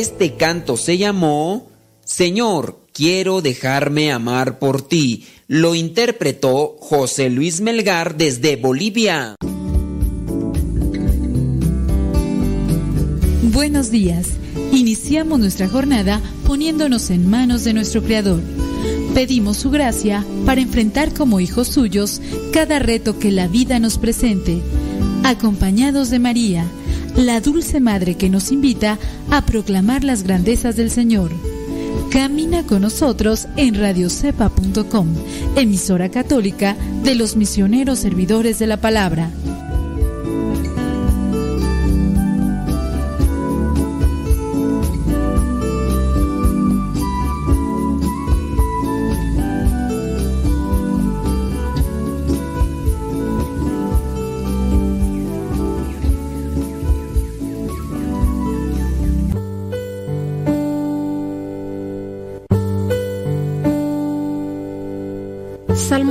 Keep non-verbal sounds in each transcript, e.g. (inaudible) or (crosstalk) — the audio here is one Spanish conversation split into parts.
Este canto se llamó Señor, quiero dejarme amar por ti. Lo interpretó José Luis Melgar desde Bolivia. Buenos días. Iniciamos nuestra jornada poniéndonos en manos de nuestro Creador. Pedimos su gracia para enfrentar como hijos suyos cada reto que la vida nos presente, acompañados de María la dulce madre que nos invita a proclamar las grandezas del Señor. Camina con nosotros en radiocepa.com, emisora católica de los misioneros servidores de la palabra.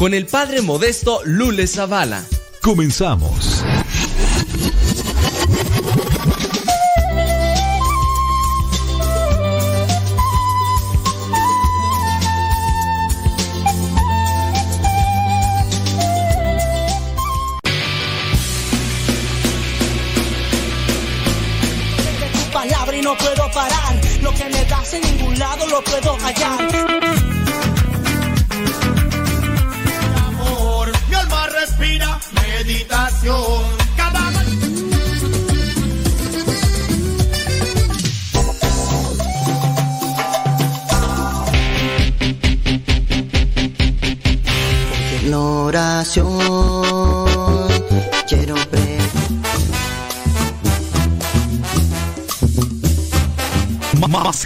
con el padre modesto Lule Zavala. Comenzamos. Palabra y no puedo parar, lo que me das en ningún lado lo puedo hallar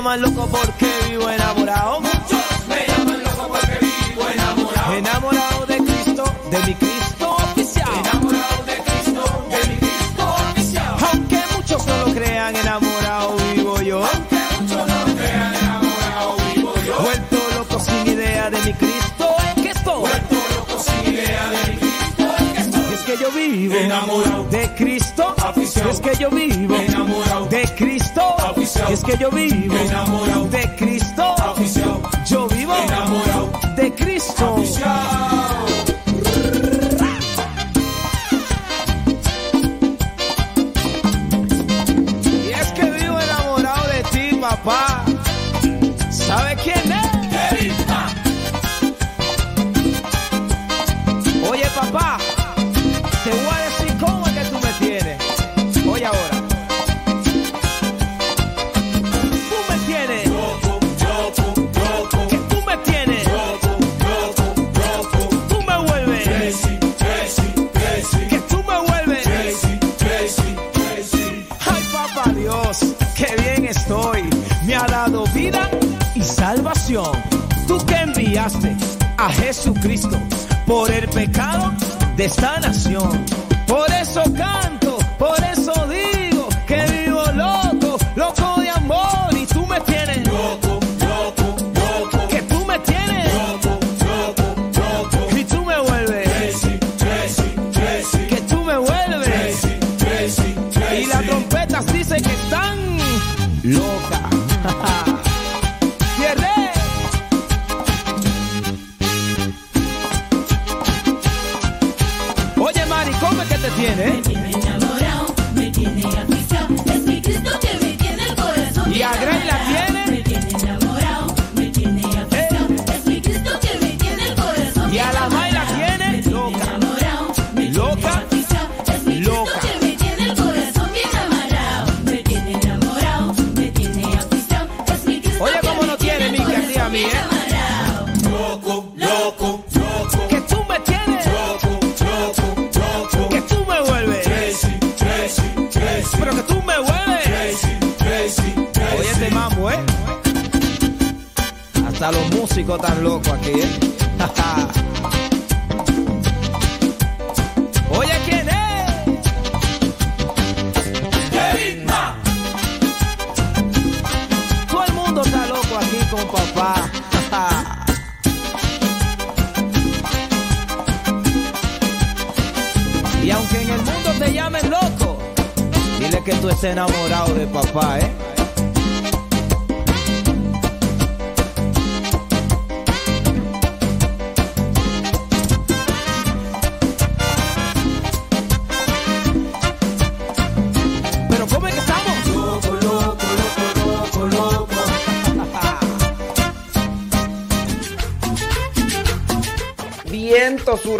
Me llaman loco porque vivo enamorado. Muchos me llaman loco porque vivo enamorado. Enamorado de Cristo, de mi Cristo oficial. Enamorado de Cristo, de mi Cristo oficial. Aunque muchos no lo crean, enamorado vivo yo. Aunque muchos no lo crean, enamorado vivo yo. Vuelto loco sin idea de mi Cristo es que estoy. Vuelto loco sin idea de mi Cristo es que estoy. Es que yo vivo enamorado de Cristo. Afición. Es que yo vivo de Cristo. Y es que yo vivo enamorado de Cristo. Yo vivo enamorado de Cristo. a Jesucristo por el pecado de esta nación. Por eso canta.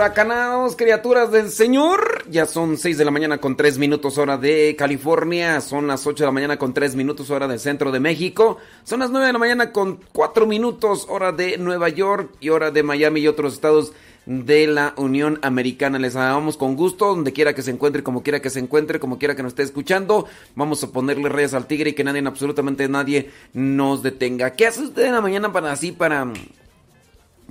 huracanados, criaturas del Señor. Ya son 6 de la mañana con 3 minutos hora de California, son las 8 de la mañana con 3 minutos hora del centro de México, son las 9 de la mañana con 4 minutos hora de Nueva York y hora de Miami y otros estados de la Unión Americana. Les damos con gusto, donde quiera que se encuentre, como quiera que se encuentre, como quiera que nos esté escuchando. Vamos a ponerle redes al tigre y que nadie, absolutamente nadie, nos detenga. ¿Qué hace usted en la mañana para así, para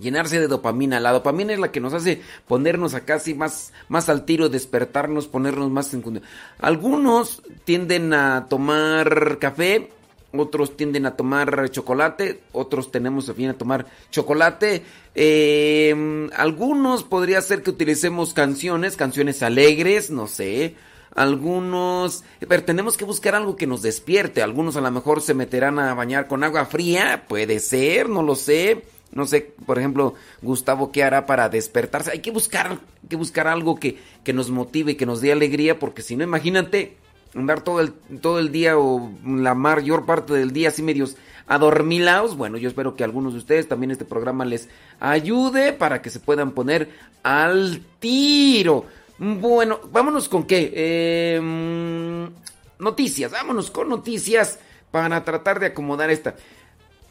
llenarse de dopamina. La dopamina es la que nos hace ponernos acá así más, más al tiro, despertarnos, ponernos más en... Algunos tienden a tomar café, otros tienden a tomar chocolate, otros tenemos a a tomar chocolate. Eh, algunos podría ser que utilicemos canciones, canciones alegres, no sé. Algunos, pero tenemos que buscar algo que nos despierte. Algunos a lo mejor se meterán a bañar con agua fría, puede ser, no lo sé. No sé, por ejemplo, Gustavo, ¿qué hará para despertarse? Hay que buscar, hay que buscar algo que, que nos motive, que nos dé alegría, porque si no, imagínate andar todo el, todo el día o la mayor parte del día así medios adormilados. Bueno, yo espero que algunos de ustedes también este programa les ayude para que se puedan poner al tiro. Bueno, vámonos con qué. Eh, noticias, vámonos con noticias para tratar de acomodar esta.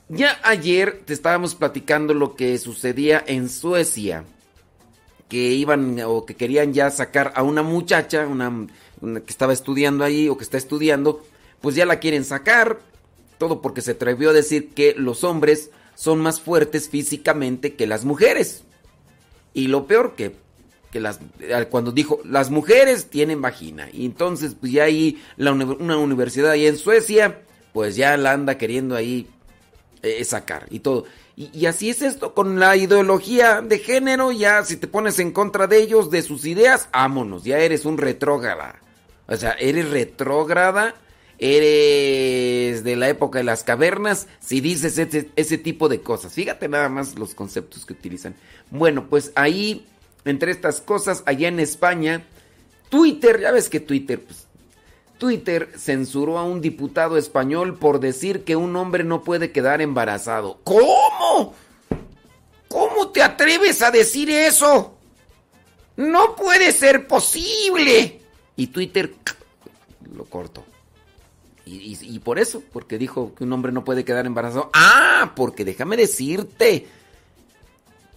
Ya ayer te estábamos platicando lo que sucedía en Suecia, que iban o que querían ya sacar a una muchacha, una, que estaba estudiando ahí o que está estudiando, pues ya la quieren sacar, todo porque se atrevió a decir que los hombres son más fuertes físicamente que las mujeres. Y lo peor que, que las, cuando dijo, las mujeres tienen vagina. Y entonces, pues ya ahí, la, una universidad ahí en Suecia, pues ya la anda queriendo ahí eh, sacar y todo. Y, y, así es esto con la ideología de género, ya si te pones en contra de ellos, de sus ideas, vámonos, ya eres un retrógrada. O sea, eres retrógrada, eres de la época de las cavernas, si dices ese, ese tipo de cosas. Fíjate nada más los conceptos que utilizan. Bueno, pues ahí, entre estas cosas, allá en España, Twitter, ya ves que Twitter, pues Twitter censuró a un diputado español por decir que un hombre no puede quedar embarazado. ¿Cómo? ¿Cómo te atreves a decir eso? No puede ser posible. Y Twitter (tsk) lo cortó. Y, y, por eso, porque dijo que un hombre no puede quedar embarazado. Ah, porque déjame decirte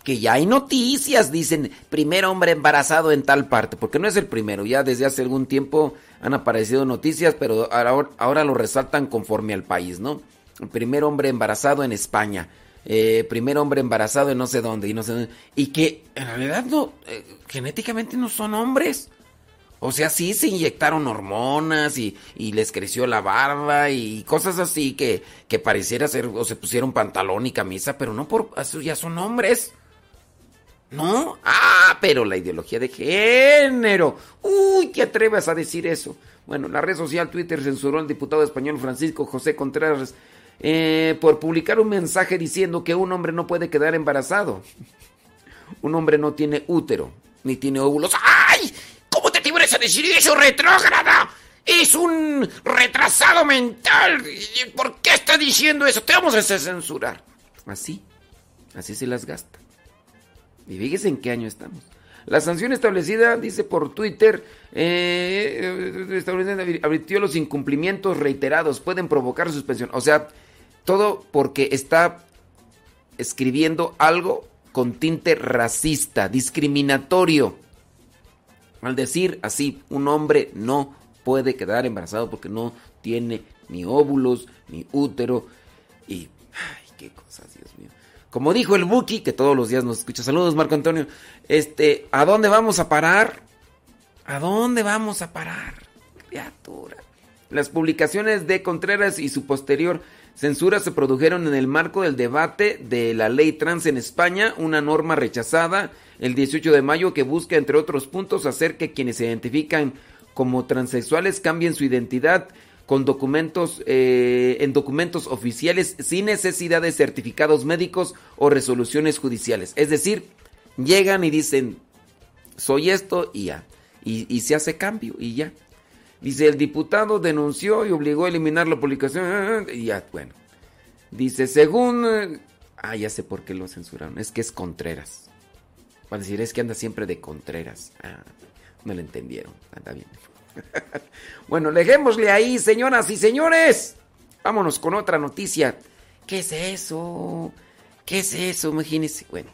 que ya hay noticias, dicen, primer hombre embarazado en tal parte, porque no es el primero, ya desde hace algún tiempo han aparecido noticias, pero ahora, ahora lo resaltan conforme al país, ¿no? El primer hombre embarazado en España, eh, primer hombre embarazado en no sé dónde, y no sé dónde, y que en realidad no, eh, genéticamente no son hombres. O sea, sí se inyectaron hormonas y, y, les creció la barba y cosas así que, que pareciera ser, o se pusieron pantalón y camisa, pero no por ya son hombres. ¿No? Ah, pero la ideología de género. Uy, ¿te atreves a decir eso? Bueno, la red social Twitter censuró al diputado español Francisco José Contreras eh, por publicar un mensaje diciendo que un hombre no puede quedar embarazado. Un hombre no tiene útero, ni tiene óvulos. ¡Ay! ¿Cómo te atreves a decir eso, retrógrada? Es un retrasado mental. ¿Por qué está diciendo eso? Te vamos a censurar. Así, así se las gasta. Y fíjese en qué año estamos. La sanción establecida, dice por Twitter, eh, advirtió los incumplimientos reiterados, pueden provocar suspensión. O sea, todo porque está escribiendo algo con tinte racista, discriminatorio. Al decir así, un hombre no puede quedar embarazado porque no tiene ni óvulos, ni útero. Y, ay, qué cosas. Como dijo el Buki, que todos los días nos escucha. Saludos, Marco Antonio. Este, ¿a dónde vamos a parar? ¿A dónde vamos a parar? Criatura. Las publicaciones de Contreras y su posterior censura se produjeron en el marco del debate de la ley trans en España, una norma rechazada el 18 de mayo que busca, entre otros puntos, hacer que quienes se identifican como transexuales cambien su identidad con documentos eh, en documentos oficiales sin necesidad de certificados médicos o resoluciones judiciales. Es decir, llegan y dicen soy esto y ya. Y, se hace cambio y ya. Dice el diputado denunció y obligó a eliminar la publicación y ya, bueno. Dice, según... Ah, ya sé por qué lo censuraron. Es que es Contreras. Van a decir, es que anda siempre de Contreras. Ah, No le entendieron. Anda bien. (laughs) bueno, dejémosle ahí, señoras y señores. Vámonos con otra noticia. ¿Qué es eso? ¿Qué es eso? Imagínense. Bueno,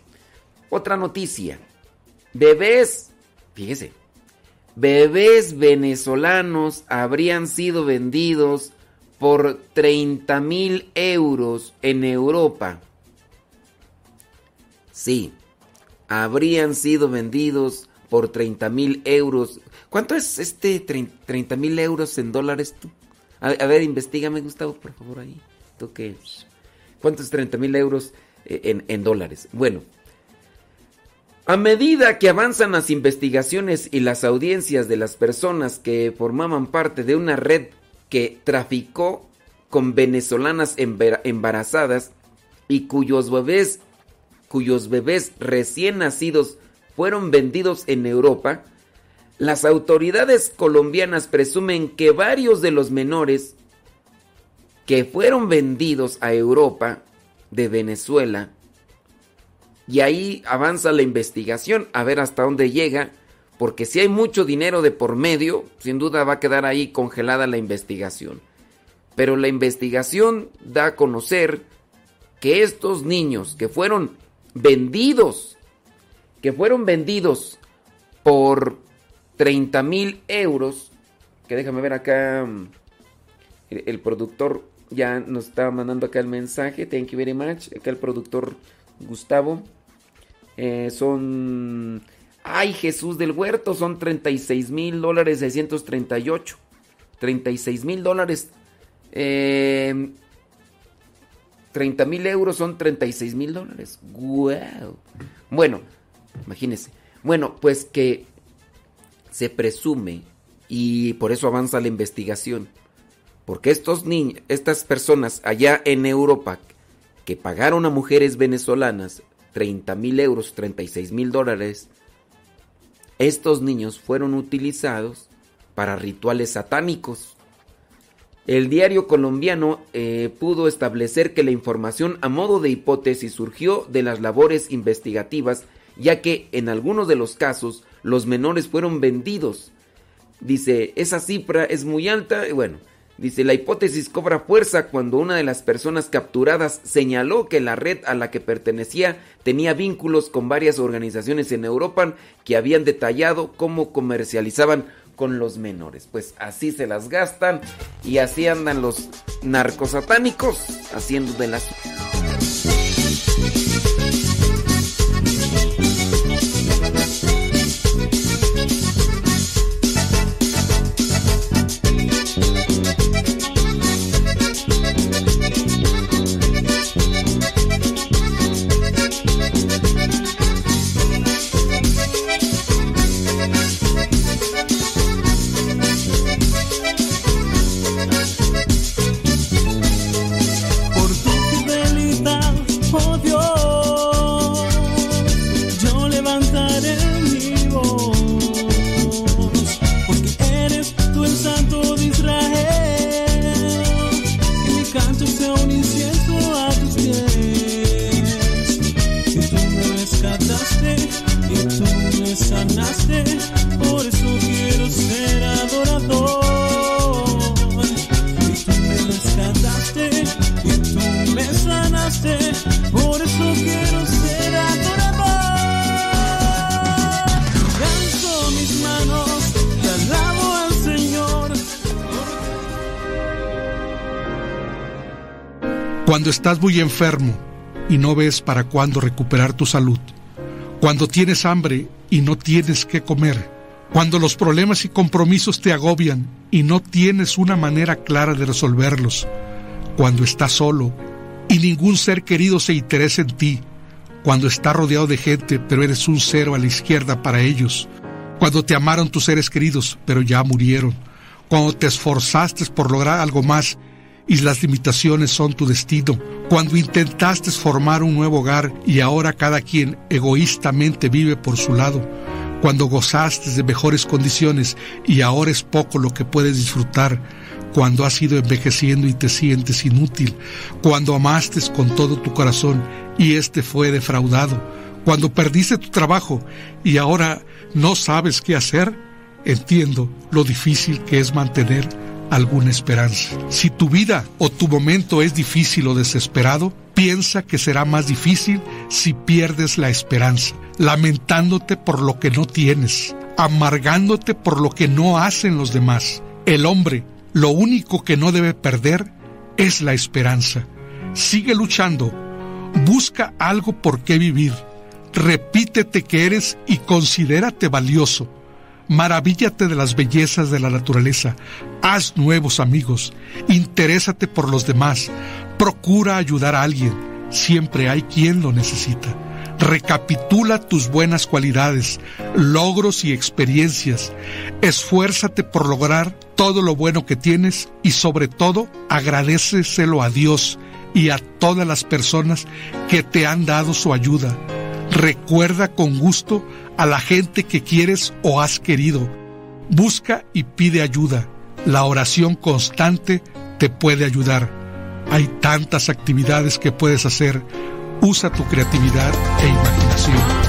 otra noticia. Bebés, fíjese, bebés venezolanos habrían sido vendidos por 30 mil euros en Europa. Sí, habrían sido vendidos por 30 mil euros. ¿Cuánto es este 30 mil euros en dólares tú? A, a, ver, investigame, Gustavo, por favor, ahí. ¿Tú qué? ¿Cuánto es 30 mil euros en, en dólares? Bueno, a medida que avanzan las investigaciones y las audiencias de las personas que formaban parte de una red que traficó con venezolanas embarazadas y cuyos bebés, cuyos bebés recién nacidos fueron vendidos en Europa, las autoridades colombianas presumen que varios de los menores que fueron vendidos a Europa de Venezuela, y ahí avanza la investigación a ver hasta dónde llega, porque si hay mucho dinero de por medio, sin duda va a quedar ahí congelada la investigación. Pero la investigación da a conocer que estos niños que fueron vendidos, que fueron vendidos por 30 mil euros, que déjame ver acá, el, el, productor ya nos está mandando acá el mensaje, thank you very much, acá el productor Gustavo, eh, son, ay Jesús del Huerto, son 36 mil dólares 638, 36 mil dólares, eh, 30 mil euros son 36 mil dólares, wow, bueno, imagínense, bueno, pues que se presume y por eso avanza la investigación. Porque estos niños, estas personas allá en Europa que pagaron a mujeres venezolanas 30 mil euros, 36 mil dólares, estos niños fueron utilizados para rituales satánicos. El diario colombiano eh, pudo establecer que la información a modo de hipótesis surgió de las labores investigativas, ya que en algunos de los casos los menores fueron vendidos. Dice, esa cifra es muy alta y bueno, Dice, la hipótesis cobra fuerza cuando una de las personas capturadas señaló que la red a la que pertenecía tenía vínculos con varias organizaciones en Europa que habían detallado cómo comercializaban con los menores. Pues así se las gastan y así andan los narcosatánicos haciendo de las... estás muy enfermo y no ves para cuándo recuperar tu salud. Cuando tienes hambre y no tienes qué comer. Cuando los problemas y compromisos te agobian y no tienes una manera clara de resolverlos. Cuando estás solo y ningún ser querido se interesa en ti. Cuando estás rodeado de gente pero eres un cero a la izquierda para ellos. Cuando te amaron tus seres queridos pero ya murieron. Cuando te esforzaste por lograr algo más y las limitaciones son tu destino. Cuando intentaste formar un nuevo hogar y ahora cada quien egoístamente vive por su lado. Cuando gozaste de mejores condiciones y ahora es poco lo que puedes disfrutar. Cuando has ido envejeciendo y te sientes inútil. Cuando amaste con todo tu corazón y este fue defraudado. Cuando perdiste tu trabajo y ahora no sabes qué hacer. entiendo lo difícil que es mantener alguna esperanza. Si tu vida o tu momento es difícil o desesperado, piensa que será más difícil si pierdes la esperanza, lamentándote por lo que no tienes, amargándote por lo que no hacen los demás. El hombre, lo único que no debe perder es la esperanza. Sigue luchando, busca algo por qué vivir, repítete que eres y considérate valioso. Maravíllate de las bellezas de la naturaleza, haz nuevos amigos, interésate por los demás, procura ayudar a alguien, siempre hay quien lo necesita. Recapitula tus buenas cualidades, logros y experiencias. Esfuérzate por lograr todo lo bueno que tienes y sobre todo agradeceselo a Dios y a todas las personas que te han dado su ayuda. Recuerda con gusto a la gente que quieres o has querido. Busca y pide ayuda. La oración constante te puede ayudar. Hay tantas actividades que puedes hacer. Usa tu creatividad e imaginación.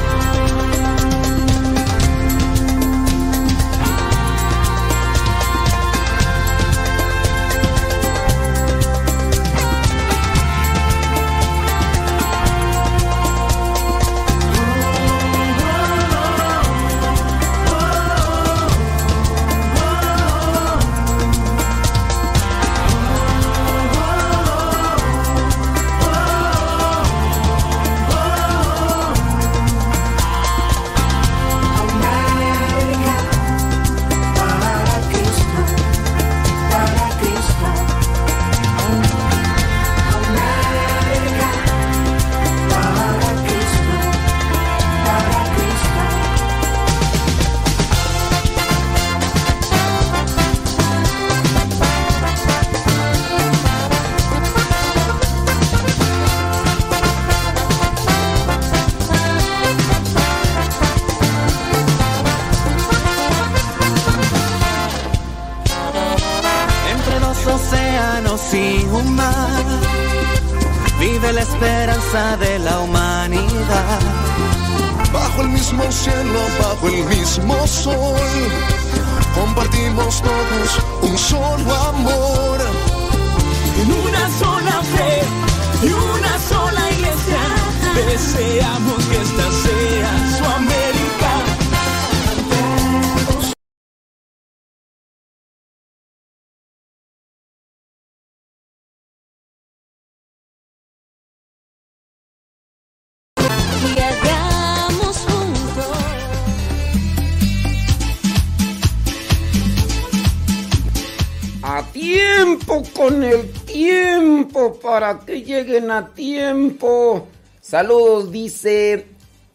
Para que lleguen a tiempo. Saludos, dice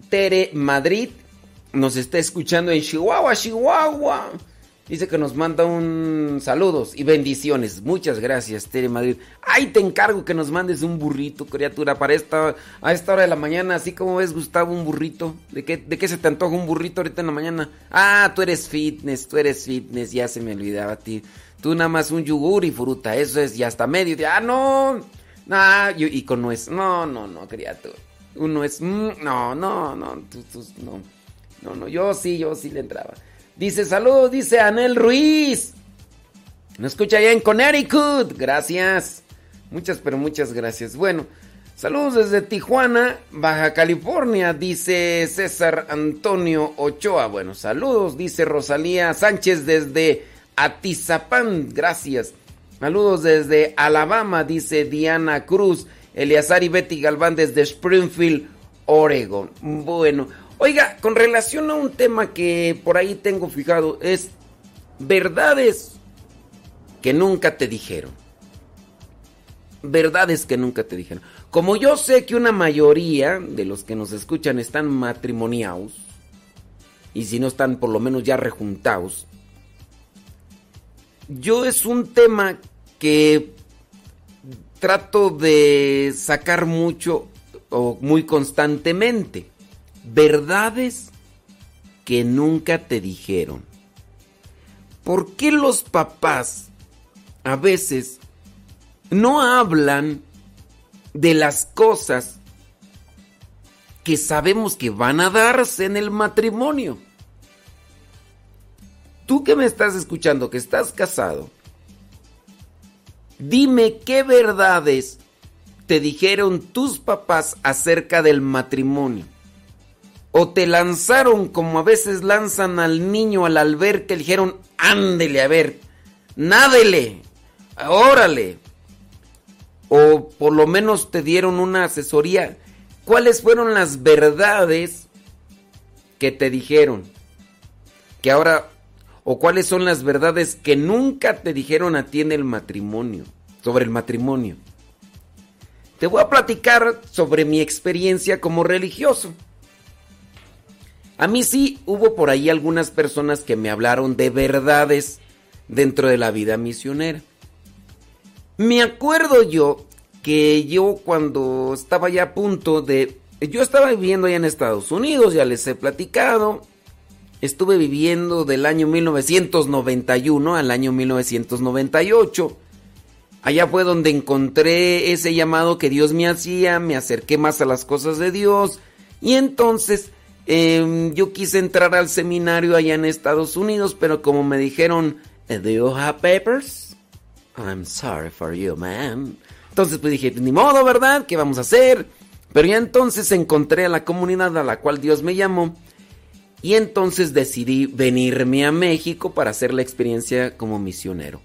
Tere Madrid. Nos está escuchando en Chihuahua, Chihuahua. Dice que nos manda un saludos y bendiciones. Muchas gracias, Tere Madrid. Ay, te encargo que nos mandes un burrito, criatura, para esta, a esta hora de la mañana. Así como ves, Gustavo, un burrito. ¿De qué, ¿De qué se te antoja un burrito ahorita en la mañana? Ah, tú eres fitness, tú eres fitness. Ya se me olvidaba a ti. Tú nada más un yogur y fruta. Eso es, y hasta medio. Ah, no. Nah, yo- y con nuez. No, no, no, criatura. Uno es. mm, no, no, no. tú- tú- no. No, no, yo sí, yo sí le entraba. Dice, saludos, dice Anel Ruiz. Nos escucha allá en Connecticut. Gracias. Muchas, pero muchas gracias. Bueno, saludos desde Tijuana, Baja California, dice César Antonio Ochoa. Bueno, saludos, dice Rosalía Sánchez desde Atizapán. Gracias. Saludos desde Alabama, dice Diana Cruz. Eleazar y Betty Galván desde Springfield, Oregon. Bueno, oiga, con relación a un tema que por ahí tengo fijado, es verdades que nunca te dijeron. Verdades que nunca te dijeron. Como yo sé que una mayoría de los que nos escuchan están matrimoniados, y si no están por lo menos ya rejuntados, yo es un tema que trato de sacar mucho o muy constantemente. Verdades que nunca te dijeron. ¿Por qué los papás a veces no hablan de las cosas que sabemos que van a darse en el matrimonio? Tú que me estás escuchando, que estás casado, dime qué verdades te dijeron tus papás acerca del matrimonio. O te lanzaron como a veces lanzan al niño al alberca dijeron, ándele a ver, nádele, órale. O por lo menos te dieron una asesoría. ¿Cuáles fueron las verdades que te dijeron? Que ahora, o cuáles son las verdades que nunca te dijeron a ti en el matrimonio, sobre el matrimonio. Te voy a platicar sobre mi experiencia como religioso. A mí sí hubo por ahí algunas personas que me hablaron de verdades dentro de la vida misionera. Me acuerdo yo que yo cuando estaba ya a punto de... Yo estaba viviendo allá en Estados Unidos, ya les he platicado. Estuve viviendo del año 1991 al año 1998. Allá fue donde encontré ese llamado que Dios me hacía, me acerqué más a las cosas de Dios y entonces em, yo quise entrar al seminario allá en Estados Unidos, pero como me dijeron, ¿Do you have papers? I'm sorry for you, man. Entonces pues dije, ni modo, ¿verdad? ¿Qué vamos a hacer? Pero ya entonces encontré a la comunidad a la cual Dios me llamó y entonces decidí venirme a México para hacer la experiencia como misionero.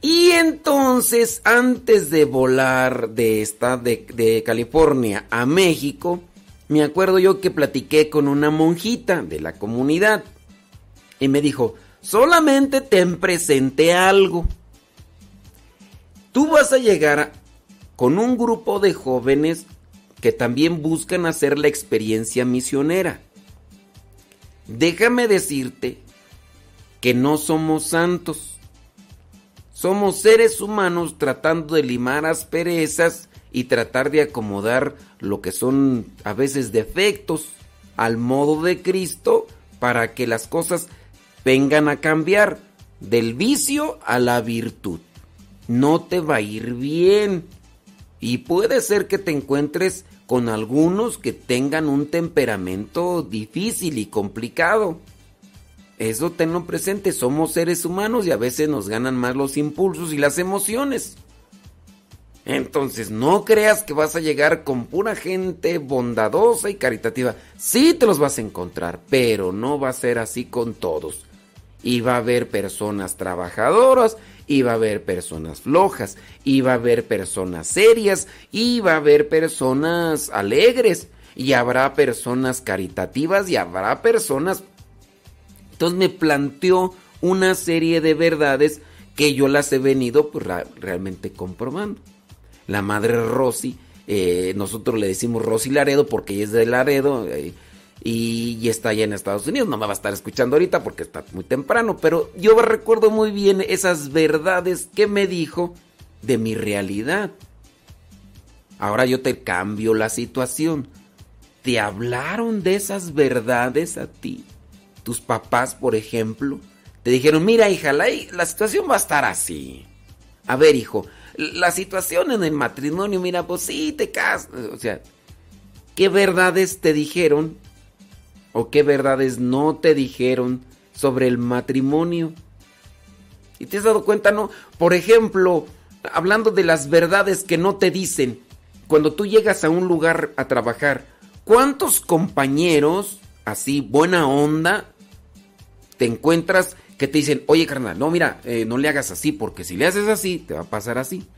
Y entonces, antes de volar de, esta, de, California a México, me acuerdo yo que platiqué con una monjita de la comunidad. Y me dijo, solamente te presente algo. Tú vas a llegar con un grupo de jóvenes que también buscan hacer la experiencia misionera. Déjame decirte que no somos santos somos seres humanos tratando de limar asperezas y tratar de acomodar lo que son a veces defectos al modo de Cristo para que las cosas vengan a cambiar del vicio a la virtud. No te va a ir bien y puede ser que te encuentres con algunos que tengan un temperamento difícil y complicado. Eso tenlo presente, somos seres humanos y a veces nos ganan más los impulsos y las emociones. Entonces, no creas que vas a llegar con pura gente bondadosa y caritativa. Sí te los vas a encontrar, pero no va a ser así con todos. Y va a haber personas trabajadoras, va a haber personas flojas, va a haber personas serias, va a haber personas alegres, y habrá personas caritativas, y habrá personas entonces me planteó una serie de verdades que yo las he venido pues, realmente comprobando. La madre Rosy, eh, nosotros le decimos Rosy Laredo porque ella es de Laredo eh, y, está allá en Estados Unidos. No me va a estar escuchando ahorita porque está muy temprano, pero yo recuerdo muy bien esas verdades que me dijo de mi realidad. Ahora yo te cambio la situación. ¿Te hablaron de esas verdades a ti? tus papás, por ejemplo, te dijeron, mira hija, la, la situación va a estar así. A ver, hijo, la situación en el matrimonio, mira, pues sí, te casas. O sea, ¿qué verdades te dijeron o qué verdades no te dijeron sobre el matrimonio? ¿Y te has dado cuenta, no? Por ejemplo, hablando de las verdades que no te dicen, cuando tú llegas a un lugar a trabajar, ¿cuántos compañeros, así, buena onda, te encuentras que te dicen, oye carnal, no mira, eh, no le hagas así, porque si le haces así, te va a pasar así.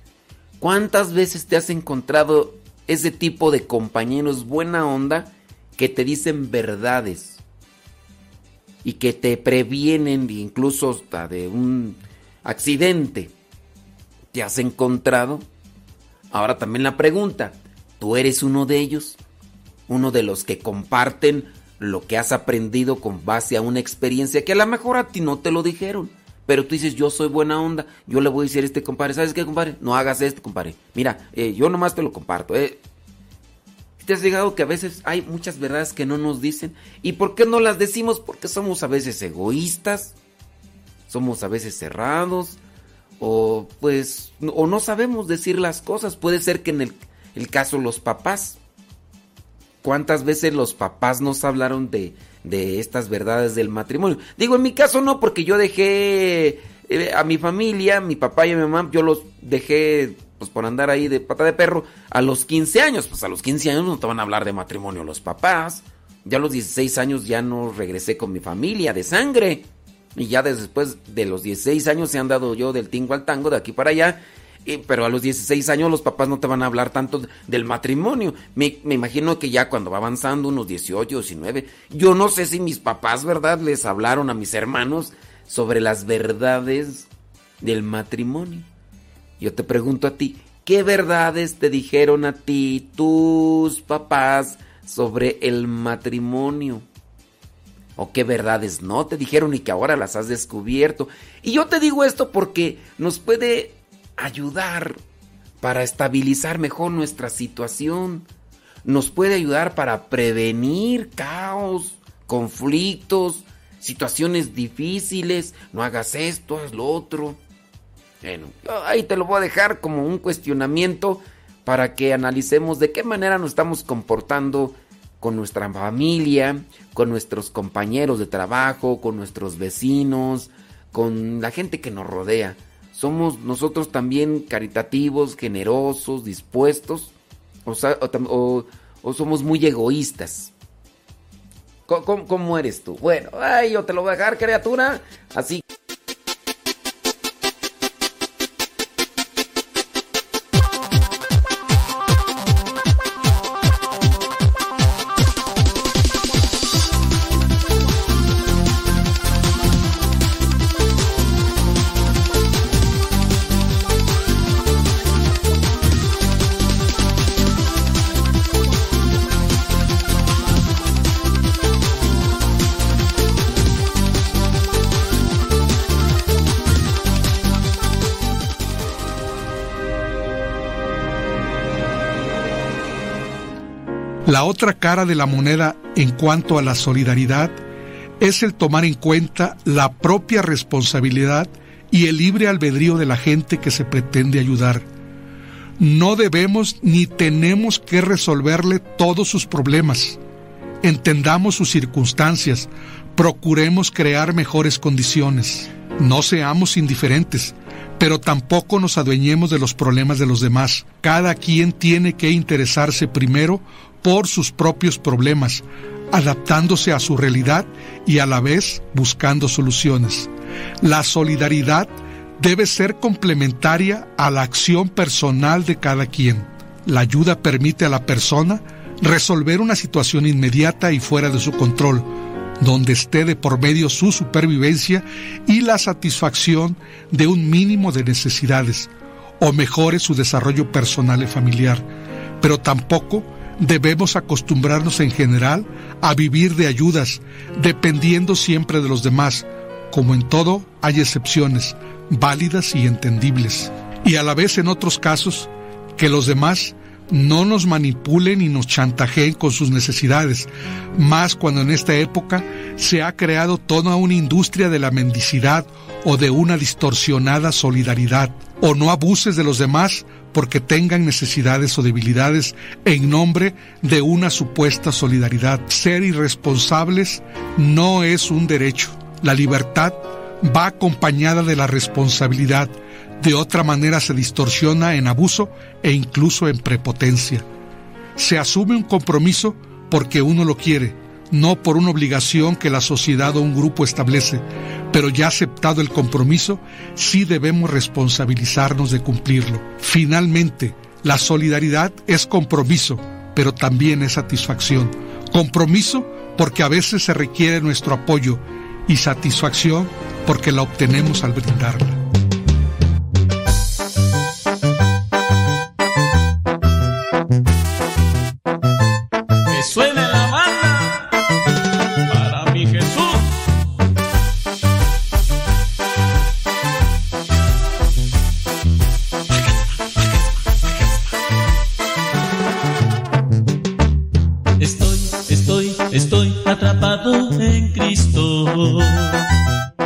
¿Cuántas veces te has encontrado ese tipo de compañeros buena onda que te dicen verdades y que te previenen incluso hasta de un accidente? ¿Te has encontrado? Ahora también la pregunta, ¿tú eres uno de ellos? ¿Uno de los que comparten lo que has aprendido con base a una experiencia que a lo mejor a ti no te lo dijeron. Pero tú dices, yo soy buena onda, yo le voy a decir a este compadre, ¿sabes qué, compadre? No hagas esto, compadre. Mira, eh, yo nomás te lo comparto. Eh. ¿Te has llegado que a veces hay muchas verdades que no nos dicen? ¿Y por qué no las decimos? Porque somos a veces egoístas, somos a veces cerrados, o pues, o no sabemos decir las cosas. Puede ser que en el, el caso los papás ¿cuántas veces los papás nos hablaron de, de estas verdades del matrimonio? Digo, en mi caso no, porque yo dejé eh, a mi familia, mi papá y mi mamá, yo los dejé pues por andar ahí de pata de perro a los 15 años. Pues a los 15 años no te van a hablar de matrimonio los papás. Ya a los 16 años ya no regresé con mi familia de sangre. Y ya después de los 16 años se han dado yo del tingo al tango, de aquí para allá. pero a los 16 años los papás no te van a hablar tanto del matrimonio. Me, me, imagino que ya cuando va avanzando, unos 18, 19, yo no sé si mis papás, ¿verdad?, les hablaron a mis hermanos sobre las verdades del matrimonio. Yo te pregunto a ti, ¿qué verdades te dijeron a ti tus papás sobre el matrimonio? ¿O qué verdades no te dijeron y que ahora las has descubierto? Y yo te digo esto porque nos puede ayudar para estabilizar mejor nuestra situación. Nos puede ayudar para prevenir caos, conflictos, situaciones difíciles. No hagas esto, haz lo otro. Bueno, ahí te lo voy a dejar como un cuestionamiento para que analicemos de qué manera nos estamos comportando con nuestra familia, con nuestros compañeros de trabajo, con nuestros vecinos, con la gente que nos rodea. Somos nosotros también caritativos, generosos, dispuestos, o, somos muy egoístas. ¿Cómo, ¿Cómo, eres tú? Bueno, ay, yo te lo voy a dejar, criatura. Así. La otra cara de la moneda en cuanto a la solidaridad es el tomar en cuenta la propia responsabilidad y el libre albedrío de la gente que se pretende ayudar. No debemos ni tenemos que resolverle todos sus problemas. Entendamos sus circunstancias, procuremos crear mejores condiciones. No seamos indiferentes, pero tampoco nos adueñemos de los problemas de los demás. Cada quien tiene que interesarse primero por sus propios problemas, adaptándose a su realidad y a la vez buscando soluciones. La solidaridad debe ser complementaria a la acción personal de cada quien. La ayuda permite a la persona resolver una situación inmediata y fuera de su control, donde esté de por medio su supervivencia y la satisfacción de un mínimo de necesidades, o mejore su desarrollo personal y familiar, pero tampoco debemos acostumbrarnos en general a vivir de ayudas, dependiendo siempre de los demás. Como en todo, hay excepciones, válidas y entendibles. Y a la vez en otros casos, que los demás no nos manipulen y nos chantajeen con sus necesidades, más cuando en esta época se ha creado toda una industria de la mendicidad o de una distorsionada solidaridad. O no abuses de los demás porque tengan necesidades o debilidades en nombre de una supuesta solidaridad. Ser irresponsables no es un derecho. La libertad va acompañada de la responsabilidad. De otra manera se distorsiona en abuso e incluso en prepotencia. Se asume un compromiso porque uno lo quiere, no por una obligación que la sociedad o un grupo establece, pero ya aceptado el compromiso, sí debemos responsabilizarnos de cumplirlo. Finalmente, la solidaridad es compromiso, pero también es satisfacción. Compromiso porque a veces se requiere nuestro apoyo y satisfacción porque la obtenemos al brindarla.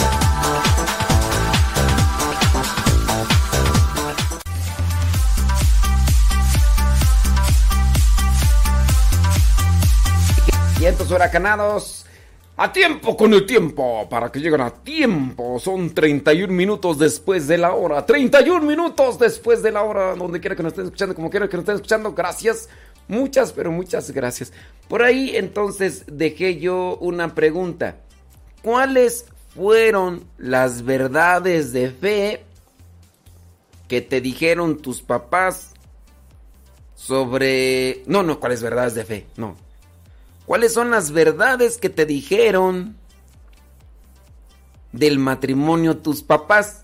Vientos huracanados. A tiempo con el tiempo. Para que lleguen a tiempo. Son 31 minutos después de la hora. 31 minutos después de la hora. Donde quiera que nos estén escuchando. Como quiera que nos estén escuchando. Gracias. Muchas, pero muchas gracias. Por ahí entonces dejé yo una pregunta. ¿Cuáles fueron las verdades de fe que te dijeron tus papás sobre... No, no, ¿cuáles verdades de fe? No. ¿Cuáles son las verdades que te dijeron del matrimonio tus papás?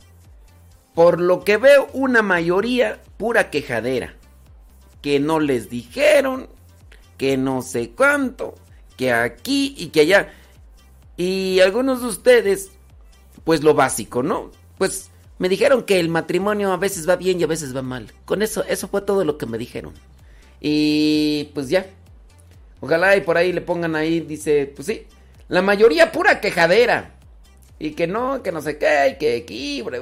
Por lo que veo, una mayoría pura quejadera. Que no les dijeron, que no sé cuánto, que aquí y que allá. Y algunos de ustedes, pues lo básico, ¿no? Pues me dijeron que el matrimonio a veces va bien y a veces va mal. Con eso, eso fue todo lo que me dijeron. Y pues ya, Ojalá y por ahí le pongan ahí, dice, pues sí, la mayoría pura quejadera. Y que no, que no sé qué, y que aquí, bueno,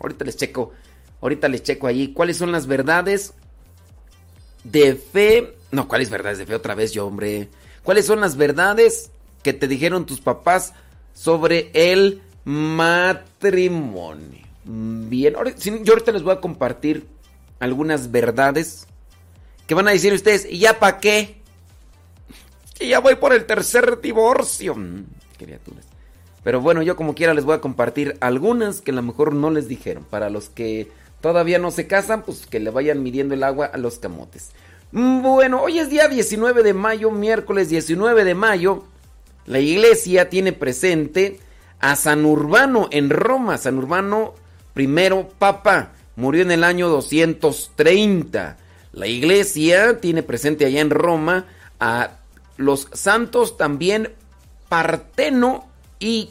ahorita les checo, ahorita les checo ahí cuáles son las verdades de fe. No, ¿cuáles verdades de fe otra vez yo, hombre? ¿Cuáles son las verdades que te dijeron tus papás sobre el matrimonio? Bien, yo ahorita les voy a compartir algunas verdades que van a decir ustedes, ¿y ya para qué? Que ya voy por el tercer divorcio. Mm, criaturas. Pero bueno, yo como quiera les voy a compartir algunas que a lo mejor no les dijeron. Para los que todavía no se casan, pues que le vayan midiendo el agua a los camotes. Mm, Bueno, hoy es día 19 de mayo, miércoles 19 de mayo. La iglesia tiene presente a San Urbano en Roma. San Urbano, primero papa, murió en el año 230. La iglesia tiene presente allá en Roma a los santos también Parteno y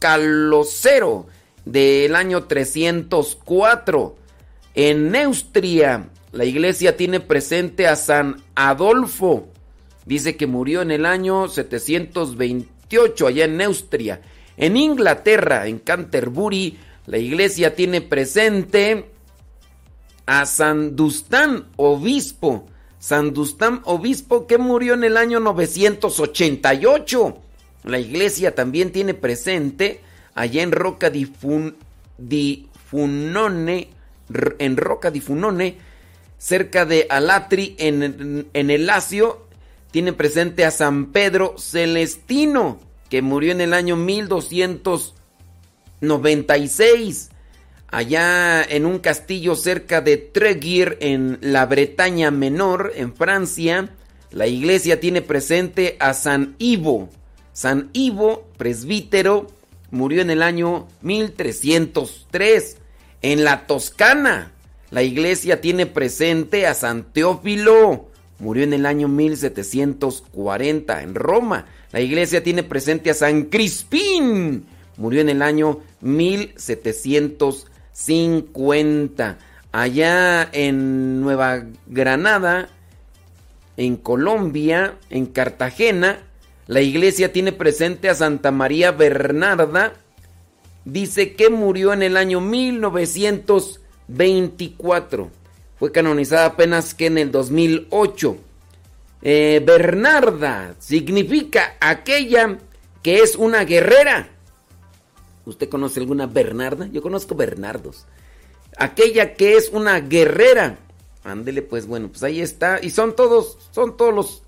Calocero del año 304. En Neustria, la iglesia tiene presente a San Adolfo. Dice que murió en el año 728 allá en Neustria. En Inglaterra, en Canterbury, la iglesia tiene presente a San Dustán, obispo. San Dustán, obispo que murió en el año 988. La iglesia también tiene presente allá en Roca di, Fun- di Funone, en Roca di Funone, cerca de Alatri, en, en el Lacio, tiene presente a San Pedro Celestino, que murió en el año 1296, allá en un castillo cerca de Treguier, en la Bretaña Menor, en Francia. La iglesia tiene presente a San Ivo. San Ivo, presbítero, murió en el año 1303. En la Toscana, la iglesia tiene presente a San Teófilo. Murió en el año 1740 en Roma. La iglesia tiene presente a San Crispín. Murió en el año 1750. Allá en Nueva Granada, en Colombia, en Cartagena, la iglesia tiene presente a Santa María Bernarda. Dice que murió en el año 1924. Fue canonizada apenas que en el 2008. Eh, Bernarda significa aquella que es una guerrera. ¿Usted conoce alguna Bernarda? Yo conozco Bernardos. Aquella que es una guerrera. Ándele, pues bueno, pues ahí está. Y son todos, son todos los,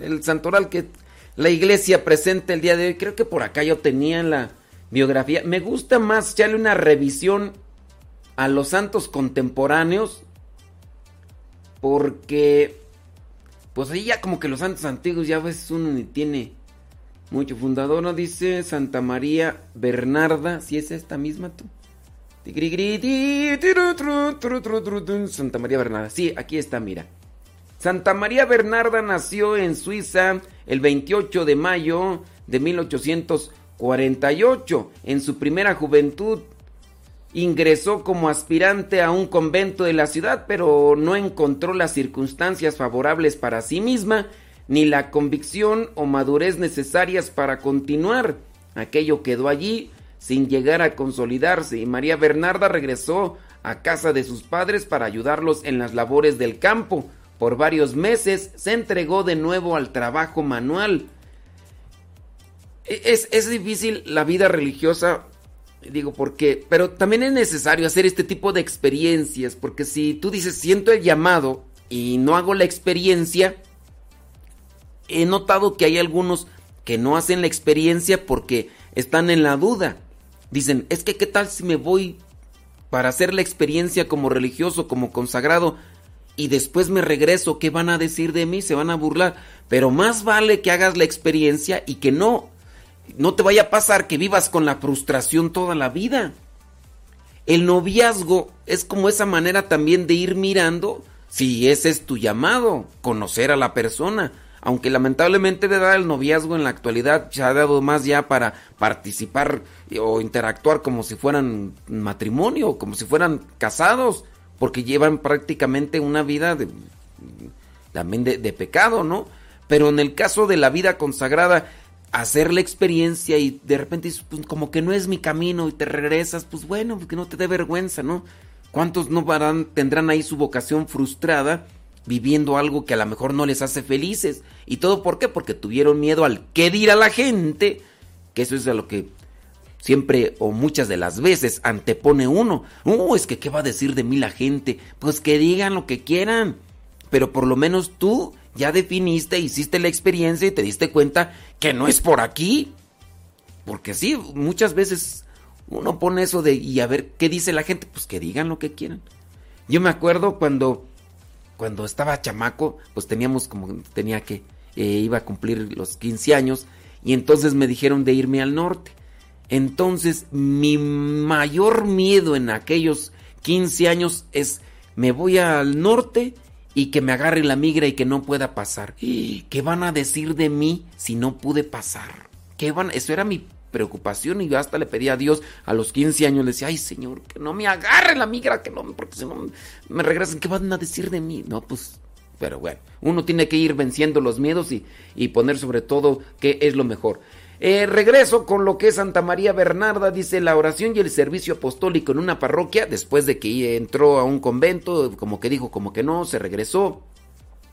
el santoral que la iglesia presenta el día de hoy. Creo que por acá yo tenía la biografía. Me gusta más echarle una revisión a los santos contemporáneos. Porque, pues ahí ya como que los santos antiguos ya a veces uno ni tiene mucho. Fundadora dice Santa María Bernarda. Si es esta misma tú. Santa María Bernarda. Sí, aquí está, mira. Santa María Bernarda nació en Suiza el 28 de mayo de 1848. En su primera juventud ingresó como aspirante a un convento de la ciudad, pero no encontró las circunstancias favorables para sí misma, ni la convicción o madurez necesarias para continuar. Aquello quedó allí sin llegar a consolidarse y María Bernarda regresó a casa de sus padres para ayudarlos en las labores del campo. Por varios meses se entregó de nuevo al trabajo manual. E- Es, es difícil la vida religiosa, digo, porque, pero también es necesario hacer este tipo de experiencias, porque si tú dices, siento el llamado y no hago la experiencia, he notado que hay algunos que no hacen la experiencia porque están en la duda. Dicen, es que qué tal si me voy para hacer la experiencia como religioso, como consagrado, y después me regreso, ¿qué van a decir de mí? Se van a burlar. Pero más vale que hagas la experiencia y que no, no te vaya a pasar que vivas con la frustración toda la vida. El noviazgo es como esa manera también de ir mirando si ese es tu llamado, conocer a la persona. Aunque lamentablemente de dar el noviazgo en la actualidad se ha dado más ya para participar o interactuar como si fueran matrimonio, como si fueran casados, porque llevan prácticamente una vida de, también de, pecado, ¿no? Pero en el caso de la vida consagrada, hacer la experiencia y de repente dices, pues, como que no es mi camino y te regresas, pues bueno, que no te dé vergüenza, ¿no? ¿Cuántos no tendrán ahí su vocación frustrada viviendo algo que a lo mejor no les hace felices? ¿Y todo por qué? Porque tuvieron miedo al qué dirá la gente, que eso es a lo que siempre o muchas de las veces antepone uno. Uh, es que qué va a decir de mí la gente. Pues que digan lo que quieran. Pero por lo menos tú ya definiste, hiciste la experiencia y te diste cuenta que no es por aquí. Porque sí, muchas veces uno pone eso de y a ver qué dice la gente, pues que digan lo que quieran. Yo me acuerdo cuando cuando estaba chamaco, pues teníamos como tenía que eh, iba a cumplir los 15 años y entonces me dijeron de irme al norte. Entonces, mi mayor miedo en aquellos 15 años es me voy al norte y que me agarre la migra y que no pueda pasar. ¿Qué van a decir de mí si no pude pasar? ¿Qué van? Eso era mi preocupación y yo hasta le pedí a Dios a los 15 años, le decía, ay Señor, que no me agarre la migra, que no, porque si no me regresan, ¿qué van a decir de mí? No, pues, pero bueno, uno tiene que ir venciendo los miedos y, y poner sobre todo qué es lo mejor. Eh, regreso con lo que Santa María Bernarda, dice la oración y el servicio apostólico en una parroquia, después de que entró a un convento, como que dijo, como que no, se regresó.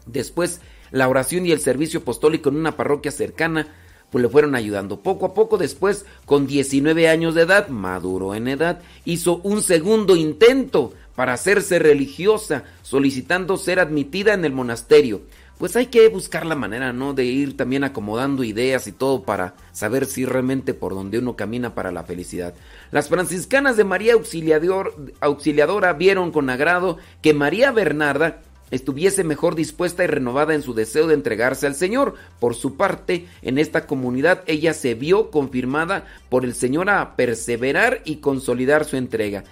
Después la oración y el servicio apostólico en una parroquia cercana pues le fueron ayudando. Poco a poco después, con 19 años de edad, maduro en edad, hizo un segundo intento para hacerse religiosa, solicitando ser admitida en el monasterio. Pues hay que buscar la manera, ¿no? De ir también acomodando ideas y todo para saber si realmente por donde uno camina para la felicidad. Las franciscanas de María Auxiliador, Auxiliadora vieron con agrado que María Bernarda estuviese mejor dispuesta y renovada en su deseo de entregarse al Señor. Por su parte, en esta comunidad ella se vio confirmada por el Señor a perseverar y consolidar su entrega.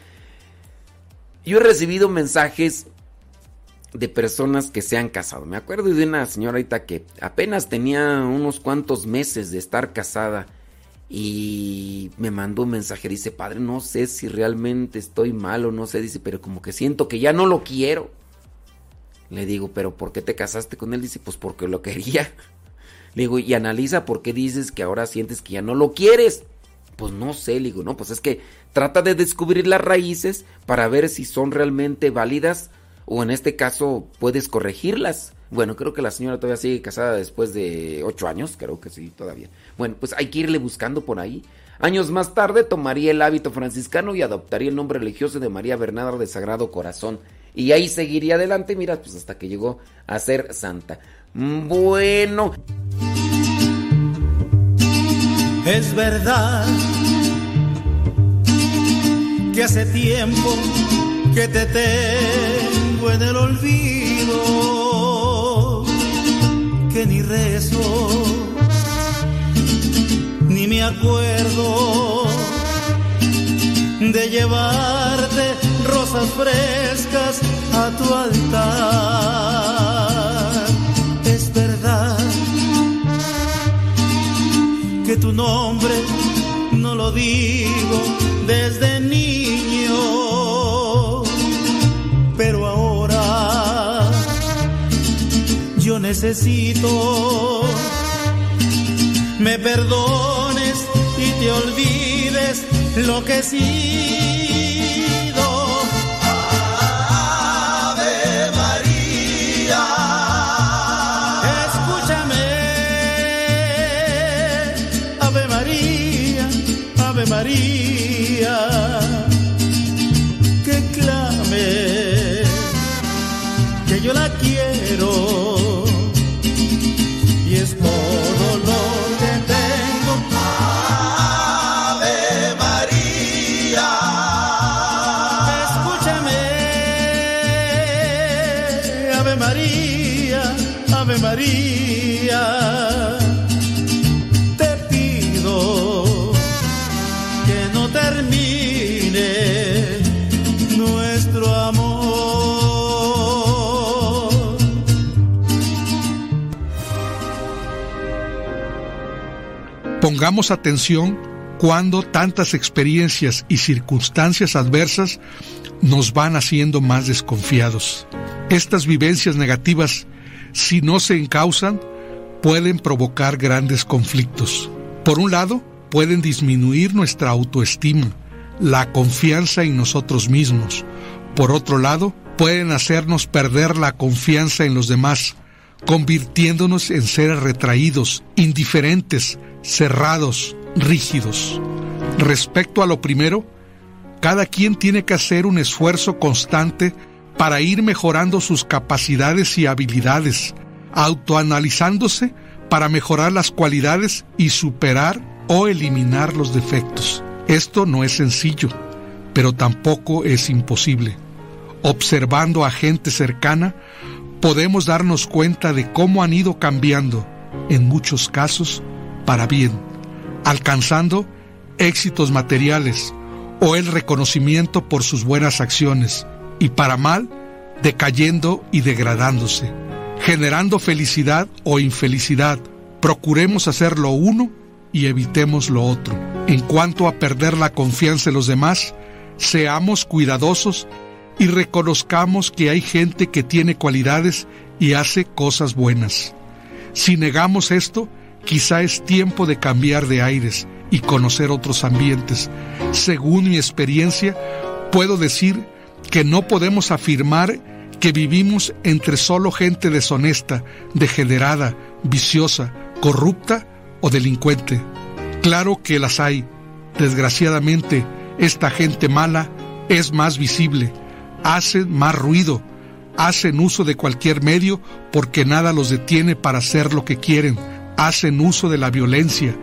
Yo he recibido mensajes de personas que se han casado. Me acuerdo de una señorita que apenas tenía unos cuantos meses de estar casada y me mandó un mensaje. Dice, padre, no sé si realmente estoy mal o no sé. Dice, pero como que siento que ya no lo quiero. Le digo, pero ¿por qué te casaste con él? Dice, pues porque lo quería. (laughs) Le digo, y analiza por qué dices que ahora sientes que ya no lo quieres. Pues no sé, le digo, no, pues es que trata de descubrir las raíces para ver si son realmente válidas o en este caso puedes corregirlas. Bueno, creo que la señora todavía sigue casada después de ocho años, creo que sí, todavía. Bueno, pues hay que irle buscando por ahí. Años más tarde tomaría el hábito franciscano y adoptaría el nombre religioso de María Bernarda de Sagrado Corazón. Y ahí seguiría adelante, mira, pues hasta que llegó a ser santa. Bueno. Es verdad que hace tiempo que te tengo en el olvido, que ni rezo, ni me acuerdo de llevarte rosas frescas a tu altar. Es verdad que tu nombre no lo digo desde niño, pero ahora yo necesito me perdones y te olvides lo que he Pongamos atención cuando tantas experiencias y circunstancias adversas nos van haciendo más desconfiados. Estas vivencias negativas, si no se encausan, pueden provocar grandes conflictos. Por un lado, pueden disminuir nuestra autoestima, la confianza en nosotros mismos. Por otro lado, pueden hacernos perder la confianza en los demás, convirtiéndonos en seres retraídos, indiferentes, cerrados, rígidos. Respecto a lo primero, cada quien tiene que hacer un esfuerzo constante para ir mejorando sus capacidades y habilidades, autoanalizándose para mejorar las cualidades y superar o eliminar los defectos. Esto no es sencillo, pero tampoco es imposible. Observando a gente cercana, podemos darnos cuenta de cómo han ido cambiando, en muchos casos, para bien, alcanzando éxitos materiales o el reconocimiento por sus buenas acciones, y para mal, decayendo y degradándose, generando felicidad o infelicidad. Procuremos hacer lo uno y evitemos lo otro. En cuanto a perder la confianza en los demás, seamos cuidadosos y reconozcamos que hay gente que tiene cualidades y hace cosas buenas. Si negamos esto, quizá es tiempo de cambiar de aires y conocer otros ambientes. Según mi experiencia, puedo decir que no podemos afirmar que vivimos entre solo gente deshonesta, degenerada, viciosa, corrupta o delincuente. Claro que las hay. Desgraciadamente, esta gente mala es más visible, hacen más ruido, hacen uso de cualquier medio porque nada los detiene para hacer lo que quieren, hacen uso de la violencia,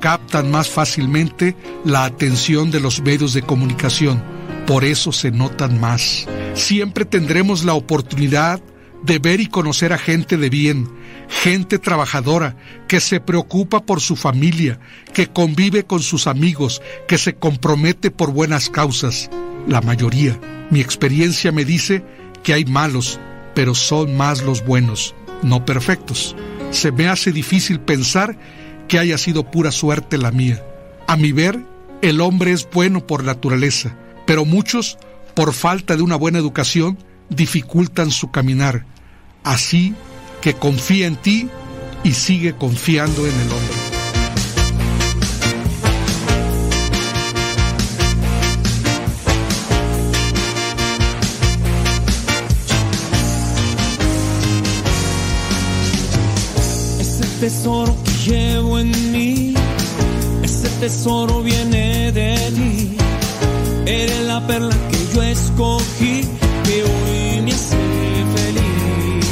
captan más fácilmente la atención de los medios de comunicación, por eso se notan más. Siempre tendremos la oportunidad de ver y conocer a gente de bien, gente trabajadora, que se preocupa por su familia, que convive con sus amigos, que se compromete por buenas causas. La mayoría. Mi experiencia me dice que hay malos, pero son más los buenos, no perfectos. Se me hace difícil pensar que haya sido pura suerte la mía. A mi ver, el hombre es bueno por naturaleza, pero muchos, por falta de una buena educación, dificultan su caminar. Así que confía en ti y sigue confiando en el hombre. Tesoro que llevo en mí, ese tesoro viene de ti. Eres la perla que yo escogí, que hoy me hace feliz.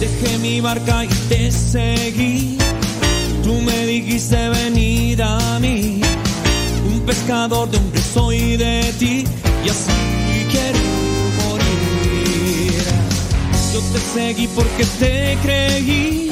Dejé mi barca y te seguí. Tú me dijiste venir a mí. Un pescador de hombres soy de ti y así quiero morir. Yo te seguí porque te creí.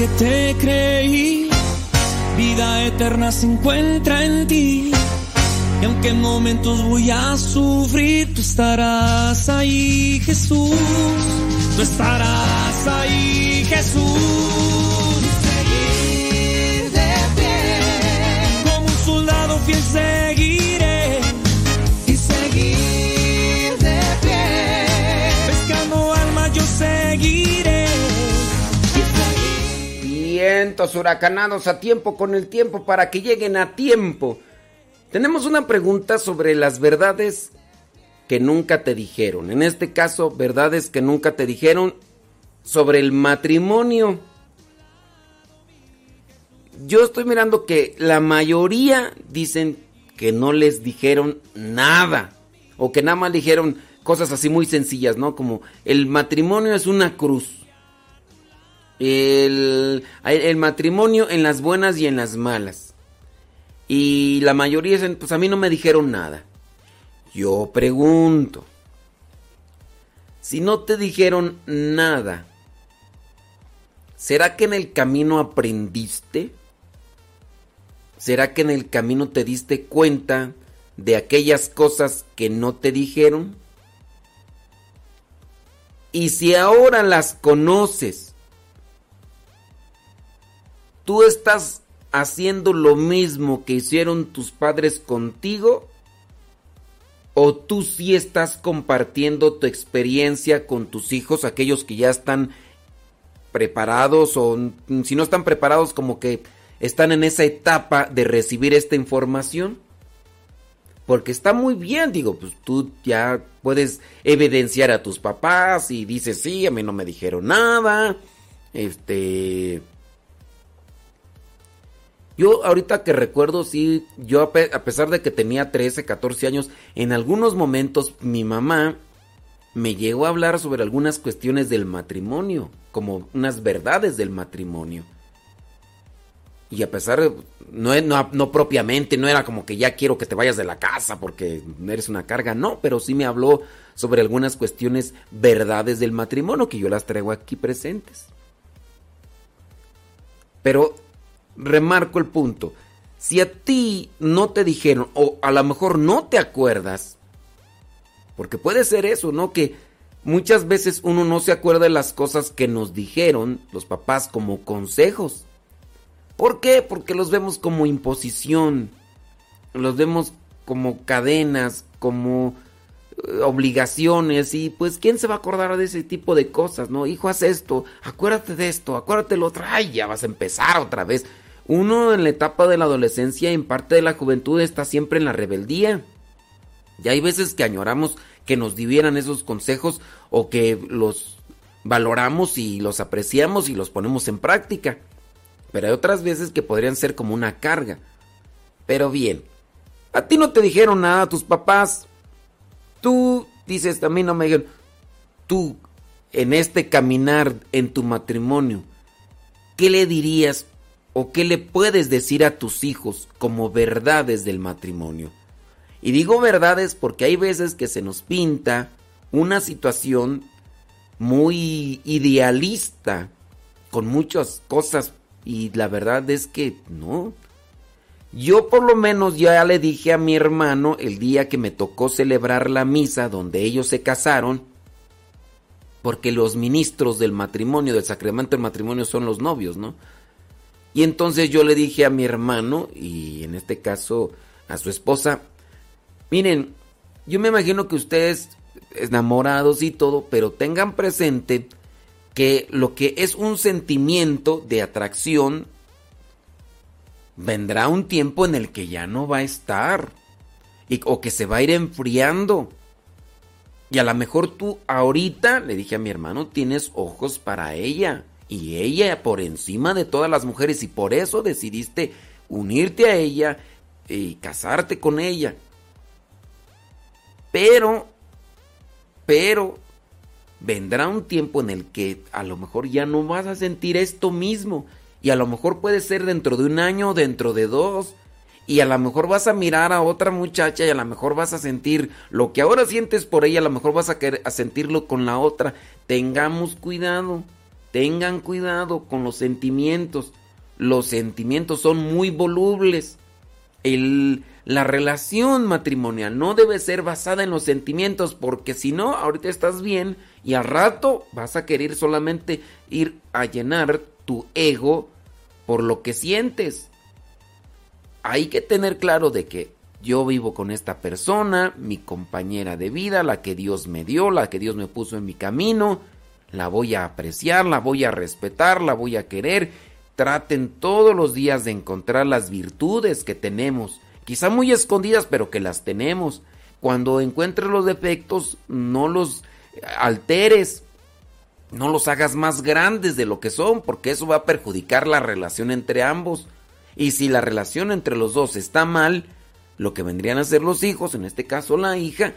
porque te creí. Vida eterna se encuentra en ti. Y aunque en momentos voy a sufrir, tú estarás ahí, Jesús. Tú estarás ahí, Jesús. Seguir de pie. Como un soldado fiel seguiré. Y seguir de pie. Pescando almas yo seguiré. Huracanados a tiempo con el tiempo para que lleguen a tiempo. Tenemos una pregunta sobre las verdades que nunca te dijeron. En este caso, verdades que nunca te dijeron sobre el matrimonio. Yo estoy mirando que la mayoría dicen que no les dijeron nada. O que nada más dijeron cosas así muy sencillas, ¿no? Como el matrimonio es una cruz. El, el matrimonio en las buenas y en las malas. Y la mayoría pues a mí no me dijeron nada. Yo pregunto, si no te dijeron nada, ¿será que en el camino aprendiste? ¿Será que en el camino te diste cuenta de aquellas cosas que no te dijeron? Y si ahora las conoces, tú estás haciendo lo mismo que hicieron tus padres contigo? ¿O tú sí estás compartiendo tu experiencia con tus hijos, aquellos que ya están preparados o si no están preparados como que están en esa etapa de recibir esta información? Porque está muy bien, digo, pues tú ya puedes evidenciar a tus papás y dices, sí, a mí no me dijeron nada. Este, yo ahorita que recuerdo, sí, yo a, pe a, pesar de que tenía 13, 14 años, en algunos momentos mi mamá me llegó a hablar sobre algunas cuestiones del matrimonio, como unas verdades del matrimonio. Y a pesar no, no, no propiamente, no era como que ya quiero que te vayas de la casa porque eres una carga, no, pero sí me habló sobre algunas cuestiones, verdades del matrimonio que yo las traigo aquí presentes. Pero remarco el punto, si a ti no te dijeron, o a lo mejor no te acuerdas, porque puede ser eso, ¿no? Que muchas veces uno no se acuerda de las cosas que nos dijeron los papás como consejos. ¿Por qué? Porque los vemos como imposición, los vemos como cadenas, como obligaciones y pues quién se va a acordar de ese tipo de cosas, ¿no? Hijo, haz esto, acuérdate de esto, acuérdate lo otro, ay, ya vas a empezar otra vez. Uno en la etapa de la adolescencia y en parte de la juventud está siempre en la rebeldía. Y hay veces que añoramos que nos dieran esos consejos o que los valoramos y los apreciamos y los ponemos en práctica. Pero hay otras veces que podrían ser como una carga. Pero bien, a ti no te dijeron nada tus papás. Tú dices, mí no me dijeron. Tú, en este caminar en tu matrimonio, ¿qué le dirías o qué le puedes decir a tus hijos como verdades del matrimonio? Y digo verdades porque hay veces que se nos pinta una situación muy idealista, con muchas cosas, y la verdad es que no. Yo por lo menos ya le dije a mi hermano el día que me tocó celebrar la misa donde ellos se casaron, porque los ministros del matrimonio, del sacramento del matrimonio son los novios, ¿no? Y entonces yo le dije a mi hermano, y en este caso a su esposa, miren, yo me imagino que ustedes enamorados y todo, pero tengan presente que lo que es un sentimiento de atracción vendrá un tiempo en el que ya no va a estar y, o que se va a ir enfriando. Y a lo mejor tú ahorita, le dije a mi hermano, tienes ojos para ella y ella por encima de todas las mujeres y por eso decidiste unirte a ella y casarte con ella. Pero, pero, vendrá un tiempo en el que a lo mejor ya no vas a sentir esto mismo. Y a lo mejor puede ser dentro de un año, dentro de dos. Y a lo mejor vas a mirar a otra muchacha y a lo mejor vas a sentir lo que ahora sientes por ella, a lo mejor vas a, querer, a sentirlo con la otra. Tengamos cuidado, tengan cuidado con los sentimientos. Los sentimientos son muy volubles. El, la relación matrimonial no debe ser basada en los sentimientos porque si no, ahorita estás bien y al rato vas a querer solamente ir a llenar tu ego por lo que sientes. Hay que tener claro de que yo vivo con esta persona, mi compañera de vida, la que Dios me dio, la que Dios me puso en mi camino, la voy a apreciar, la voy a respetar, la voy a querer. Traten todos los días de encontrar las virtudes que tenemos, quizá muy escondidas, pero que las tenemos. Cuando encuentres los defectos, no los alteres, no los hagas más grandes de lo que son, porque eso va a perjudicar la relación entre ambos. Y si la relación entre los dos está mal, lo que vendrían a ser los hijos, en este caso la hija,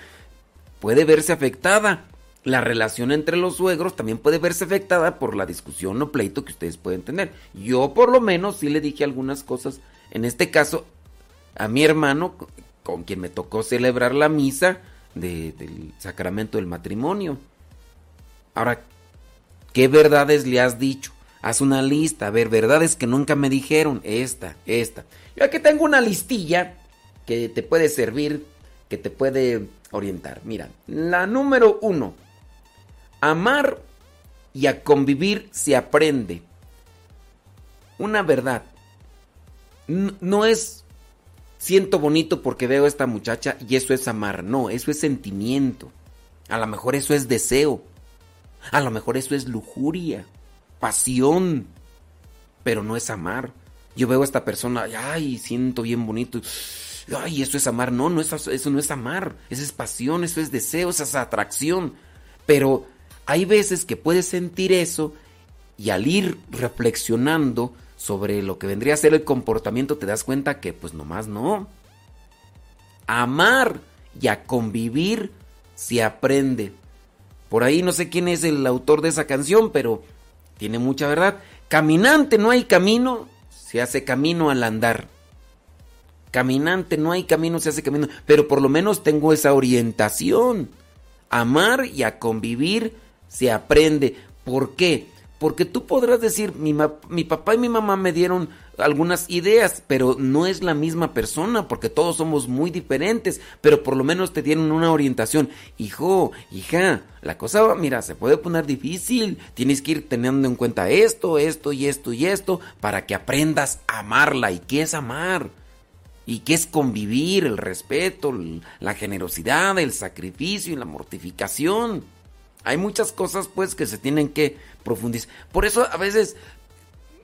puede verse afectada. La relación entre los suegros también puede verse afectada por la discusión o pleito que ustedes pueden tener. Yo por lo menos sí le dije algunas cosas, en este caso a mi hermano, con quien me tocó celebrar la misa de, del sacramento del matrimonio. Ahora, ¿qué verdades le has dicho? Haz una lista, a ver, verdades que nunca me dijeron, esta, esta. Yo aquí tengo una listilla que te puede servir, que te puede orientar. Mira, la número uno, amar y a convivir se aprende. Una verdad, no es siento bonito porque veo a esta muchacha y eso es amar, no, eso es sentimiento. A lo mejor eso es deseo. A lo mejor eso es lujuria, pasión, pero no es amar. Yo veo a esta persona, ay, siento bien bonito. Ay, eso es amar. No, no es, eso no es amar. Eso es pasión, eso es deseo, eso es atracción. Pero hay veces que puedes sentir eso y al ir reflexionando sobre lo que vendría a ser el comportamiento te das cuenta que pues nomás no. Amar y a convivir se aprende. Por ahí no sé quién es el autor de esa canción, pero tiene mucha verdad. Caminante no hay camino se hace camino al andar. Caminante, no hay camino, se hace camino, pero por lo menos tengo esa orientación. Amar y a convivir se aprende. ¿Por qué? Porque tú podrás decir, mi, mi papá y mi mamá me dieron algunas ideas, pero no es la misma persona, porque todos somos muy diferentes, pero por lo menos te dieron una orientación. Hijo, hija, la cosa, mira, se puede poner difícil, tienes que ir teniendo en cuenta esto, esto y esto y esto, para que aprendas a amarla. ¿Y qué es amar? ¿Y qué es convivir? El respeto, la generosidad, el sacrificio y la mortificación. Hay muchas cosas pues que se tienen que profundizar. Por eso a veces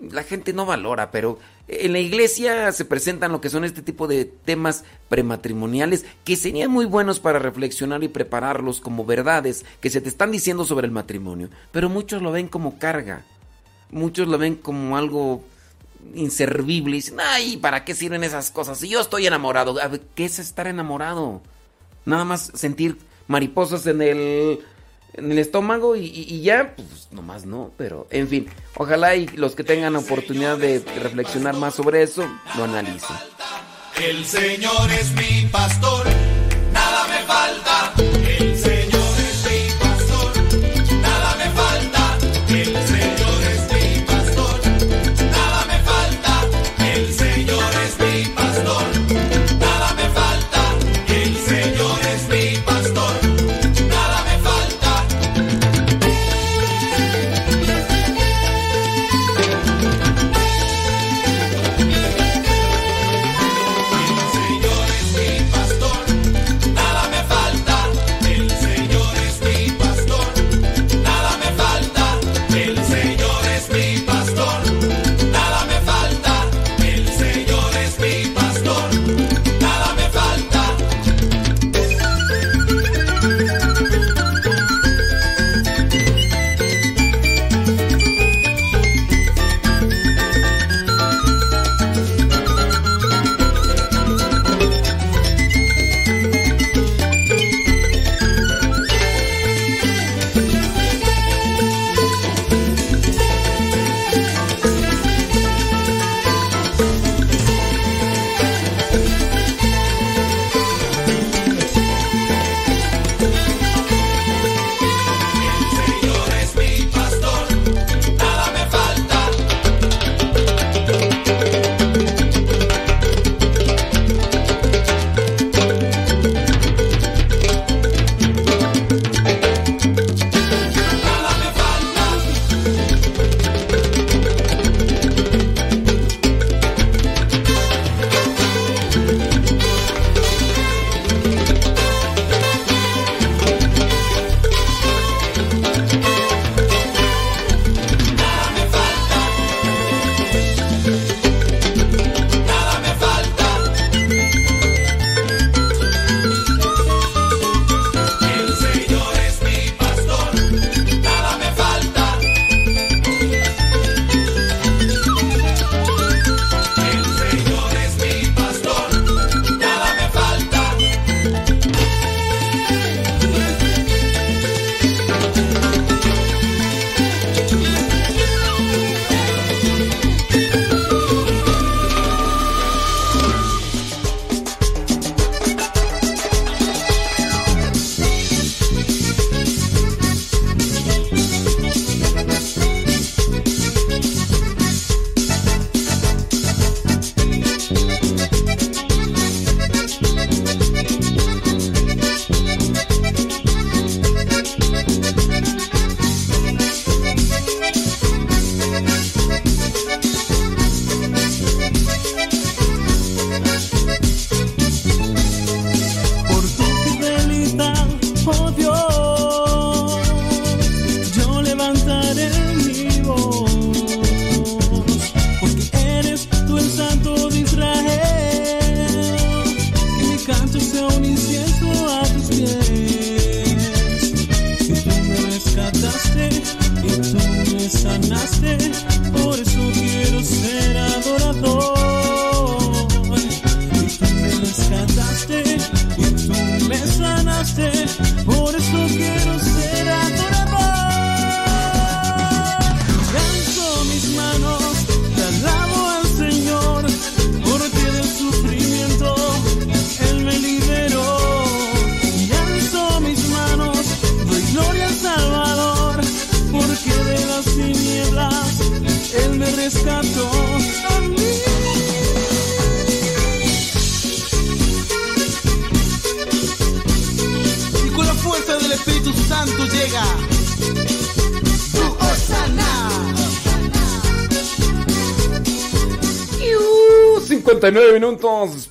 la gente no valora, pero en la iglesia se presentan lo que son este tipo de temas prematrimoniales que serían muy buenos para reflexionar y prepararlos como verdades que se te están diciendo sobre el matrimonio. Pero muchos lo ven como carga, muchos lo ven como algo inservible y dicen, ay, ¿para qué sirven esas cosas? Si yo estoy enamorado, ¿qué es estar enamorado? Nada más sentir mariposas en el en el estómago y, ya, pues nomás no, pero en fin, ojalá y los que tengan oportunidad de reflexionar más sobre eso, lo analicen. El Señor es mi pastor, nada me falta.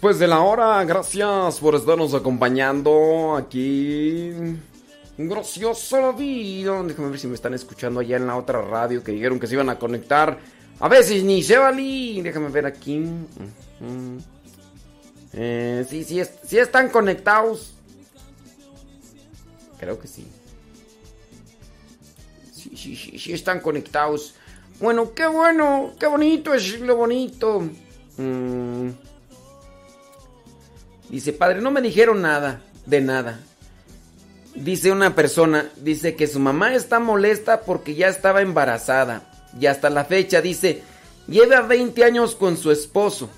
Después de la hora. Gracias por estarnos acompañando aquí. Graciosa la. Déjame ver si me están escuchando allá en la otra radio que dijeron que se iban a conectar. A veces ni se valí. Déjame ver aquí. Eh, sí, sí, es- sí están conectados. Creo que sí. Sí, sí, sí, sí están conectados. Bueno, qué bueno, qué bonito es lo bonito. Padre, no me dijeron nada, de nada. Dice una persona, dice que su mamá está molesta porque ya estaba embarazada. Y hasta la fecha, dice, lleva 20 años con su esposo.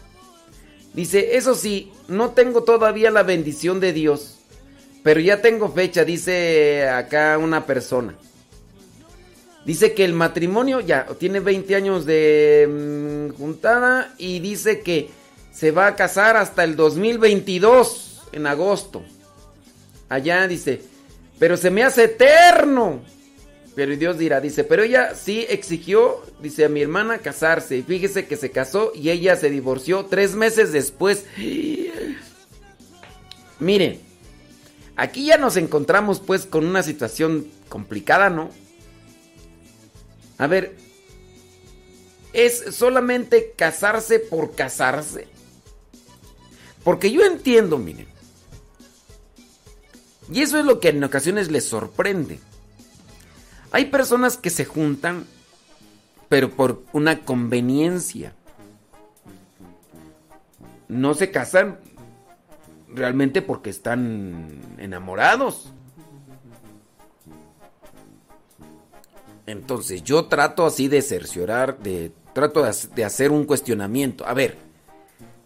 Dice, eso sí, no tengo todavía la bendición de Dios. Pero ya tengo fecha, dice acá una persona. Dice que el matrimonio ya tiene 20 años de mm, juntada y dice que se va a casar hasta el 2022, en agosto. Allá dice, pero se me hace eterno. Pero Dios dirá, dice, pero ella sí exigió, dice a mi hermana, casarse. Y fíjese que se casó y ella se divorció tres meses después. (gasps) Mire, aquí ya nos encontramos pues con una situación complicada, ¿no? A ver, ¿es solamente casarse por casarse? Porque yo entiendo, miren. Y eso es lo que en ocasiones les sorprende. Hay personas que se juntan, pero por una conveniencia. No se casan realmente porque están enamorados. Entonces yo trato así de cerciorar, de trato de, hac- de hacer un cuestionamiento. A ver,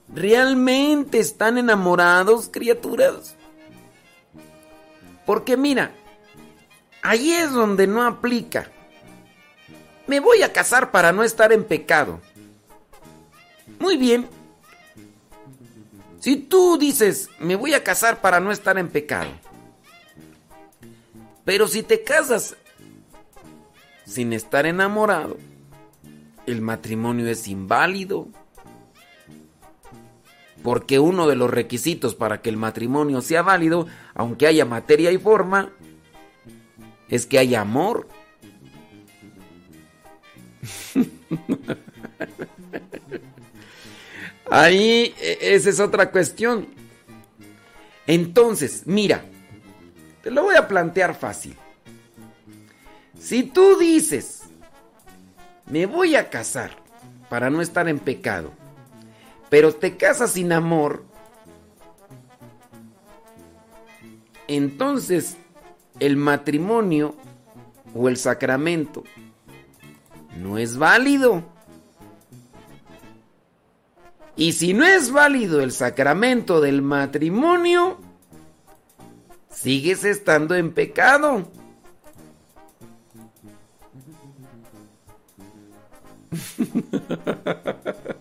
¿realmente están enamorados, criaturas? Porque mira, ahí es donde no aplica. Me voy a casar para no estar en pecado. Muy bien. Si tú dices, me voy a casar para no estar en pecado. Pero si te casas sin estar enamorado, el matrimonio es inválido. Porque uno de los requisitos para que el matrimonio sea válido, aunque haya materia y forma, es que haya amor. (laughs) Ahí e- esa es otra cuestión. Entonces, mira, te lo voy a plantear fácil. Si tú dices, me voy a casar para no estar en pecado, pero te casas sin amor, entonces el matrimonio o el sacramento no es válido. Y si no es válido el sacramento del matrimonio, sigues estando en pecado. (laughs)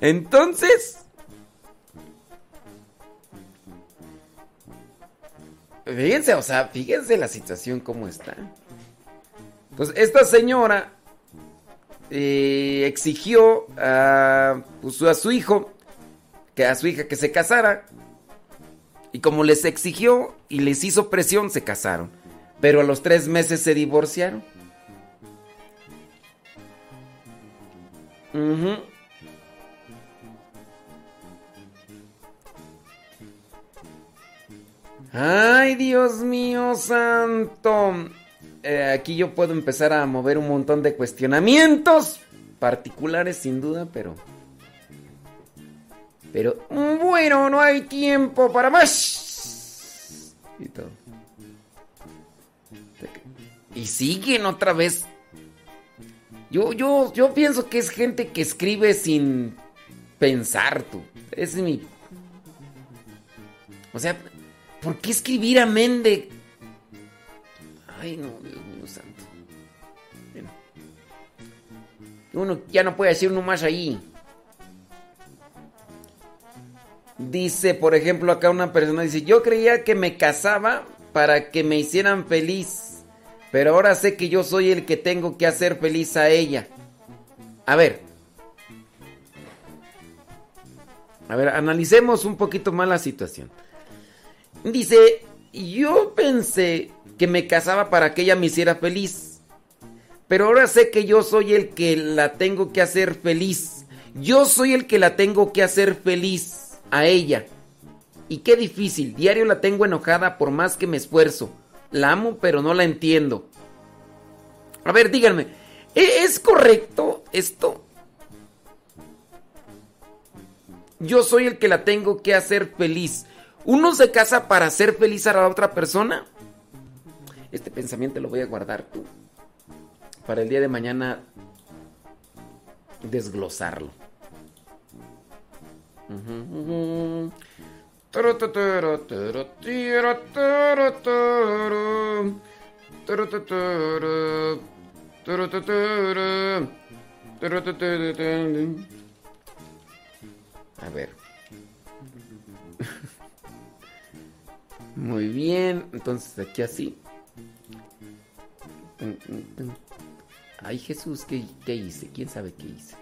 Entonces, fíjense, o sea, fíjense la situación cómo está. Pues esta señora eh, exigió a, pues, a su hijo, que a su hija que se casara. Y como les exigió y les hizo presión, se casaron. Pero a los tres meses se divorciaron. Ay, Dios mío santo. Eh, aquí yo puedo empezar a mover un montón de cuestionamientos particulares sin duda, pero... Pero bueno, no hay tiempo para más. Y todo. Y siguen otra vez. Yo, yo, yo pienso que es gente que escribe sin pensar, tú. Es mi. O sea, ¿Por qué escribir amén de... Ay, no, Dios mío santo. Bueno. Uno ya no puede decir uno más ahí. Dice, por ejemplo, acá una persona dice, yo creía que me casaba para que me hicieran feliz, pero ahora sé que yo soy el que tengo que hacer feliz a ella. A ver. A ver, analicemos un poquito más la situación. Dice, yo pensé que me casaba para que ella me hiciera feliz, pero ahora sé que yo soy el que la tengo que hacer feliz. Yo soy el que la tengo que hacer feliz a ella. Y qué difícil, diario la tengo enojada por más que me esfuerzo. La amo, pero no la entiendo. A ver, díganme, ¿e- ¿es correcto esto? Yo soy el que la tengo que hacer feliz. ¿Uno se casa para hacer feliz a la otra persona? Este pensamiento lo voy a guardar tú. Para el día de mañana desglosarlo. A ver. Muy bien. Entonces aquí así. Ay Jesús, ¿qué, qué hice? ¿Quién sabe qué hice?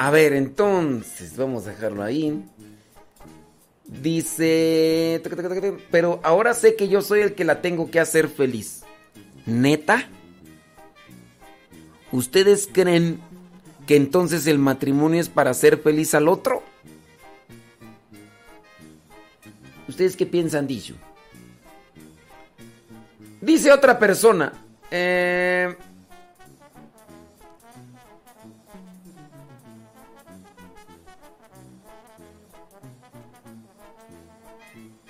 A ver, entonces, vamos a dejarlo ahí. Dice, pero ahora sé que yo soy el que la tengo que hacer feliz. ¿Neta? ¿Ustedes creen que entonces el matrimonio es para hacer feliz al otro? ¿Ustedes qué piensan, dicho? Dice otra persona. Eh,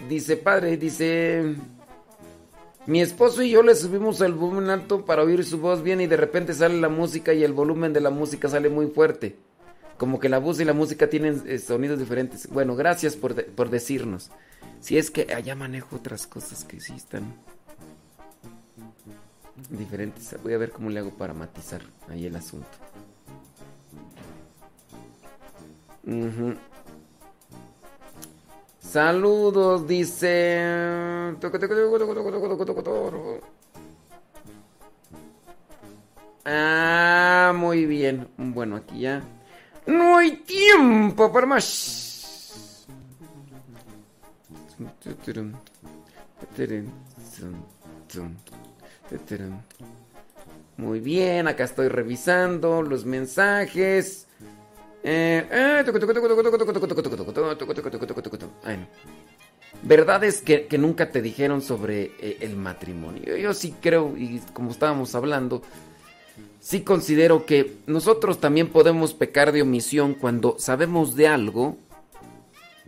dice padre, dice... Mi esposo y yo le subimos el volumen alto para oír su voz bien y de repente sale la música y el volumen de la música sale muy fuerte. Como que la voz y la música tienen eh, sonidos diferentes. Bueno, gracias por, por decirnos. Si es que allá manejo otras cosas que sí están diferentes. Voy a ver cómo le hago para matizar ahí el asunto. Ujú. Saludos, dice. Ah, muy bien. Bueno, aquí ya. No hay tiempo para más. Muy bien, acá estoy revisando los mensajes. Eh, eh. Verdades que, nunca te dijeron sobre eh, el matrimonio. Yo sí creo, y como estábamos hablando, sí considero que nosotros también podemos pecar de omisión cuando sabemos de algo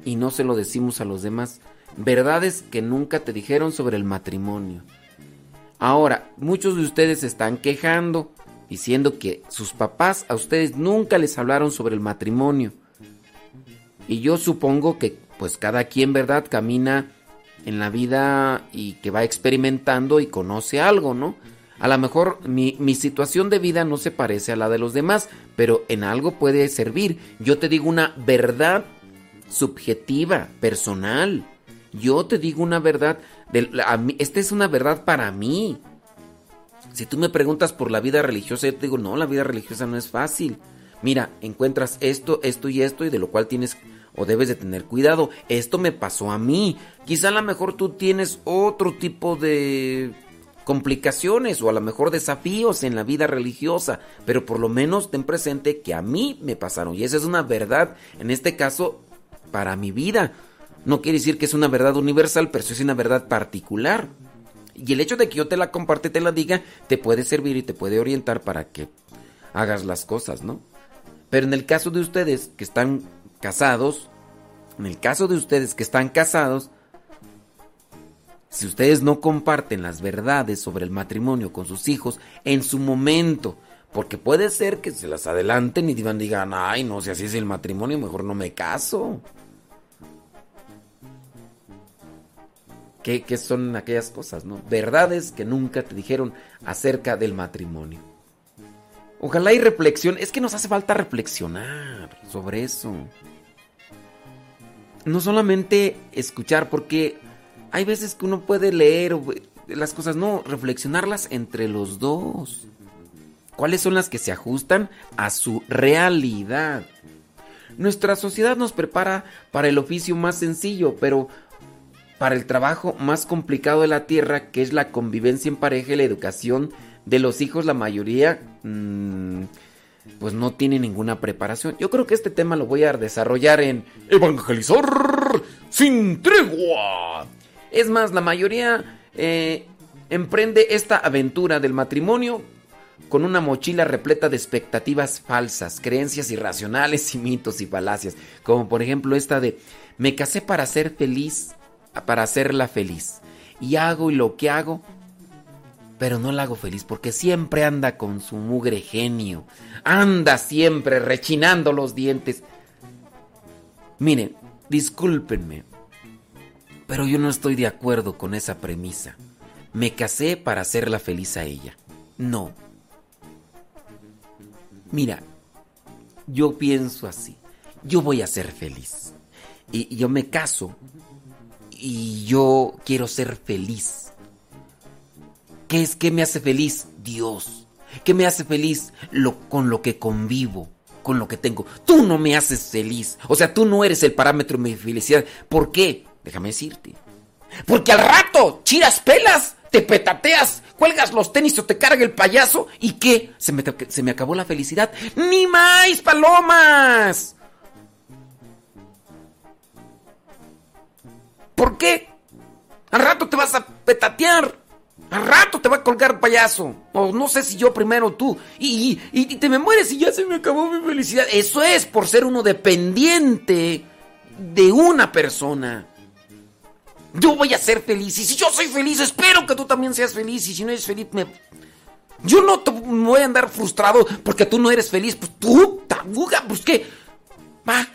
y no se lo decimos a los demás. Verdades que nunca te dijeron sobre el matrimonio. Ahora, muchos de ustedes se están quejando, diciendo que sus papás a ustedes nunca les hablaron sobre el matrimonio. Y yo supongo que pues cada quien, ¿verdad?, camina en la vida y que va experimentando y conoce algo, ¿no? A lo mejor mi, situación de vida no se parece a la de los demás, pero en algo puede servir. Yo te digo una verdad subjetiva, personal. Yo te digo una verdad, de, a mí- esta es una verdad para mí. Si tú me preguntas por la vida religiosa, yo te digo, no, la vida religiosa no es fácil. Mira, encuentras esto, esto y esto, y de lo cual tienes o debes de tener cuidado. Esto me pasó a mí. Quizá a lo mejor tú tienes otro tipo de complicaciones o a lo mejor desafíos en la vida religiosa, pero por lo menos ten presente que a mí me pasaron y esa es una verdad, en este caso, para mi vida. No quiere decir que es una verdad universal, pero sí es una verdad particular. Y el hecho de que yo te la comparte te la diga, te puede servir y te puede orientar para que hagas las cosas, ¿no? Pero en el caso de ustedes que están casados, en el caso de ustedes que están casados, si ustedes no comparten las verdades sobre el matrimonio con sus hijos en su momento, porque puede ser que se las adelanten y digan, digan, ay, no, si así es el matrimonio, mejor no me caso. ¿Qué, son aquellas cosas, no? Verdades que nunca te dijeron acerca del matrimonio. Ojalá y reflexión. Es que nos hace falta reflexionar sobre eso. No solamente escuchar, porque hay veces que uno puede leer las cosas, no, reflexionarlas entre los dos. ¿Cuáles son las que se ajustan a su realidad? Nuestra sociedad nos prepara para el oficio más sencillo, pero para el trabajo más complicado de la tierra, que es la convivencia en pareja y la educación de los hijos, la mayoría mm, pues no tiene ninguna preparación. Yo creo que este tema lo voy a desarrollar en Evangelizar sin tregua. Es más, la mayoría eh, emprende esta aventura del matrimonio con una mochila repleta de expectativas falsas, creencias irracionales y mitos y falacias. Como por ejemplo esta de, me casé para ser feliz, para hacerla feliz. Y hago lo que hago, pero no la hago feliz porque siempre anda con su mugre genio. Anda siempre rechinando los dientes. Miren, discúlpenme, pero yo no estoy de acuerdo con esa premisa. Me casé para hacerla feliz a ella. No. Mira, yo pienso así. Yo voy a ser feliz. Y yo me caso y yo quiero ser feliz. ¿Qué es que me hace feliz? Dios. ¿Qué me hace feliz? Con lo que convivo, con lo que tengo. Tú no me haces feliz. O sea, tú no eres el parámetro de mi felicidad. ¿Por qué? Déjame decirte. Porque al rato, chiras pelas, te petateas, cuelgas los tenis o te carga el payaso. ¿Y qué? Se me, se me acabó la felicidad. ¡Ni más, palomas! ¿Por qué? Al rato te vas a petatear. Al rato te va a colgar payaso. O no sé si yo primero tú. Y, y, y te me mueres y ya se me acabó mi felicidad. Eso es por ser uno dependiente de una persona. Yo voy a ser feliz. Y si yo soy feliz, espero que tú también seas feliz. Y si no eres feliz, me... Yo no te voy a andar frustrado porque tú no eres feliz. Pues tú, tabuga, pues qué. Va.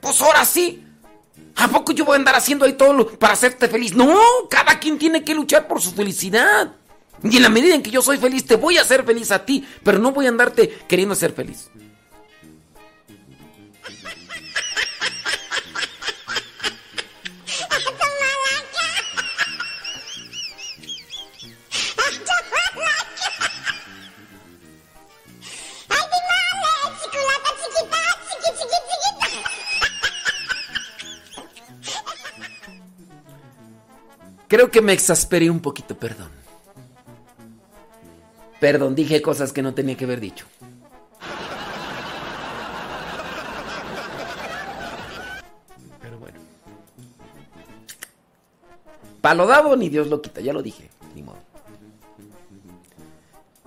Pues ahora sí. ¿A poco yo voy a andar haciendo ahí todo lo para hacerte feliz? No, cada quien tiene que luchar por su felicidad. Y en la medida en que yo soy feliz, te voy a hacer feliz a ti, pero no voy a andarte queriendo ser feliz. Creo que me exasperé un poquito, perdón. Perdón, dije cosas que no tenía que haber dicho. Pero bueno. Palo dado ni Dios lo quita, ya lo dije, ni modo.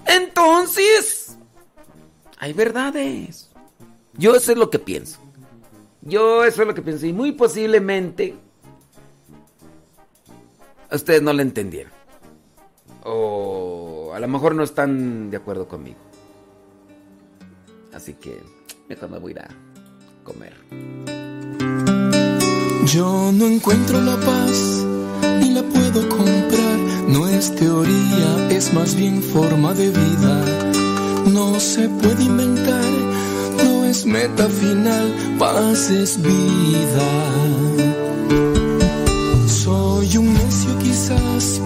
Entonces, hay verdades. Yo eso es lo que pienso. Yo eso es lo que pienso. Y muy posiblemente ustedes no le entendieron. O a lo mejor no están de acuerdo conmigo. Así que mejor me voy a ir a comer. Yo no encuentro la paz ni la puedo comprar. No es teoría, es más bien forma de vida. No se puede inventar, no es meta final, paz es vida. Soy un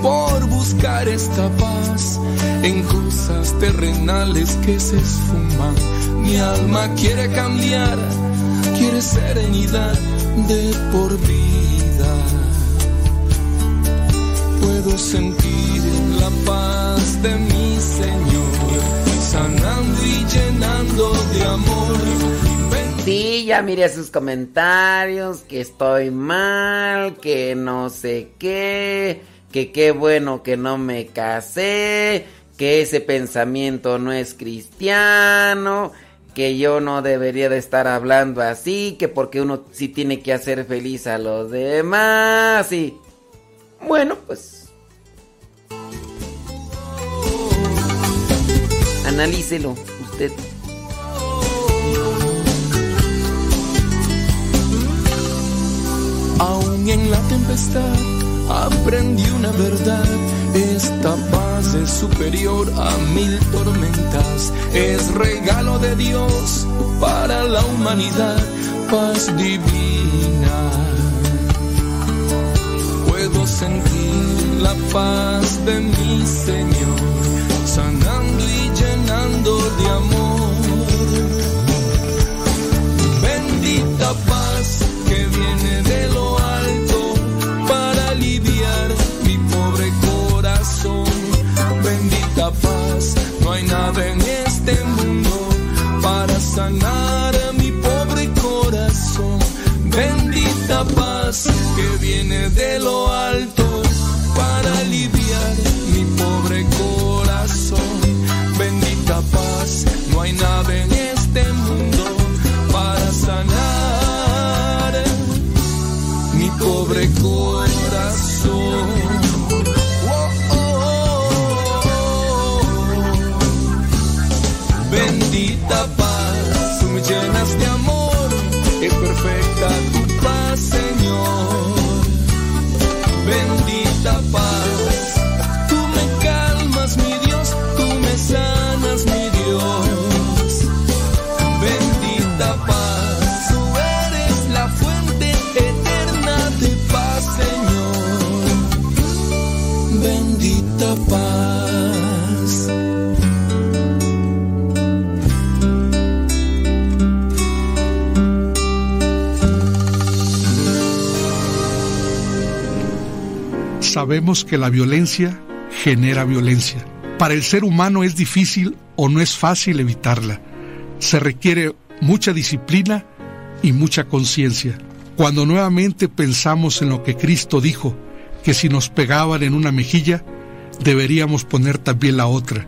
por buscar esta paz en cosas terrenales que se esfuman. Mi alma quiere cambiar, quiere serenidad de por vida. Puedo sentir la paz de mi Señor, sanando y llenando de amor. Sí, ya miré sus comentarios, que estoy mal, que no sé qué, que qué bueno que no me casé, que ese pensamiento no es cristiano, que yo no debería de estar hablando así, que porque uno sí tiene que hacer feliz a los demás y... Bueno, pues... Analícelo usted. Aún en la tempestad aprendí una verdad. Esta paz es superior a mil tormentas. Es regalo de Dios para la humanidad. Paz divina. Puedo sentir la paz de mi Señor, sanando y llenando de amor. No hay nada en este mundo para sanar a mi pobre corazón. Bendita paz que viene de lo alto para aliviar mi pobre corazón. Bendita paz, no hay nada en Sabemos que la violencia genera violencia. Para el ser humano es difícil o no es fácil evitarla. Se requiere mucha disciplina y mucha conciencia. Cuando nuevamente pensamos en lo que Cristo dijo, que si nos pegaban en una mejilla, deberíamos poner también la otra.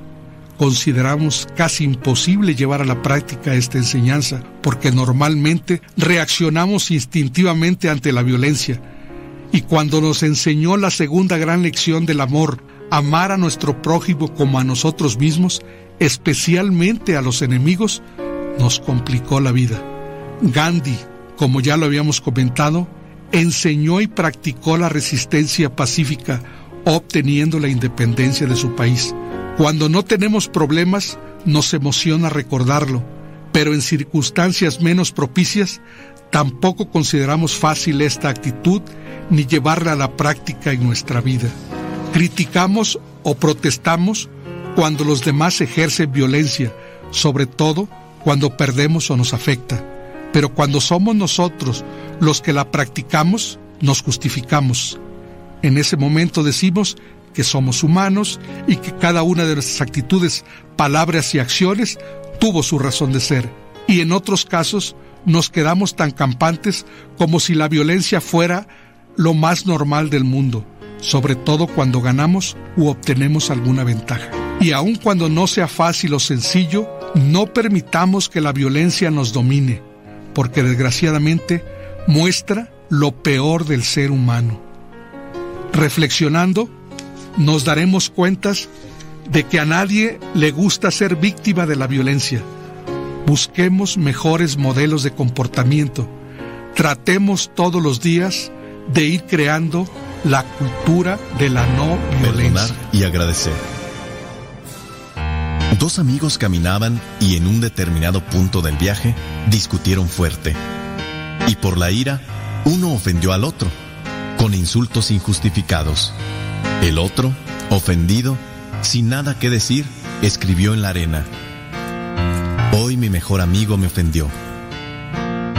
Consideramos casi imposible llevar a la práctica esta enseñanza porque normalmente reaccionamos instintivamente ante la violencia. Y cuando nos enseñó la segunda gran lección del amor, amar a nuestro prójimo como a nosotros mismos, especialmente a los enemigos, nos complicó la vida. Gandhi, como ya lo habíamos comentado, enseñó y practicó la resistencia pacífica, obteniendo la independencia de su país. Cuando no tenemos problemas, nos emociona recordarlo, pero en circunstancias menos propicias, tampoco consideramos fácil esta actitud ni llevarla a la práctica en nuestra vida. Criticamos o protestamos cuando los demás ejercen violencia, sobre todo cuando perdemos o nos afecta. Pero cuando somos nosotros los que la practicamos, nos justificamos. En ese momento decimos que somos humanos y que cada una de nuestras actitudes, palabras y acciones tuvo su razón de ser. Y en otros casos nos quedamos tan campantes como si la violencia fuera lo más normal del mundo, sobre todo cuando ganamos u obtenemos alguna ventaja. Y aun cuando no sea fácil o sencillo, no permitamos que la violencia nos domine, porque desgraciadamente muestra lo peor del ser humano. Reflexionando, nos daremos cuentas de que a nadie le gusta ser víctima de la violencia. Busquemos mejores modelos de comportamiento. Tratemos todos los días de ir creando la cultura de la no violencia. Perdonar y agradecer. Dos amigos caminaban y en un determinado punto del viaje discutieron fuerte. Y por la ira, uno ofendió al otro, con insultos injustificados. El otro, ofendido, sin nada que decir, escribió en la arena. Hoy mi mejor amigo me ofendió.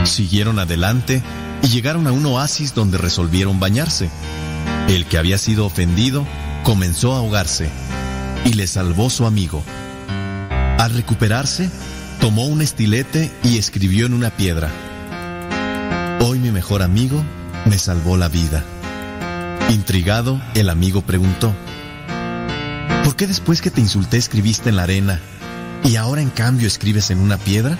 Siguieron adelante y llegaron a un oasis donde resolvieron bañarse. El que había sido ofendido comenzó a ahogarse y le salvó su amigo. Al recuperarse, tomó un estilete y escribió en una piedra. Hoy mi mejor amigo me salvó la vida. Intrigado, el amigo preguntó, ¿por qué después que te insulté escribiste en la arena y ahora en cambio escribes en una piedra?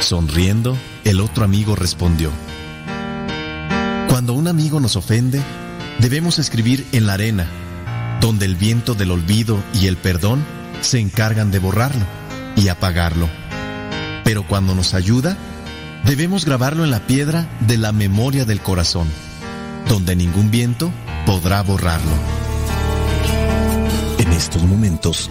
Sonriendo, el otro amigo respondió, Cuando un amigo nos ofende, debemos escribir en la arena, donde el viento del olvido y el perdón se encargan de borrarlo y apagarlo. Pero cuando nos ayuda, debemos grabarlo en la piedra de la memoria del corazón, donde ningún viento podrá borrarlo. En estos momentos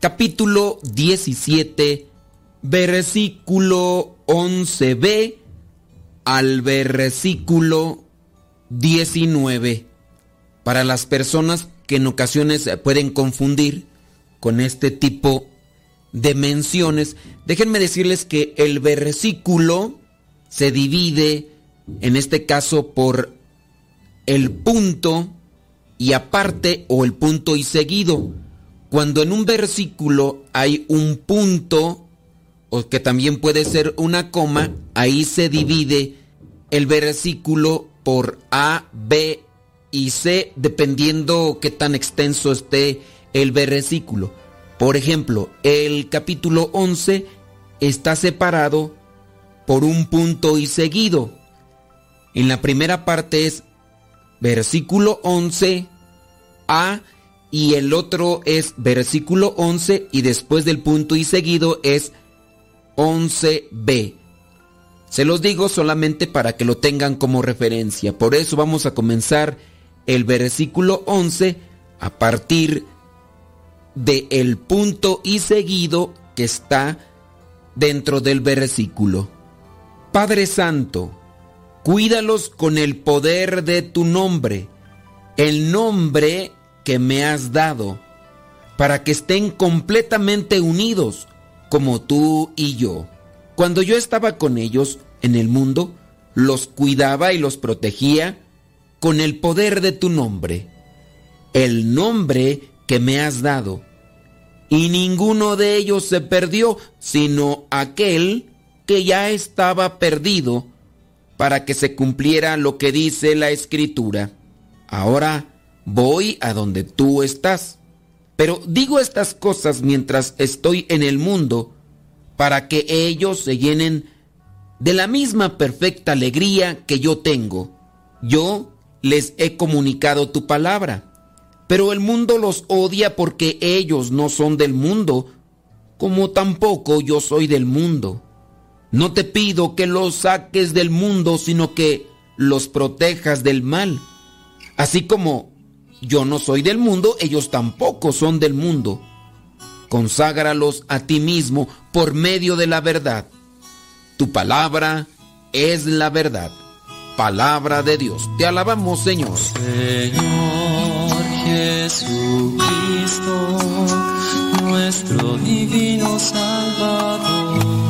capítulo 17, versículo 11b al versículo 19. Para las personas que en ocasiones pueden confundir con este tipo de menciones, déjenme decirles que el versículo se divide, en este caso, por el punto y aparte o el punto y seguido. Cuando en un versículo hay un punto o que también puede ser una coma, ahí se divide el versículo por A, B y C dependiendo qué tan extenso esté el versículo. Por ejemplo, el capítulo 11 está separado por un punto y seguido. En la primera parte es versículo 11 A y el otro es versículo 11 y después del punto y seguido es 11b. Se los digo solamente para que lo tengan como referencia. Por eso vamos a comenzar el versículo 11 a partir de el punto y seguido que está dentro del versículo. Padre Santo, cuídalos con el poder de tu nombre, el nombre que me has dado, para que estén completamente unidos como tú y yo. Cuando yo estaba con ellos en el mundo, los cuidaba y los protegía con el poder de tu nombre, el nombre que me has dado. Y ninguno de ellos se perdió, sino aquel que ya estaba perdido para que se cumpliera lo que dice la escritura. Ahora voy a donde tú estás. Pero digo estas cosas mientras estoy en el mundo, para que ellos se llenen de la misma perfecta alegría que yo tengo. Yo les he comunicado tu palabra, pero el mundo los odia porque ellos no son del mundo, como tampoco yo soy del mundo. No te pido que los saques del mundo, sino que los protejas del mal. Así como yo no soy del mundo, ellos tampoco son del mundo. Conságralos a ti mismo por medio de la verdad. Tu palabra es la verdad. Palabra de Dios. Te alabamos, Señor. Señor Jesucristo, nuestro divino Salvador.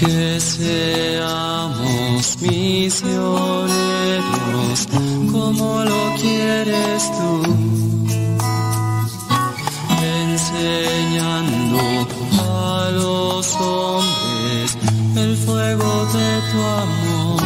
Que seamos misioneros como lo quieres tú, enseñando a los hombres el fuego de tu amor.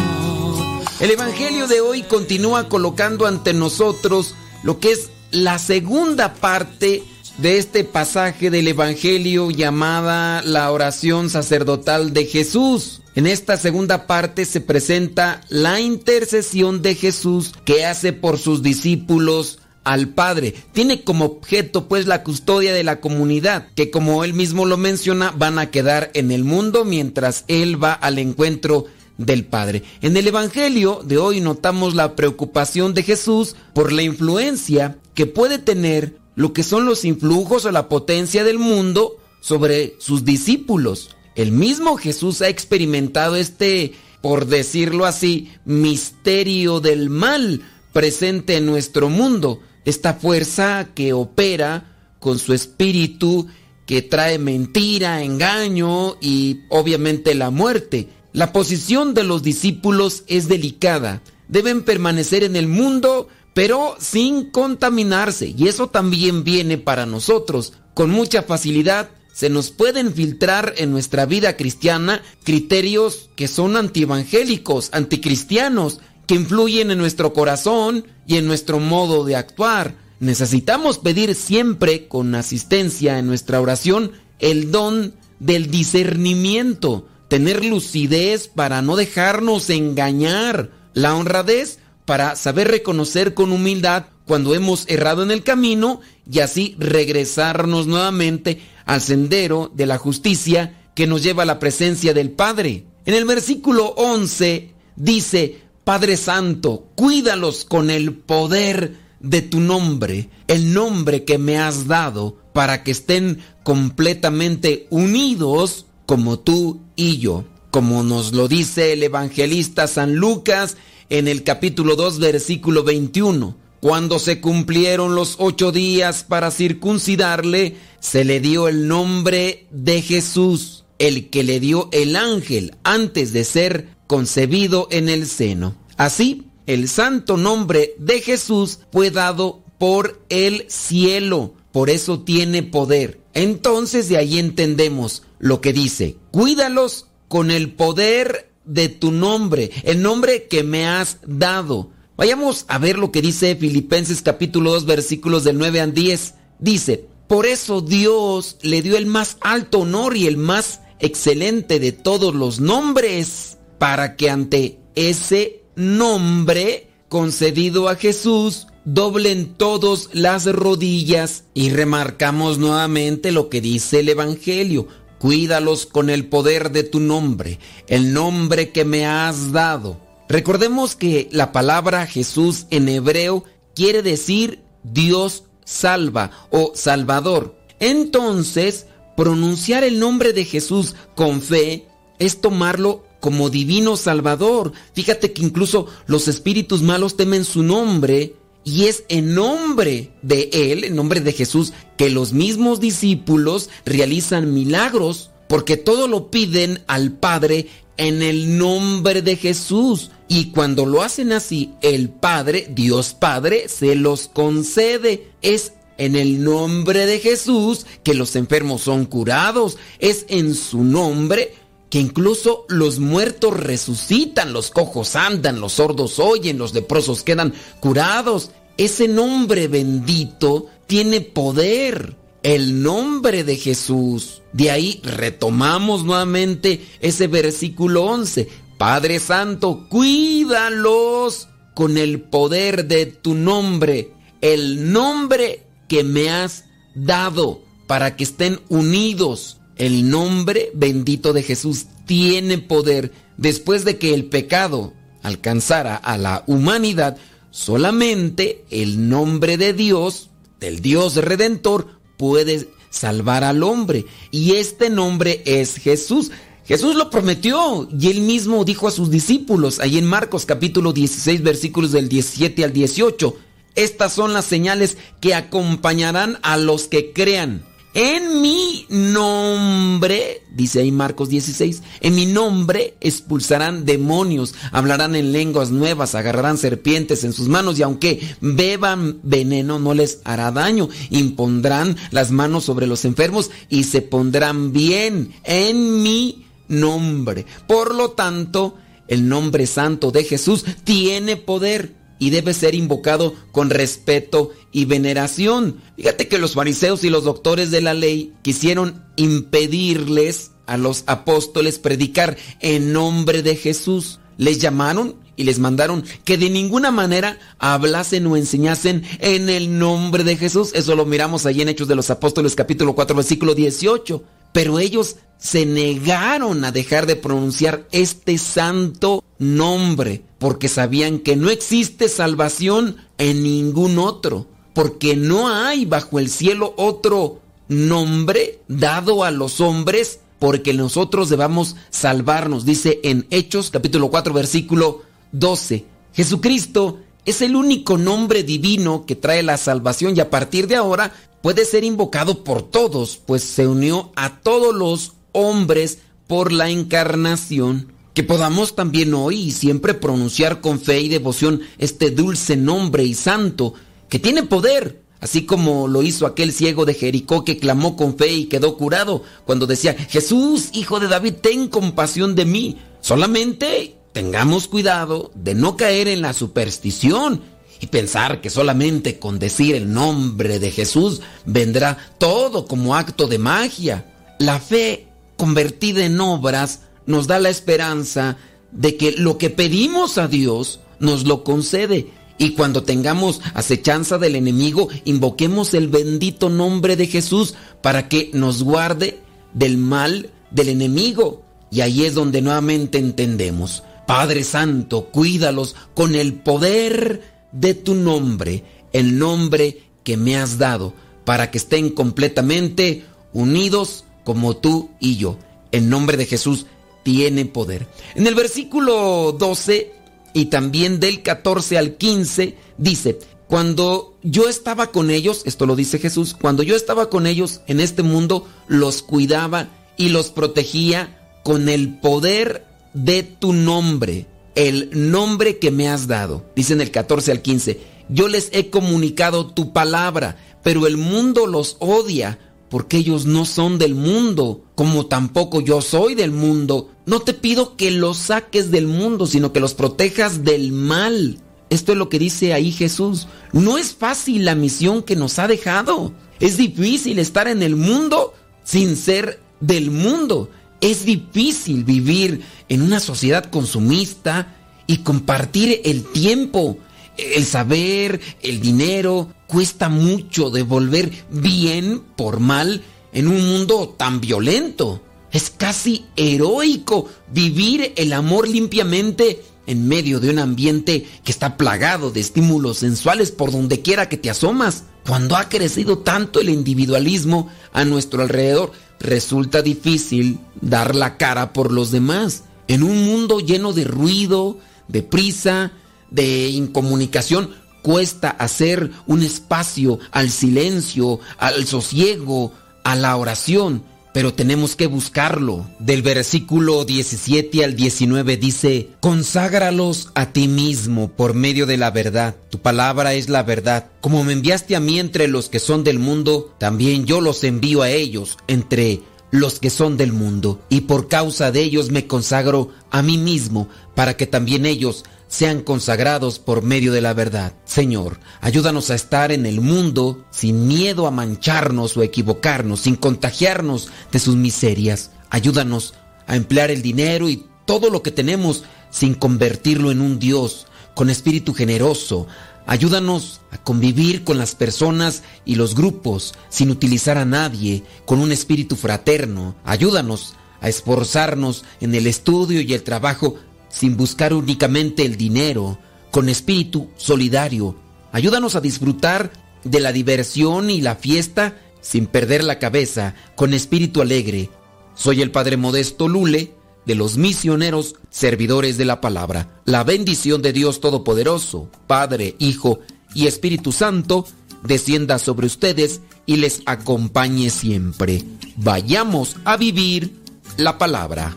El Evangelio de hoy continúa colocando ante nosotros lo que es la segunda parte de este pasaje del Evangelio llamada la oración sacerdotal de Jesús. En esta segunda parte se presenta la intercesión de Jesús que hace por sus discípulos al Padre. Tiene como objeto pues la custodia de la comunidad, que como él mismo lo menciona, van a quedar en el mundo mientras él va al encuentro del Padre. En el Evangelio de hoy notamos la preocupación de Jesús por la influencia que puede tener lo que son los influjos o la potencia del mundo sobre sus discípulos. El mismo Jesús ha experimentado este, por decirlo así, misterio del mal, presente en nuestro mundo. Esta fuerza que opera con su espíritu, que trae mentira, engaño y obviamente la muerte. La posición de los discípulos es delicada. Deben permanecer en el mundo, pero sin contaminarse. Y eso también viene para nosotros. Con mucha facilidad se nos pueden filtrar en nuestra vida cristiana criterios que son antievangélicos, anticristianos, que influyen en nuestro corazón y en nuestro modo de actuar. Necesitamos pedir siempre con asistencia en nuestra oración el don del discernimiento, tener lucidez para no dejarnos engañar, la honradez para saber reconocer con humildad cuando hemos errado en el camino y así regresarnos nuevamente al sendero de la justicia que nos lleva a la presencia del Padre. En el versículo 11 dice, Padre Santo, cuídalos con el poder de tu nombre, el nombre que me has dado, para que estén completamente unidos como tú y yo. Como nos lo dice el evangelista San Lucas en el capítulo 2, versículo 21. Cuando se cumplieron los ocho días para circuncidarle, se le dio el nombre de Jesús, el que le dio el ángel antes de ser concebido en el seno. Así, el santo nombre de Jesús fue dado por el cielo, por eso tiene poder. Entonces de ahí entendemos lo que dice, cuídalos con el poder de tu nombre, el nombre que me has dado. Vayamos a ver lo que dice Filipenses capítulo 2 versículos del 9 al 10. Dice, por eso Dios le dio el más alto honor y el más excelente de todos los nombres, para que ante ese nombre concedido a Jesús, doblen todos las rodillas y remarcamos nuevamente lo que dice el Evangelio. Cuídalos con el poder de tu nombre, el nombre que me has dado. Recordemos que la palabra Jesús en hebreo quiere decir Dios salva o salvador. Entonces, pronunciar el nombre de Jesús con fe es tomarlo como divino salvador. Fíjate que incluso los espíritus malos temen su nombre y es en nombre de Él, en nombre de Jesús, que los mismos discípulos realizan milagros, porque todo lo piden al Padre en el nombre de Jesús. Y cuando lo hacen así, el Padre, Dios Padre, se los concede. Es en el nombre de Jesús que los enfermos son curados. Es en su nombre que incluso los muertos resucitan, los cojos andan, los sordos oyen, los leprosos quedan curados. Ese nombre bendito tiene poder, el nombre de Jesús. De ahí retomamos nuevamente ese versículo 11. Padre Santo, cuídalos con el poder de tu nombre, el nombre que me has dado para que estén unidos el nombre bendito de Jesús tiene poder después de que el pecado alcanzara a la humanidad. Solamente el nombre de Dios, del Dios redentor, puede salvar al hombre. Y este nombre es Jesús. Jesús lo prometió y él mismo dijo a sus discípulos, ahí en Marcos capítulo 16 versículos del 17 al 18, estas son las señales que acompañarán a los que crean. En mi nombre, dice ahí Marcos 16, en mi nombre expulsarán demonios, hablarán en lenguas nuevas, agarrarán serpientes en sus manos y aunque beban veneno no les hará daño. Impondrán las manos sobre los enfermos y se pondrán bien en mi nombre. Por lo tanto, el nombre santo de Jesús tiene poder y debe ser invocado con respeto y veneración. Fíjate que los fariseos y los doctores de la ley quisieron impedirles a los apóstoles predicar en nombre de Jesús. Les llamaron y les mandaron que de ninguna manera hablasen o enseñasen en el nombre de Jesús. Eso lo miramos allí en Hechos de los Apóstoles capítulo 4 versículo 18. Pero ellos se negaron a dejar de pronunciar este santo nombre porque sabían que no existe salvación en ningún otro, porque no hay bajo el cielo otro nombre dado a los hombres porque nosotros debamos salvarnos, dice en Hechos capítulo 4 versículo 12. Jesucristo Es el único nombre divino que trae la salvación y a partir de ahora puede ser invocado por todos, pues se unió a todos los hombres por la encarnación. Que podamos también hoy y siempre pronunciar con fe y devoción este dulce nombre y santo que tiene poder, así como lo hizo aquel ciego de Jericó que clamó con fe y quedó curado cuando decía, Jesús, hijo de David, ten compasión de mí. Solamente tengamos cuidado de no caer en la superstición y pensar que solamente con decir el nombre de Jesús vendrá todo como acto de magia. La fe convertida en obras nos da la esperanza de que lo que pedimos a Dios nos lo concede. Y cuando tengamos acechanza del enemigo, invoquemos el bendito nombre de Jesús para que nos guarde del mal del enemigo. Y ahí es donde nuevamente entendemos. Padre Santo, cuídalos con el poder de tu nombre, el nombre que me has dado, para que estén completamente unidos como tú y yo. El nombre de Jesús tiene poder. En el versículo 12 y también del 14 al 15 dice, cuando yo estaba con ellos, esto lo dice Jesús, cuando yo estaba con ellos en este mundo, los cuidaba y los protegía con el poder de tu nombre, el nombre que me has dado. Dice en el 14 al 15, yo les he comunicado tu palabra, pero el mundo los odia porque ellos no son del mundo, como tampoco yo soy del mundo. No te pido que los saques del mundo, sino que los protejas del mal. Esto es lo que dice ahí Jesús. No es fácil la misión que nos ha dejado. Es difícil estar en el mundo sin ser del mundo. Es difícil vivir en una sociedad consumista y compartir el tiempo, el saber, el dinero. Cuesta mucho devolver bien por mal en un mundo tan violento. Es casi heroico vivir el amor limpiamente en medio de un ambiente que está plagado de estímulos sensuales por donde quiera que te asomas. Cuando ha crecido tanto el individualismo a nuestro alrededor, resulta difícil dar la cara por los demás. En un mundo lleno de ruido, de prisa, de incomunicación, cuesta hacer un espacio al silencio, al sosiego, a la oración, pero tenemos que buscarlo. Del versículo 17 al 19 dice, conságralos a ti mismo por medio de la verdad. Tu palabra es la verdad. Como me enviaste a mí entre los que son del mundo, también yo los envío a ellos entre los que son del mundo. Y por causa de ellos me consagro a mí mismo, para que también ellos sean consagrados por medio de la verdad. Señor, ayúdanos a estar en el mundo sin miedo a mancharnos o equivocarnos, sin contagiarnos de sus miserias. Ayúdanos a emplear el dinero y todo lo que tenemos sin convertirlo en un Dios, con espíritu generoso. Ayúdanos a convivir con las personas y los grupos sin utilizar a nadie, con un espíritu fraterno. Ayúdanos a esforzarnos en el estudio y el trabajo sin buscar únicamente el dinero, con espíritu solidario. Ayúdanos a disfrutar de la diversión y la fiesta sin perder la cabeza, con espíritu alegre. Soy el Padre Modesto Lule, de los misioneros servidores de la palabra. La bendición de Dios Todopoderoso, Padre, Hijo y Espíritu Santo, descienda sobre ustedes y les acompañe siempre. Vayamos a vivir la palabra.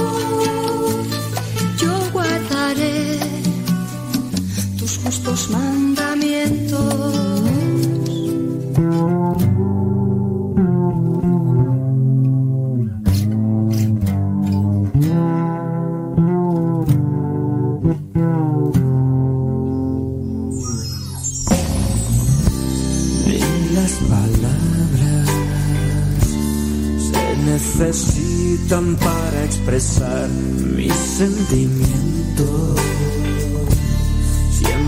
Justos mandamientos. En las palabras se necesitan para expresar mis sentimientos.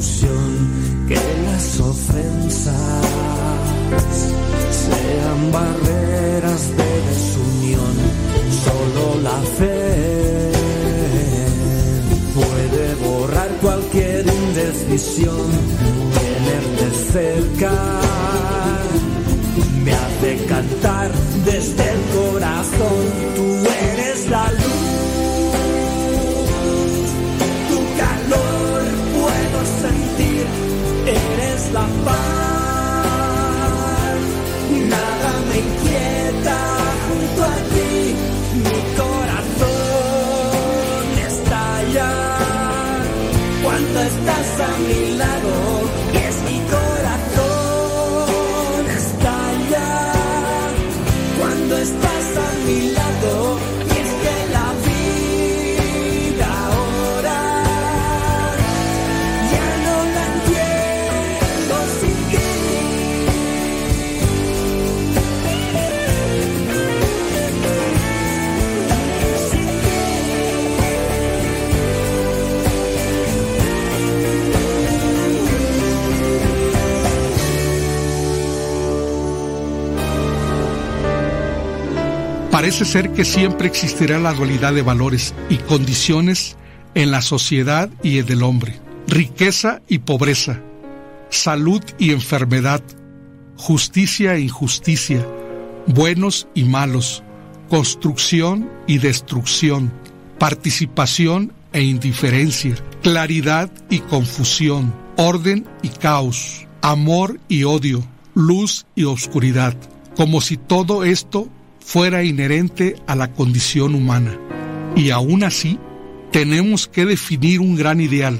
que las ofensas sean barreras de desunión. Solo la fe puede borrar cualquier indecisión. Tenerte cerca me hace cantar desde el corazón. Tú eres la luz, Parece ser que siempre existirá la dualidad de valores y condiciones en la sociedad y en el hombre, riqueza y pobreza, salud y enfermedad, justicia e injusticia, buenos y malos, construcción y destrucción, participación e indiferencia, claridad y confusión, orden y caos, amor y odio, luz y oscuridad, como si todo esto fuera inherente a la condición humana. Y aún así, tenemos que definir un gran ideal,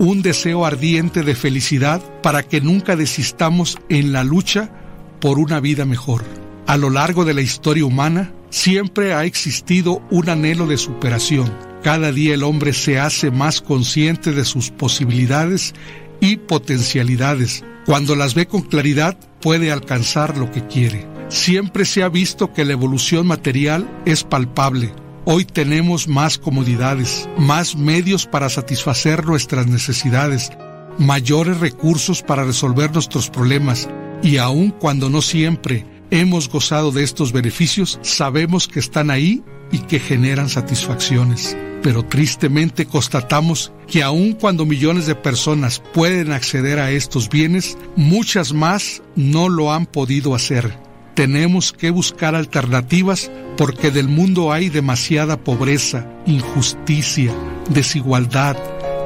un deseo ardiente de felicidad para que nunca desistamos en la lucha por una vida mejor. A lo largo de la historia humana, siempre ha existido un anhelo de superación. Cada día el hombre se hace más consciente de sus posibilidades y potencialidades. Cuando las ve con claridad, puede alcanzar lo que quiere. Siempre se ha visto que la evolución material es palpable. Hoy tenemos más comodidades, más medios para satisfacer nuestras necesidades, mayores recursos para resolver nuestros problemas y aun cuando no siempre hemos gozado de estos beneficios, sabemos que están ahí y que generan satisfacciones. Pero tristemente constatamos que aun cuando millones de personas pueden acceder a estos bienes, muchas más no lo han podido hacer tenemos que buscar alternativas porque del mundo hay demasiada pobreza, injusticia, desigualdad,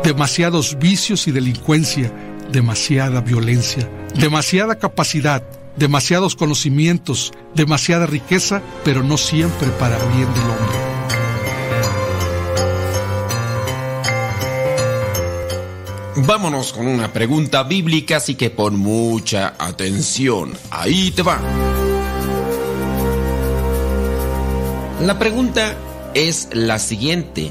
demasiados vicios y delincuencia, demasiada violencia, demasiada capacidad, demasiados conocimientos, demasiada riqueza, pero no siempre para bien del hombre. Vámonos con una pregunta bíblica, así que pon mucha atención. Ahí te va. La pregunta es la siguiente.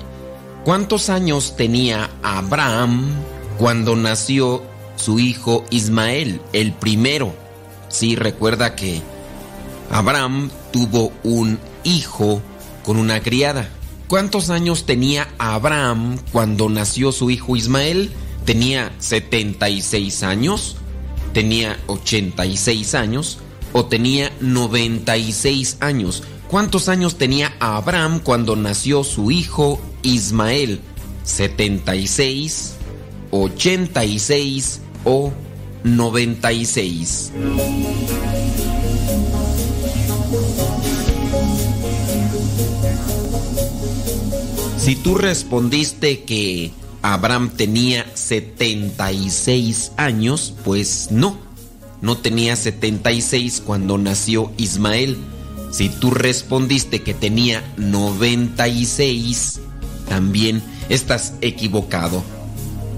¿Cuántos años tenía Abraham cuando nació su hijo Ismael, el primero? Sí, recuerda que Abraham tuvo un hijo con una criada. ¿Cuántos años tenía Abraham cuando nació su hijo Ismael? ¿Tenía 76 años? ¿Tenía 86 años? ¿O tenía 96 años? ¿Cuántos años tenía Abraham cuando nació su hijo Ismael? ¿76, 86 o 96? Si tú respondiste que Abraham tenía 76 años, pues no, no tenía 76 cuando nació Ismael. Si tú respondiste que tenía 96, también estás equivocado.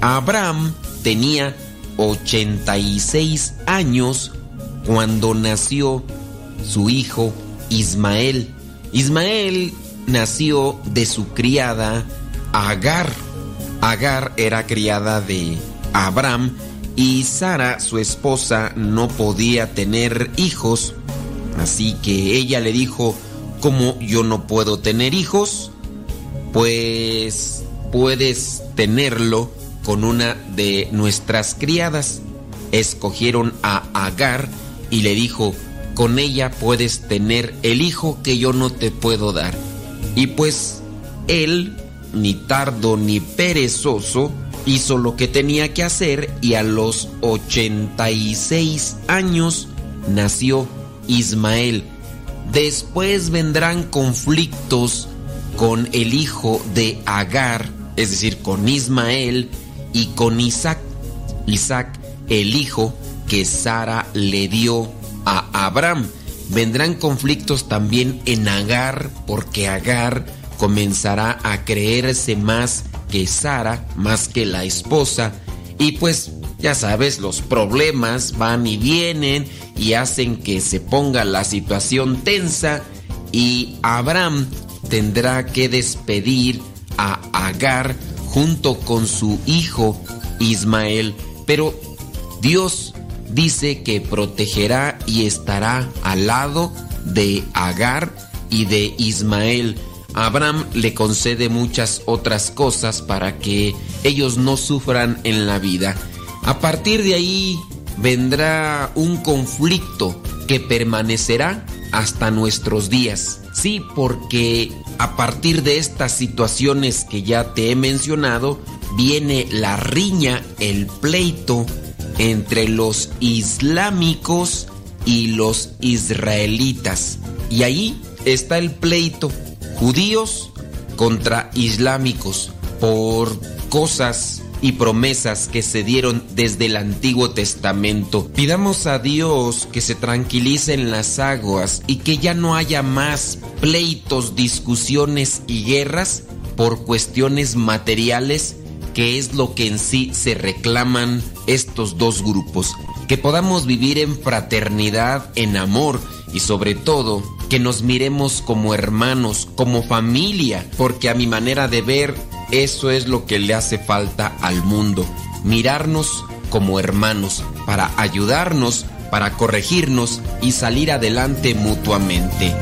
Abraham tenía 86 años cuando nació su hijo Ismael. Ismael nació de su criada Agar. Agar era criada de Abraham y Sara, su esposa, no podía tener hijos. Así que ella le dijo, ¿cómo yo no puedo tener hijos? Pues puedes tenerlo con una de nuestras criadas. Escogieron a Agar y le dijo, con ella puedes tener el hijo que yo no te puedo dar. Y pues él, ni tardo ni perezoso, hizo lo que tenía que hacer y a los 86 años nació Ismael. Después vendrán conflictos con el hijo de Agar, es decir, con Ismael y con Isaac. Isaac, el hijo que Sara le dio a Abraham. Vendrán conflictos también en Agar, porque Agar comenzará a creerse más que Sara, más que la esposa, y pues ya sabes, los problemas van y vienen y hacen que se ponga la situación tensa. Y Abraham tendrá que despedir a Agar junto con su hijo Ismael, pero Dios dice que protegerá y estará al lado de Agar y de Ismael. Abraham le concede muchas otras cosas para que ellos no sufran en la vida. A partir de ahí vendrá un conflicto que permanecerá hasta nuestros días. Sí, porque a partir de estas situaciones que ya te he mencionado, viene la riña, el pleito entre los islámicos y los israelitas. Y ahí está el pleito, judíos contra islámicos, por cosas y promesas que se dieron desde el Antiguo Testamento. Pidamos a Dios que se tranquilicen las aguas y que ya no haya más pleitos, discusiones y guerras por cuestiones materiales que es lo que en sí se reclaman estos dos grupos. Que podamos vivir en fraternidad, en amor y sobre todo que nos miremos como hermanos, como familia, porque a mi manera de ver eso es lo que le hace falta al mundo. Mirarnos como hermanos para ayudarnos, para corregirnos y salir adelante mutuamente.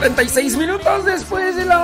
46 minutos después de la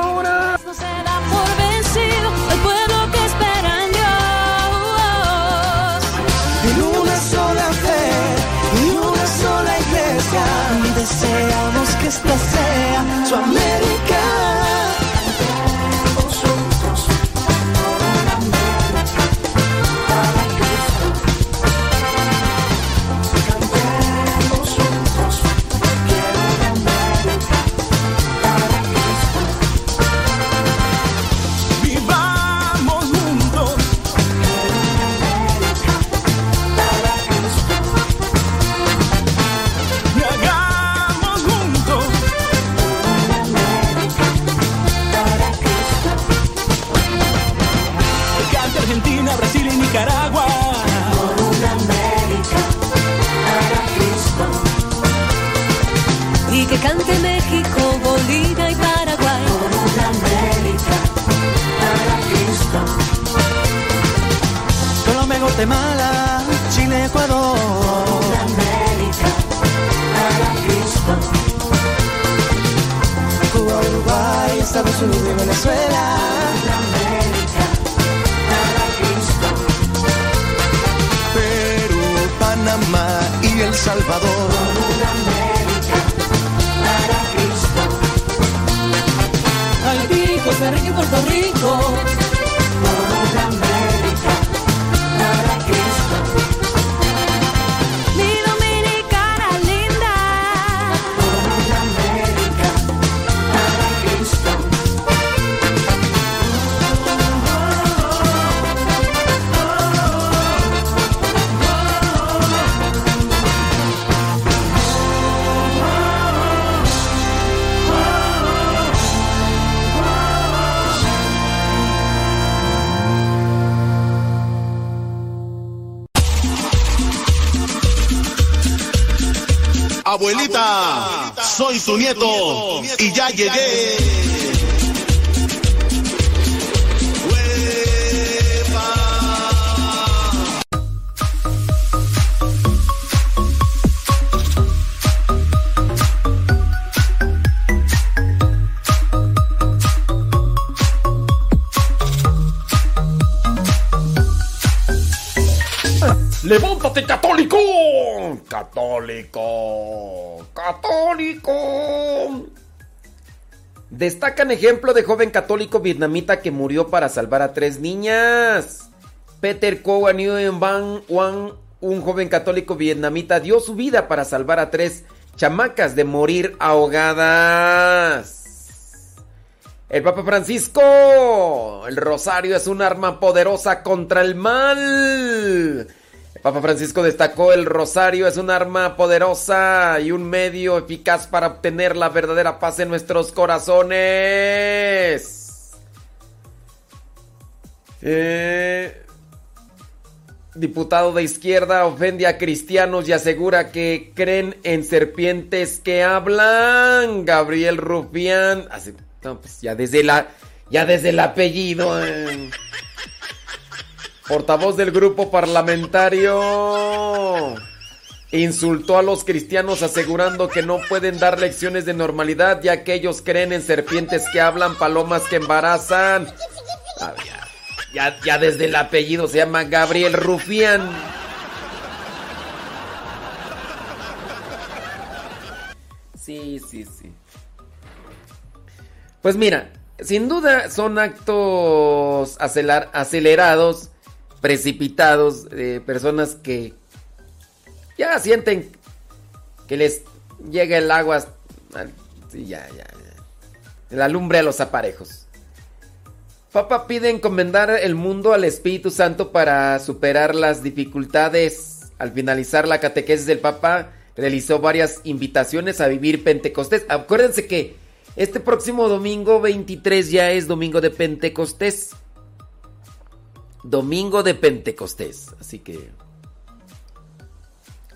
tu nieto y ya llegué. Destacan ejemplo de joven católico vietnamita que murió para salvar a tres niñas. Peter Koh Nguyen Van Wan, un joven católico vietnamita, dio su vida para salvar a tres chamacas de morir ahogadas. El Papa Francisco, el rosario es un arma poderosa contra el mal. Papa Francisco destacó el rosario es un arma poderosa y un medio eficaz para obtener la verdadera paz en nuestros corazones. Eh, diputado de izquierda, ofende a cristianos y asegura que creen en serpientes que hablan. Gabriel Rufián. Pues ya desde la. Ya desde el apellido. eh. Portavoz del grupo parlamentario. Insultó a los cristianos asegurando que no pueden dar lecciones de normalidad ya que ellos creen en serpientes que hablan, palomas que embarazan. Ah, ya, ya, desde el apellido se llama Gabriel Rufián. Sí, sí, sí. Pues mira, sin duda son actos acelar- acelerados, precipitados, de personas que ya sienten que les llega el agua. Sí, ya, ya, ya. La lumbre a los aparejos. Papa pide encomendar el mundo al Espíritu Santo para superar las dificultades. Al finalizar la catequesis del Papa, realizó varias invitaciones a vivir Pentecostés. Acuérdense que este próximo domingo 23 ya es domingo de Pentecostés. Domingo de Pentecostés. Así que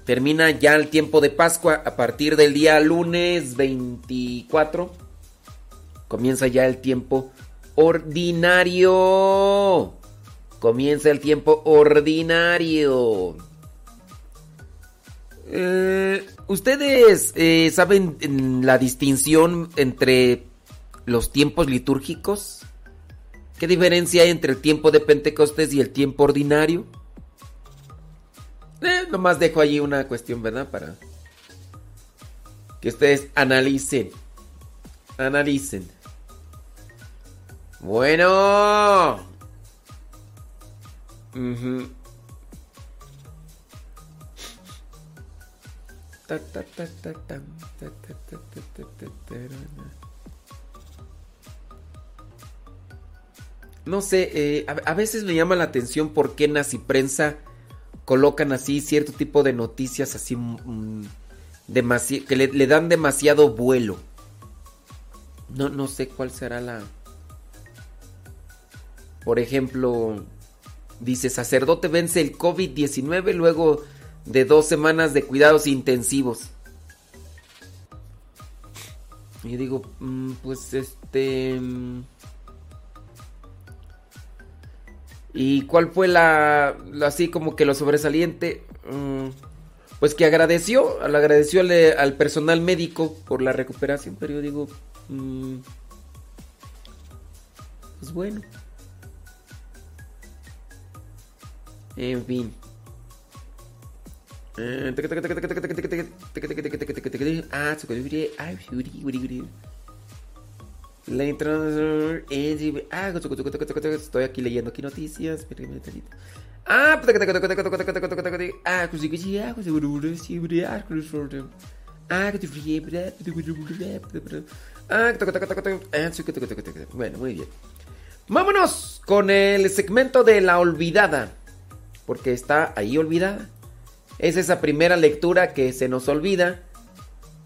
termina ya el tiempo de Pascua a partir del día lunes 24. Comienza ya el tiempo ordinario. Comienza el tiempo ordinario. Eh, ¿Ustedes eh, saben la distinción entre los tiempos litúrgicos? ¿Qué diferencia hay entre el tiempo de Pentecostés y el tiempo ordinario? Eh, nomás dejo allí una cuestión, ¿verdad? Para que ustedes analicen. Analicen. Bueno. Ujú. Ta, ta, ta, ta, No sé, eh, a, veces me llama la atención por qué Nazi Prensa colocan así cierto tipo de noticias así mm, demasi- que le, le dan demasiado vuelo. No, no sé cuál será la... Por ejemplo, dice sacerdote vence el COVID-19 luego de dos semanas de cuidados intensivos. Y digo, mm, pues este... ¿Y cuál fue la, así como que lo sobresaliente? Mm, pues que agradeció, le agradeció al, al personal médico por la recuperación, pero yo digo, mm, pues bueno. En fin. Eh, Ah, La ah, estoy aquí leyendo aquí noticias. Ah, ah, bueno, muy bien. Vámonos con el segmento de la olvidada. Porque está ahí olvidada. Es esa primera lectura que se nos olvida.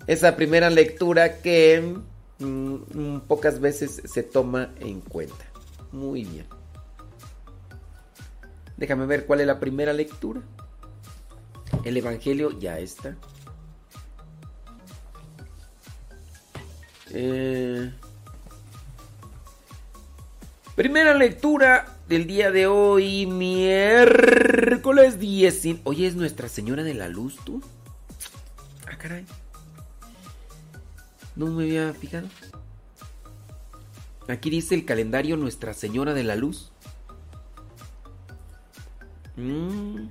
Esa primera lectura que mm, mm, pocas veces se toma en cuenta. Muy bien. Déjame ver cuál es la primera lectura. El Evangelio ya está. Eh, primera lectura del día de hoy, miércoles 10. y- Hoy es Nuestra Señora de la Luz, tú. Ah, caray. No me había fijado. Aquí dice el calendario Nuestra Señora de la Luz. Mm.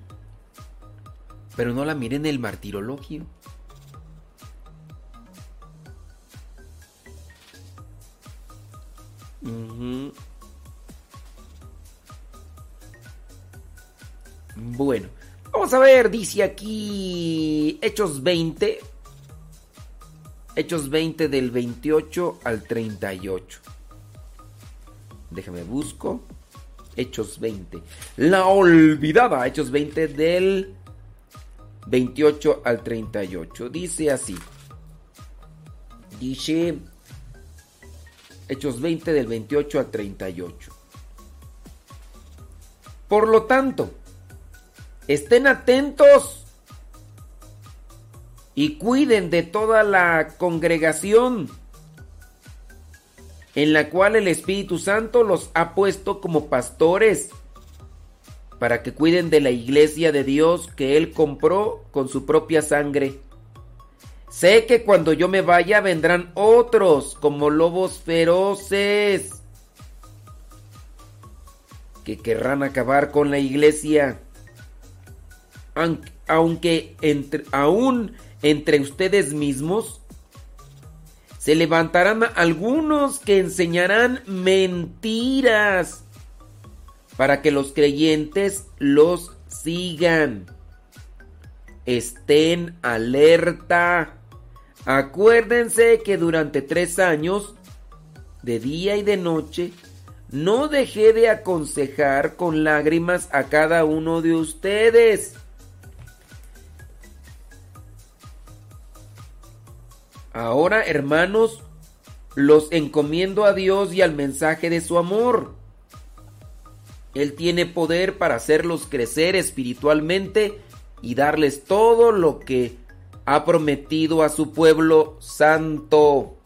Pero no la miré en el martirologio. Bueno, vamos a ver, dice aquí Hechos 20. Hechos 20 del 28 al 38. Déjame busco. Hechos 20. La olvidada. Hechos 20 del 28 al 38. Dice así. Dice Hechos 20 del 28 al 38. Por lo tanto, estén atentos y cuiden de toda la congregación en la cual el Espíritu Santo los ha puesto como pastores para que cuiden de la iglesia de Dios que Él compró con su propia sangre. Sé que cuando yo me vaya vendrán otros como lobos feroces que querrán acabar con la iglesia. Aunque entre, aún entre ustedes mismos se levantarán algunos que enseñarán mentiras para que los creyentes los sigan. Estén alerta. Acuérdense que durante tres años, de día y de noche, no dejé de aconsejar con lágrimas a cada uno de ustedes. Ahora, hermanos, los encomiendo a Dios y al mensaje de su amor. Él tiene poder para hacerlos crecer espiritualmente y darles todo lo que ha prometido a su pueblo santo.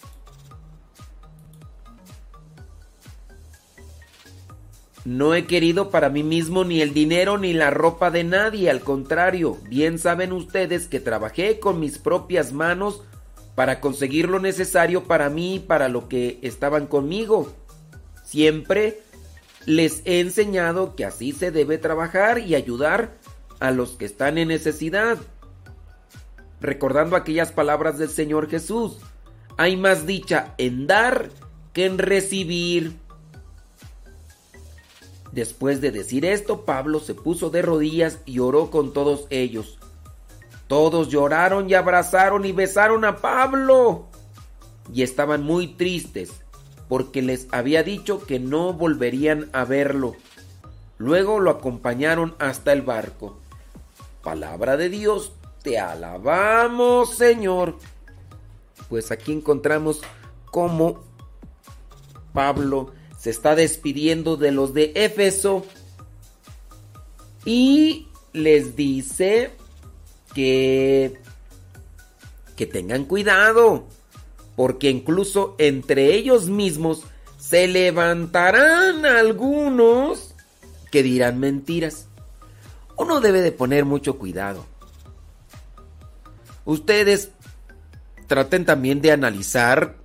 No he querido para mí mismo ni el dinero ni la ropa de nadie, al contrario, bien saben ustedes que trabajé con mis propias manos para conseguir lo necesario para mí y para lo que estaban conmigo. Siempre les he enseñado que así se debe trabajar y ayudar a los que están en necesidad. Recordando aquellas palabras del Señor Jesús, hay más dicha en dar que en recibir. Después de decir esto, Pablo se puso de rodillas y oró con todos ellos. Todos lloraron y abrazaron y besaron a Pablo. Y estaban muy tristes porque les había dicho que no volverían a verlo. Luego lo acompañaron hasta el barco. Palabra de Dios, te alabamos Señor. Pues aquí encontramos cómo Pablo se está despidiendo de los de Éfeso y les dice que que tengan cuidado, porque incluso entre ellos mismos se levantarán algunos que dirán mentiras. Uno debe de poner mucho cuidado. Ustedes traten también de analizar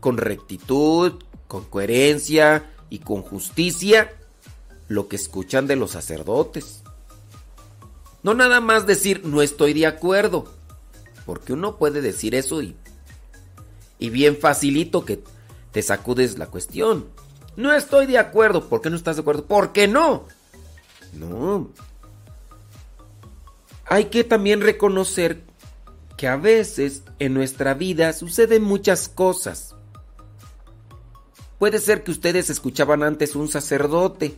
con rectitud, con coherencia y con justicia lo que escuchan de los sacerdotes. No nada más decir no estoy de acuerdo, porque uno puede decir eso y, y bien facilito que te sacudes la cuestión. No estoy de acuerdo, ¿por qué no estás de acuerdo? ¿Por qué no? No. Hay que también reconocer que a veces en nuestra vida suceden muchas cosas Puede ser que ustedes escuchaban antes un sacerdote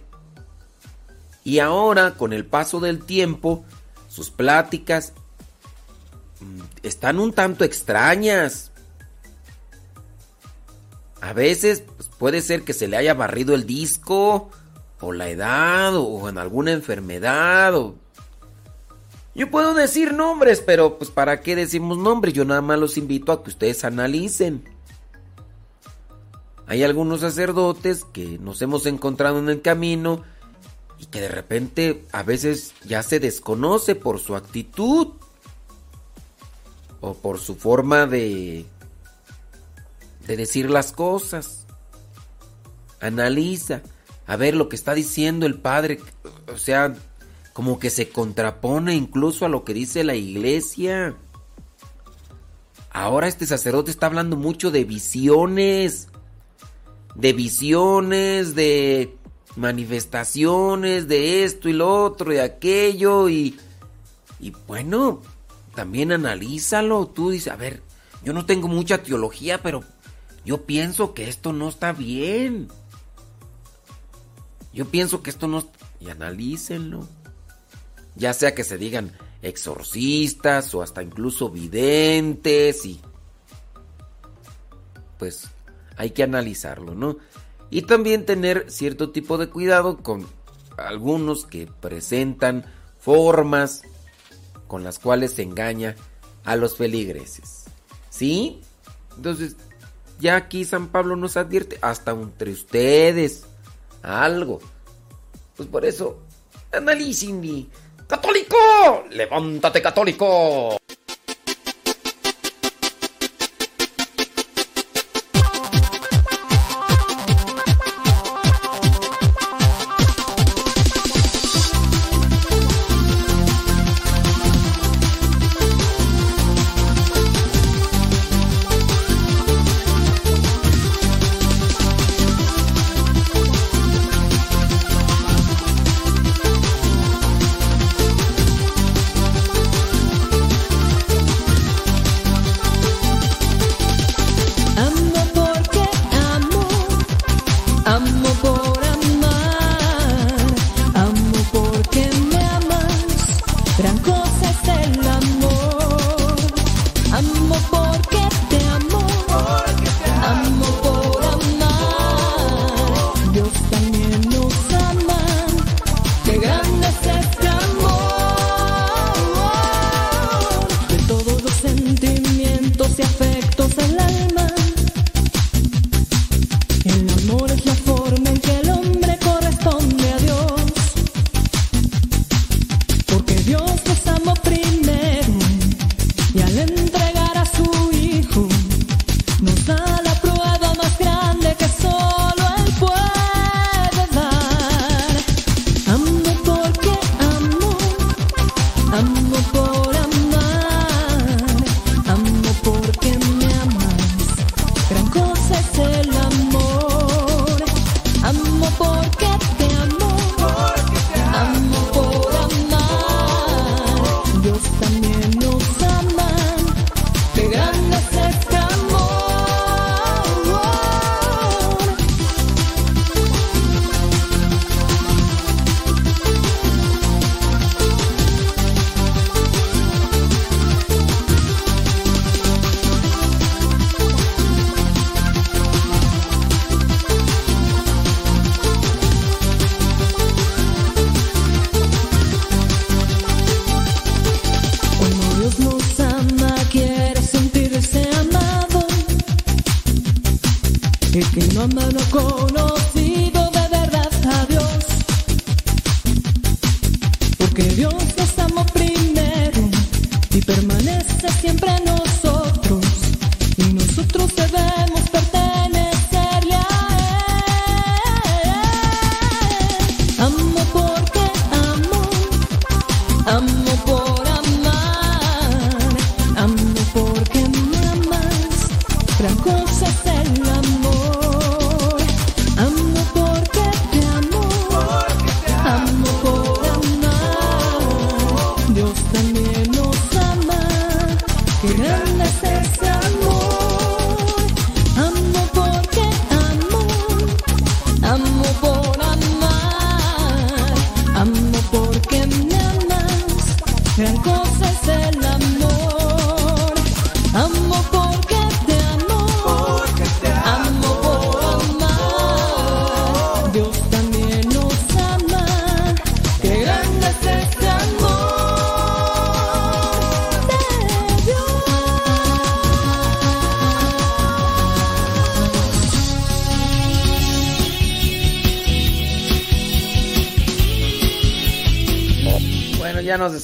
y ahora, con el paso del tiempo, sus pláticas mm, están un tanto extrañas. A veces pues, puede ser que se le haya barrido el disco, o la edad, o en alguna enfermedad. Yo puedo decir nombres, pero pues para qué decimos nombres, yo nada más los invito a que ustedes analicen. Hay algunos sacerdotes que nos hemos encontrado en el camino y que de repente a veces ya se desconoce por su actitud o por su forma de de decir las cosas. Analiza a ver lo que está diciendo el padre, o sea, como que se contrapone incluso a lo que dice la iglesia. Ahora este sacerdote está hablando mucho de visiones de visiones, de manifestaciones, de esto y lo otro, de aquello y, y bueno, también analízalo, tú dices, a ver, yo no tengo mucha teología, pero yo pienso que esto no está bien. Yo pienso que esto no... Y analícenlo. Ya sea que se digan exorcistas o hasta incluso videntes y... Pues hay que analizarlo, ¿no? Y también tener cierto tipo de cuidado con algunos que presentan formas con las cuales se engaña a los feligreses. ¿Sí? Entonces, ya aquí San Pablo nos advierte, hasta entre ustedes, algo. Pues por eso, analicen. ¡Católico! ¡Levántate, católico!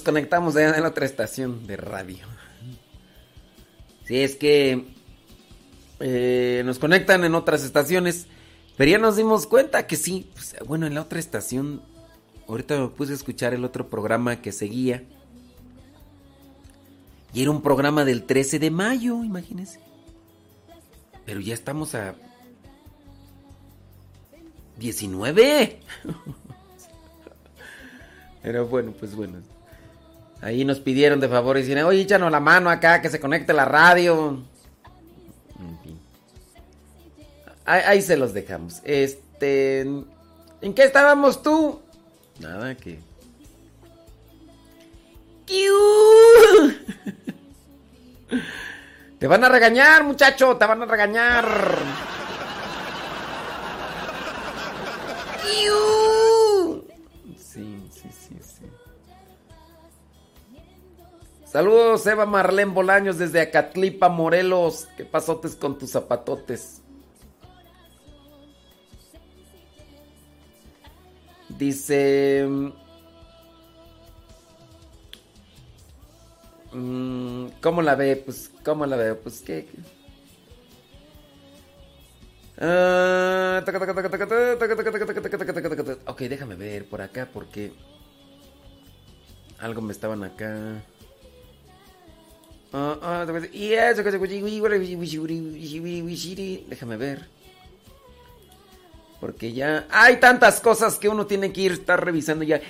Desconectamos de la otra estación de radio. Si es que eh, nos conectan en otras estaciones, pero ya nos dimos cuenta que sí. pues, bueno, en la otra estación, ahorita me puse a escuchar el otro programa que seguía. Y era un programa del 13 de mayo, imagínense. Pero ya estamos a 19. (laughs) Pero bueno, pues bueno. Ahí nos pidieron de favor y dicen, oye, échanos la mano acá, que se conecte la radio. En fin. Ahí, ahí se los dejamos. Este. ¿En qué estábamos tú? Nada, que. (laughs) Te van a regañar, muchacho, te van a regañar. Saludos, Eva Marlén Bolaños desde Acatlipa, Morelos. ¿Qué pasotes con tus zapatotes? Dice. ¿Cómo la ve? Pues, ¿cómo la veo? Pues, ¿qué? ok, déjame ver por acá porque algo me estaban acá. Déjame ver. Porque ya hay tantas cosas que uno tiene que ir estar revisando ya.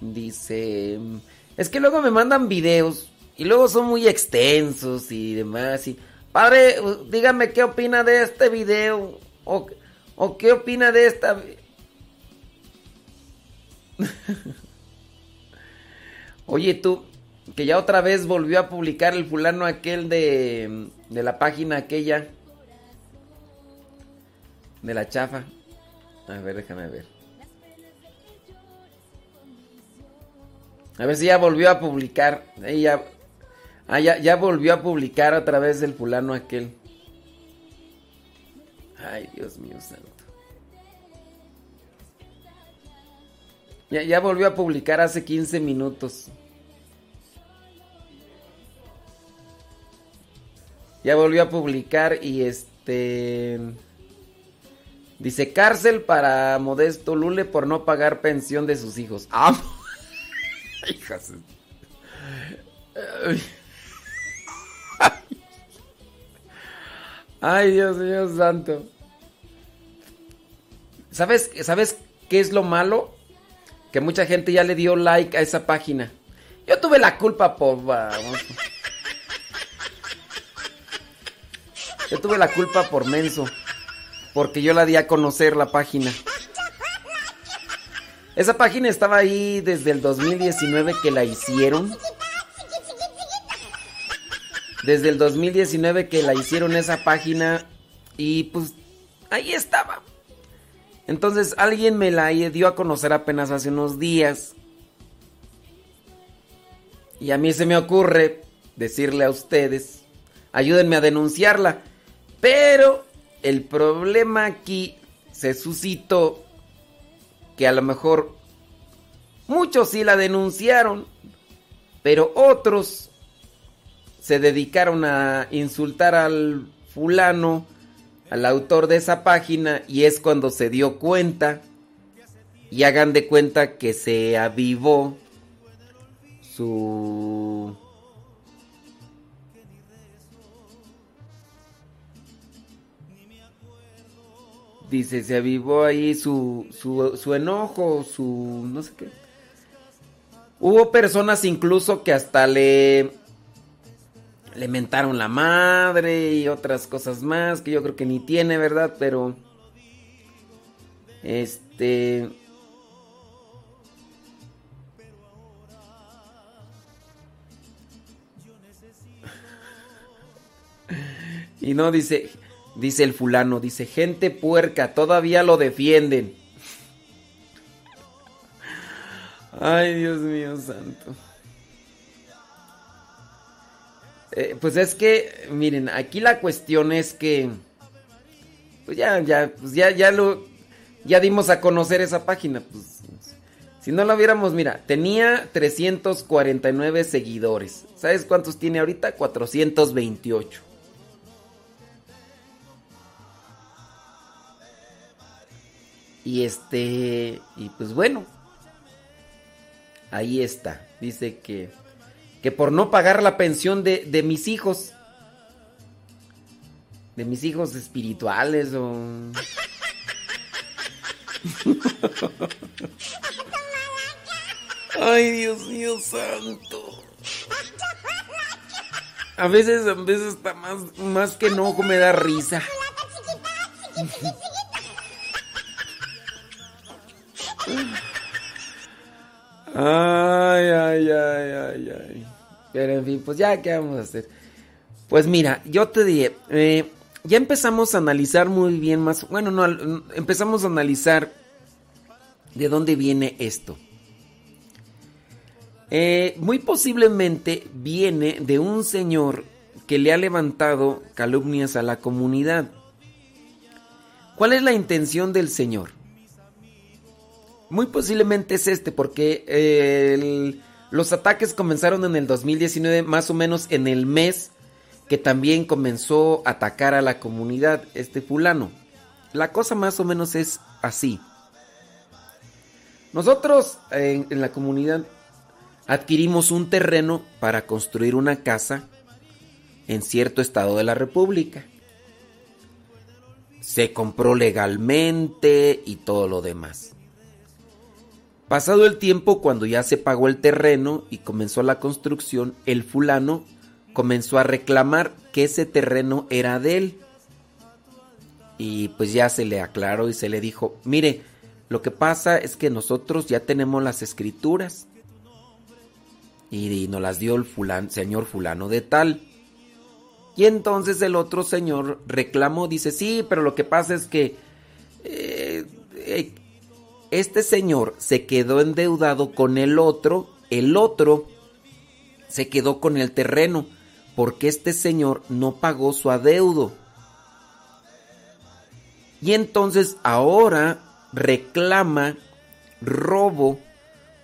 Dice, es que luego me mandan videos y luego son muy extensos y demás. Y, padre, dígame qué opina de este video o, o qué opina de esta. Vi-". (laughs) Oye, tú, que ya otra vez volvió a publicar el fulano aquel de, de la página aquella. De la chafa. A ver, déjame ver. A ver si ya volvió a publicar. Ya, ah, ya, ya volvió a publicar otra vez el fulano aquel. Ay, Dios mío santo. Ya, volvió a publicar hace 15 minutos. Ya volvió a publicar y este... Dice cárcel para Modesto Lule por no pagar pensión de sus hijos. (laughs) ¡Ah! (laughs) Hijas. Ay. Ay, Dios mío santo. ¿Sabes, ¿Sabes qué es lo malo? Que mucha gente ya le dio like a esa página. Yo tuve la culpa por... Yo tuve la culpa por menso. Porque yo la di a conocer la página. Esa página estaba ahí desde el 2019 que la hicieron. Desde el 2019 que la hicieron esa página. Y pues ahí estaba. Entonces alguien me la dio a conocer apenas hace unos días. Y a mí se me ocurre decirle a ustedes, ayúdenme a denunciarla. Pero el problema aquí se suscitó que a lo mejor muchos sí la denunciaron, pero otros se dedicaron a insultar al fulano, al autor de esa página, y es cuando se dio cuenta, y hagan de cuenta que se avivó su... Dice, se avivó ahí su, su, su enojo, su... no sé qué. Hubo personas incluso que hasta le... Le mentaron la madre y otras cosas más que yo creo que ni tiene, ¿verdad? Pero... Este... Y no dice, dice el fulano, dice, gente puerca, todavía lo defienden. Ay, Dios mío santo. Eh, pues es que, miren, aquí la cuestión es que, pues ya, ya, pues ya, ya lo, ya dimos a conocer esa página, pues, si no la viéramos, mira, tenía 349 seguidores. ¿Sabes cuántos tiene ahorita? 428. Y este, y pues bueno, ahí está. Dice que, que por no pagar la pensión de, de mis hijos, de mis hijos espirituales o... (laughs) Ay, Dios mío santo. A veces, a veces está más, más que enojo me da risa. Ay, ay, ay, ay, ay. Pero en fin, pues ya, ¿qué vamos a hacer? Pues mira, yo te diré, eh, ya empezamos a analizar muy bien más, bueno, no, empezamos a analizar de dónde viene esto. Eh, muy posiblemente viene de un señor que le ha levantado calumnias a la comunidad. ¿Cuál es la intención del señor? Muy posiblemente es este, porque el- los ataques comenzaron en el 2019, más o menos en el mes que también comenzó a atacar a la comunidad, este fulano. La cosa más o menos es así. Nosotros en, en la comunidad adquirimos un terreno para construir una casa en cierto estado de la República. Se compró legalmente y todo lo demás. Pasado el tiempo, cuando ya se pagó el terreno y comenzó la construcción, el fulano comenzó a reclamar que ese terreno era de él. Y pues ya se le aclaró y se le dijo, mire, lo que pasa es que nosotros ya tenemos las escrituras. Y, nos las dio el señor fulano de tal. Y entonces el otro señor reclamó, dice, sí, pero lo que pasa es que eh, eh, este señor se quedó endeudado con el otro, el otro se quedó con el terreno, porque este señor no pagó su adeudo. Y entonces ahora reclama robo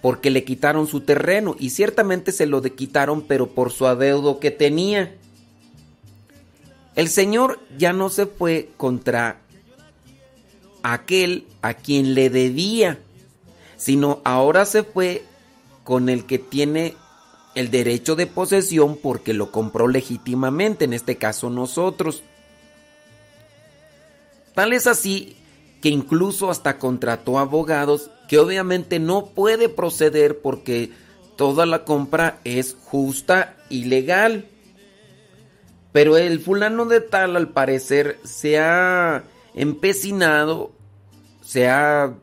porque le quitaron su terreno y ciertamente se lo quitaron pero por su adeudo que tenía. El señor ya no se fue contra aquel a quien le debía, sino ahora se fue con el que tiene el derecho de posesión porque lo compró legítimamente, en este caso nosotros. Tal es así que incluso hasta contrató abogados que obviamente no puede proceder porque toda la compra es justa y legal. Pero el fulano de tal al parecer se ha empecinado, se ha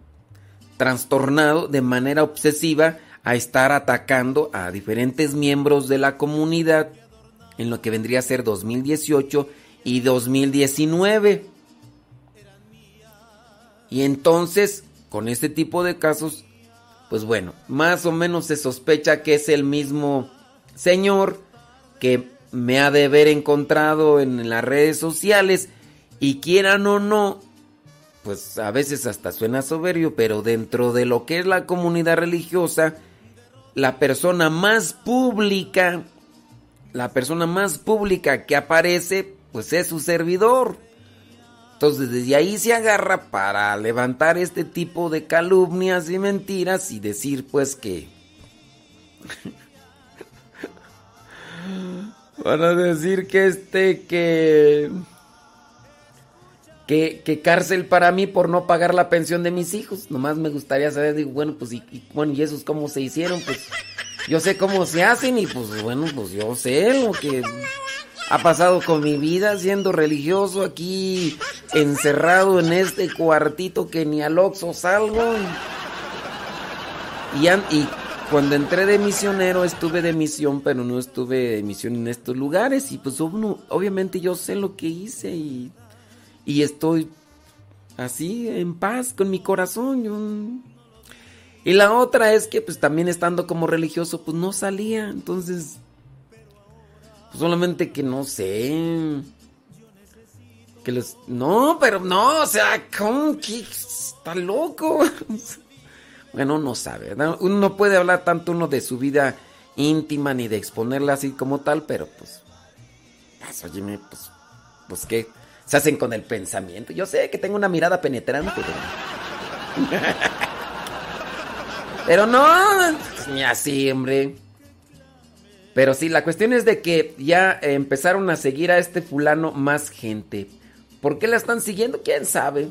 trastornado de manera obsesiva a estar atacando a diferentes miembros de la comunidad en lo que vendría a ser 2018 y 2019. Y entonces, con este tipo de casos, pues bueno, más o menos se sospecha que es el mismo señor que me ha de haber encontrado en las redes sociales y quieran o no, pues a veces hasta suena soberbio, pero dentro de lo que es la comunidad religiosa, la persona más pública, la persona más pública que aparece, pues es su servidor. Entonces desde ahí se agarra para levantar este tipo de calumnias y mentiras y decir pues que... (laughs) Van a decir que este que... Que, que cárcel para mí por no pagar la pensión de mis hijos. Nomás me gustaría saber, digo, bueno, pues, y, y, bueno, ¿y esos cómo se hicieron? Pues yo sé cómo se hacen y pues bueno, pues yo sé lo que ha pasado con mi vida siendo religioso aquí encerrado en este cuartito que ni al Oxxo salgo. Y, y cuando entré de misionero estuve de misión, pero no estuve de misión en estos lugares y pues obviamente yo sé lo que hice y, y estoy así en paz con mi corazón. Y la otra es que pues también estando como religioso pues no salía, entonces solamente que no sé. Que los no, pero no, o sea, ¿cómo que está loco? (laughs) bueno, no sabe, ¿verdad? Uno no puede hablar tanto uno de su vida íntima ni de exponerla así como tal, pero pues pues, pues pues qué se hacen con el pensamiento. Yo sé que tengo una mirada penetrante, pero (laughs) Pero no, ni así, hombre. Pero sí, la cuestión es de que ya empezaron a seguir a este fulano más gente. ¿Por qué la están siguiendo? ¿Quién sabe?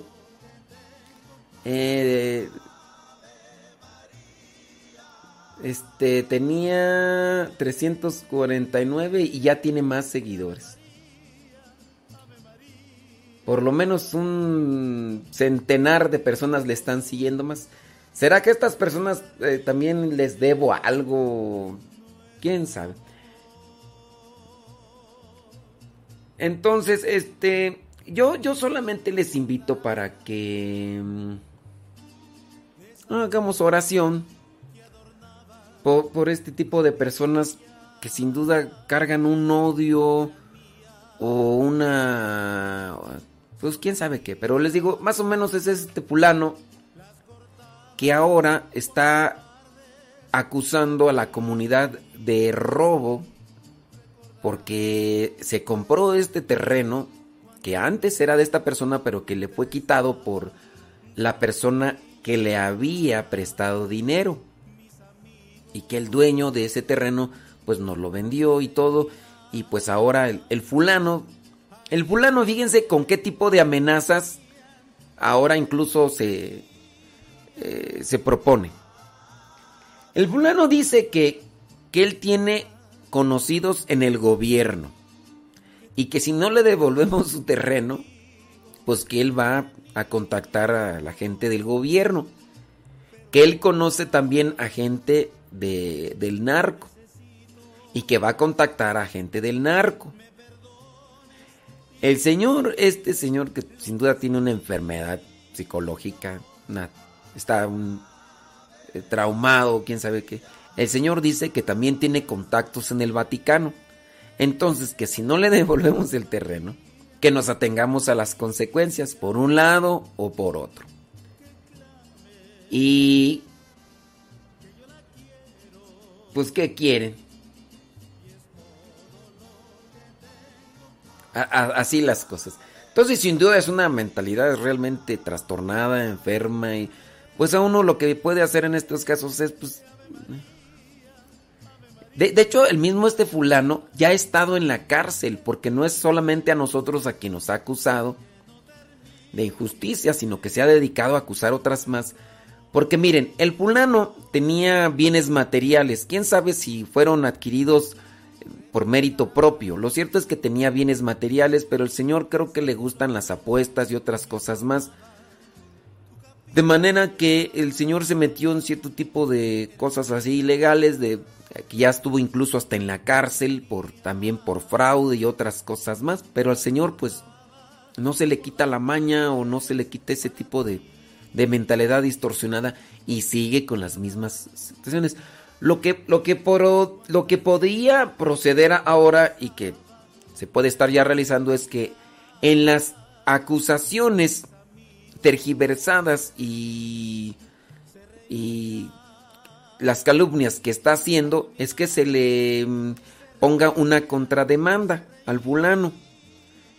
Eh, este tenía 349 y ya tiene más seguidores. Por lo menos un centenar de personas le están siguiendo más. ¿Será que a estas personas eh, también les debo algo? ¿Quién sabe? Entonces, este, yo, yo solamente les invito para que mm, hagamos oración por, por este tipo de personas que sin duda cargan un odio o una pues quién sabe qué, pero les digo, más o menos es este fulano que ahora está acusando a la comunidad de robo porque se compró este terreno que antes era de esta persona pero que le fue quitado por la persona que le había prestado dinero. Y que el dueño de ese terreno pues nos lo vendió y todo. Y pues ahora el, el fulano el fulano fíjense con qué tipo de amenazas ahora incluso se eh, se propone el fulano dice que que él tiene conocidos en el gobierno y que si no le devolvemos su terreno, pues que él va a contactar a la gente del gobierno, que él conoce también a gente de, del narco y que va a contactar a gente del narco. El señor, este señor que sin duda tiene una enfermedad psicológica, está un, eh, traumado, quién sabe qué el Señor dice que también tiene contactos en el Vaticano. Entonces, que si no le (laughs) devolvemos el terreno, que nos atengamos a las consecuencias por un lado o por otro. Y... Pues, ¿qué quieren? Así las cosas. Entonces, sin duda es una mentalidad realmente trastornada, enferma y pues a uno lo que puede hacer en estos casos es pues de, hecho, el mismo este fulano ya ha estado en la cárcel, porque no es solamente a nosotros a quien nos ha acusado de injusticia, sino que se ha dedicado a acusar otras más. Porque miren, el fulano tenía bienes materiales, quién sabe si fueron adquiridos por mérito propio. Lo cierto es que tenía bienes materiales, pero el señor creo que le gustan las apuestas y otras cosas más. De manera que el señor se metió en cierto tipo de cosas así ilegales, de que ya estuvo incluso hasta en la cárcel por también por fraude y otras cosas más, pero al señor pues no se le quita la maña o no se le quita ese tipo de, de mentalidad distorsionada y sigue con las mismas situaciones. Lo que, lo que, por, lo que podría proceder ahora y que se puede estar ya realizando es que en las acusaciones tergiversadas y, y las calumnias que está haciendo es que se le mm, ponga una contrademanda al fulano.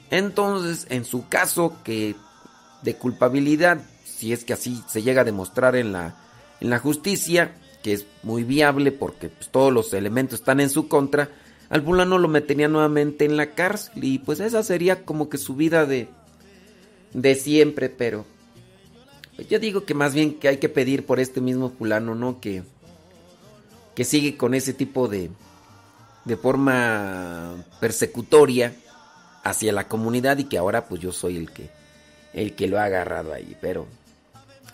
Entonces, en su caso que de culpabilidad, si es que así se llega a demostrar en la, en la justicia, que es muy viable porque pues, todos los elementos están en su contra, al fulano lo metería nuevamente en la cárcel y pues esa sería como que su vida de, de siempre, pero yo digo que más bien que hay que pedir por este mismo fulano, ¿no? Que, que sigue con ese tipo de, de forma persecutoria hacia la comunidad y que ahora pues yo soy el que el que lo ha agarrado ahí, pero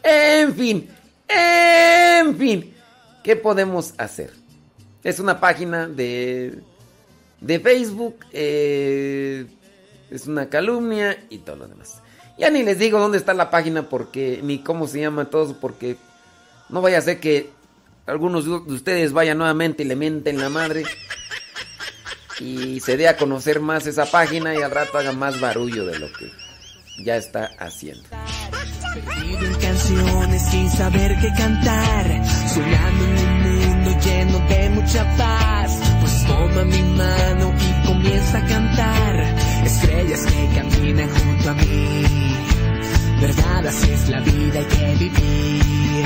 en fin, en fin, ¿qué podemos hacer? Es una página de de Facebook, eh, es una calumnia y todo lo demás. Ya ni les digo dónde está la página porque ni cómo se llama todo porque no vaya a ser que algunos de ustedes vayan nuevamente y le mienten la madre y se dé a conocer más esa página y al rato haga más barullo de lo que ya está haciendo. Perdido en canciones sin saber qué cantar, soñando en un mundo lleno de mucha paz. Pues toma mi mano y comienza a cantar, estrellas que caminan junto a mí. Verdad, así es la vida, que vivir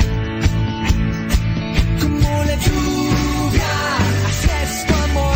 como la lluvia, haces tu amor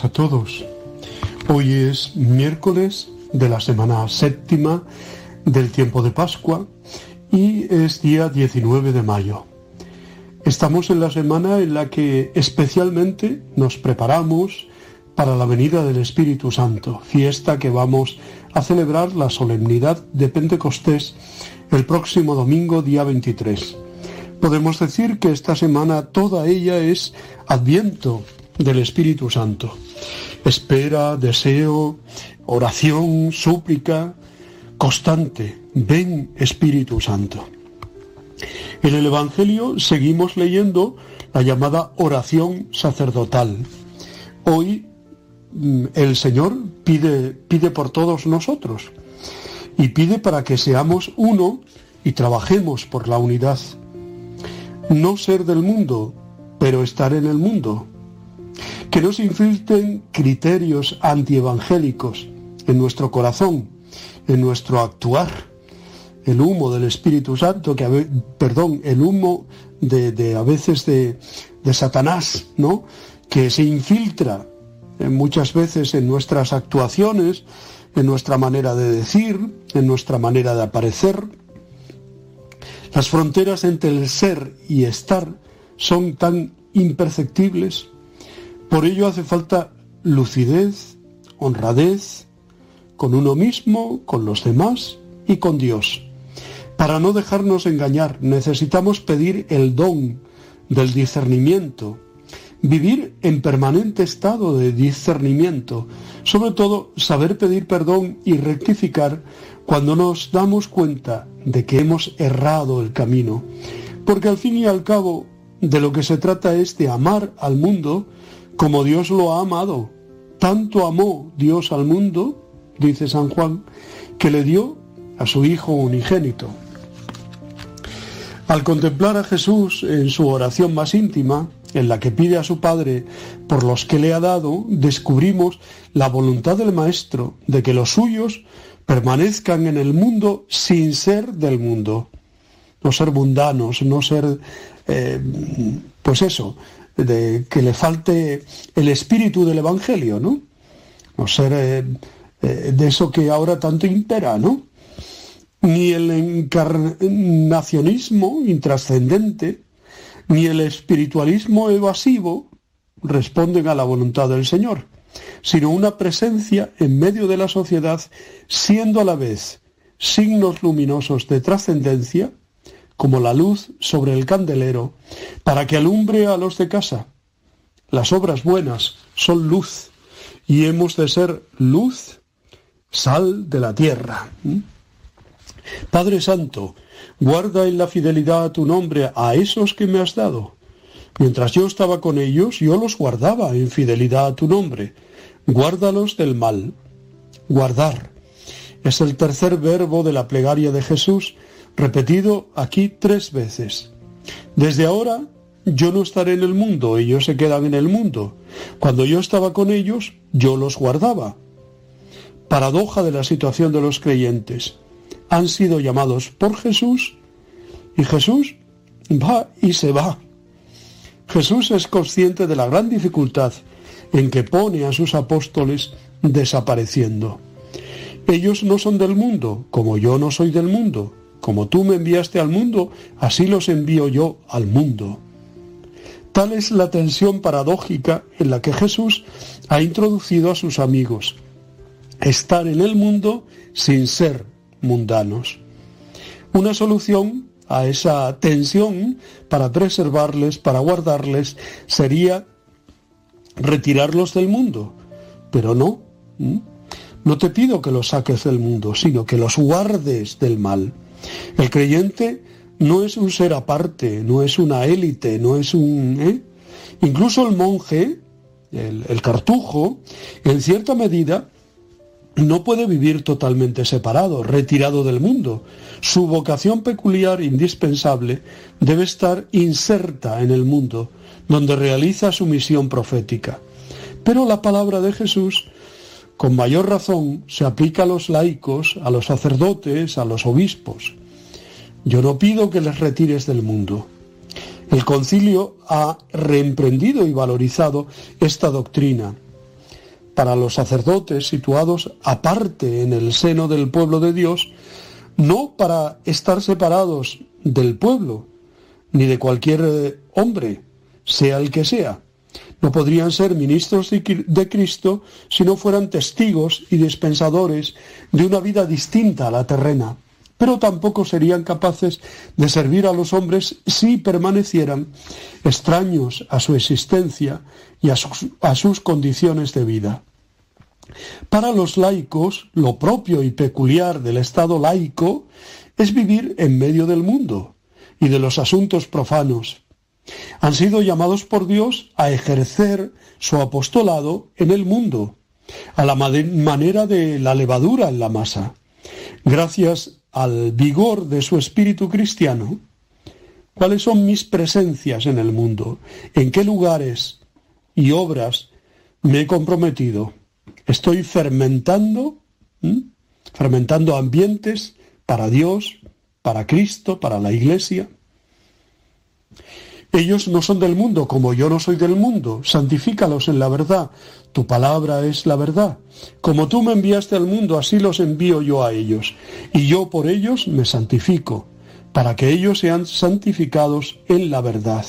a todos. Hoy es miércoles de la semana séptima del tiempo de Pascua y es día 19 de mayo. Estamos en la semana en la que especialmente nos preparamos para la venida del Espíritu Santo, fiesta que vamos a celebrar la solemnidad de Pentecostés el próximo domingo día 23. Podemos decir que esta semana toda ella es adviento del Espíritu Santo. Espera, deseo, oración, súplica, constante. Ven Espíritu Santo. En el Evangelio seguimos leyendo la llamada oración sacerdotal. Hoy mm, el Señor pide, pide por todos nosotros y pide para que seamos uno y trabajemos por la unidad no ser del mundo, pero estar en el mundo. Que no se infiltren criterios antievangélicos en nuestro corazón, en nuestro actuar. El humo del Espíritu Santo, que perdón, el humo de, a veces de, de Satanás, ¿no? Que se infiltra muchas veces en nuestras actuaciones, en nuestra manera de decir, en nuestra manera de aparecer, las fronteras entre el ser y estar son tan imperceptibles. Por ello hace falta lucidez, honradez, con uno mismo, con los demás y con Dios. Para no dejarnos engañar, necesitamos pedir el don del discernimiento, vivir en permanente estado de discernimiento, sobre todo saber pedir perdón y rectificar cuando nos damos cuenta de que hemos errado el camino, porque al fin y al cabo de lo que se trata es de amar al mundo como Dios lo ha amado. Tanto amó Dios al mundo, dice San Juan, que le dio a su Hijo unigénito. Al contemplar a Jesús en su oración más íntima, en la que pide a su Padre por los que le ha dado, descubrimos la voluntad del Maestro de que los suyos permanezcan en el mundo sin ser del mundo. No ser mundanos, no ser, eh, pues eso, de que le falte el espíritu del Evangelio, ¿no? No ser eh, eh, de eso que ahora tanto impera, ¿no? Ni el encarnacionismo intrascendente, ni el espiritualismo evasivo responden a la voluntad del Señor sino una presencia en medio de la sociedad, siendo a la vez signos luminosos de trascendencia, como la luz sobre el candelero, para que alumbre a los de casa. Las obras buenas son luz, y hemos de ser luz, sal de la tierra. ¿Mm? Padre Santo, guarda en la fidelidad a tu nombre a esos que me has dado. Mientras yo estaba con ellos, yo los guardaba en fidelidad a tu nombre guárdalos del mal. Guardar es el tercer verbo de la plegaria de Jesús, repetido aquí tres veces. Desde ahora yo no estaré en el mundo, ellos se quedan en el mundo. Cuando yo estaba con ellos, yo los guardaba. Paradoja de la situación de los creyentes. Han sido llamados por Jesús y Jesús va y se va. Jesús es consciente de la gran dificultad en que pone a sus apóstoles desapareciendo. Ellos no son del mundo, como yo no soy del mundo. Como tú me enviaste al mundo, así los envío yo al mundo. Tal es la tensión paradójica en la que Jesús ha introducido a sus amigos. Estar en el mundo sin ser mundanos. Una solución a esa tensión para preservarles, para guardarles, sería retirarlos del mundo. Pero no, no te pido que los saques del mundo, sino que los guardes del mal. El creyente no es un ser aparte, no es una élite, no es un... ¿eh? Incluso el monje, el, el cartujo, en cierta medida, no puede vivir totalmente separado, retirado del mundo. Su vocación peculiar, indispensable, debe estar inserta en el mundo, donde realiza su misión profética. Pero la palabra de Jesús, con mayor razón, se aplica a los laicos, a los sacerdotes, a los obispos. Yo no pido que les retires del mundo. El concilio ha reemprendido y valorizado esta doctrina. Para los sacerdotes situados aparte en el seno del pueblo de Dios, no para estar separados del pueblo, ni de cualquier hombre, sea el que sea. No podrían ser ministros de Cristo si no fueran testigos y dispensadores de una vida distinta a la terrena, pero tampoco serían capaces de servir a los hombres si permanecieran extraños a su existencia y a sus, condiciones de vida. Para los laicos, lo propio y peculiar del Estado laico es vivir en medio del mundo y de los asuntos profanos. Han sido llamados por Dios a ejercer su apostolado en el mundo, a la manera de la levadura en la masa. Gracias al vigor de su espíritu cristiano, ¿cuáles son mis presencias en el mundo? ¿En qué lugares y obras me he comprometido? Estoy fermentando, fermentando ambientes para Dios, para Cristo, para la Iglesia. Ellos no son del mundo, como yo no soy del mundo. Santifícalos en la verdad. Tu palabra es la verdad. Como tú me enviaste al mundo, así los envío yo a ellos. Y yo por ellos me santifico, para que ellos sean santificados en la verdad.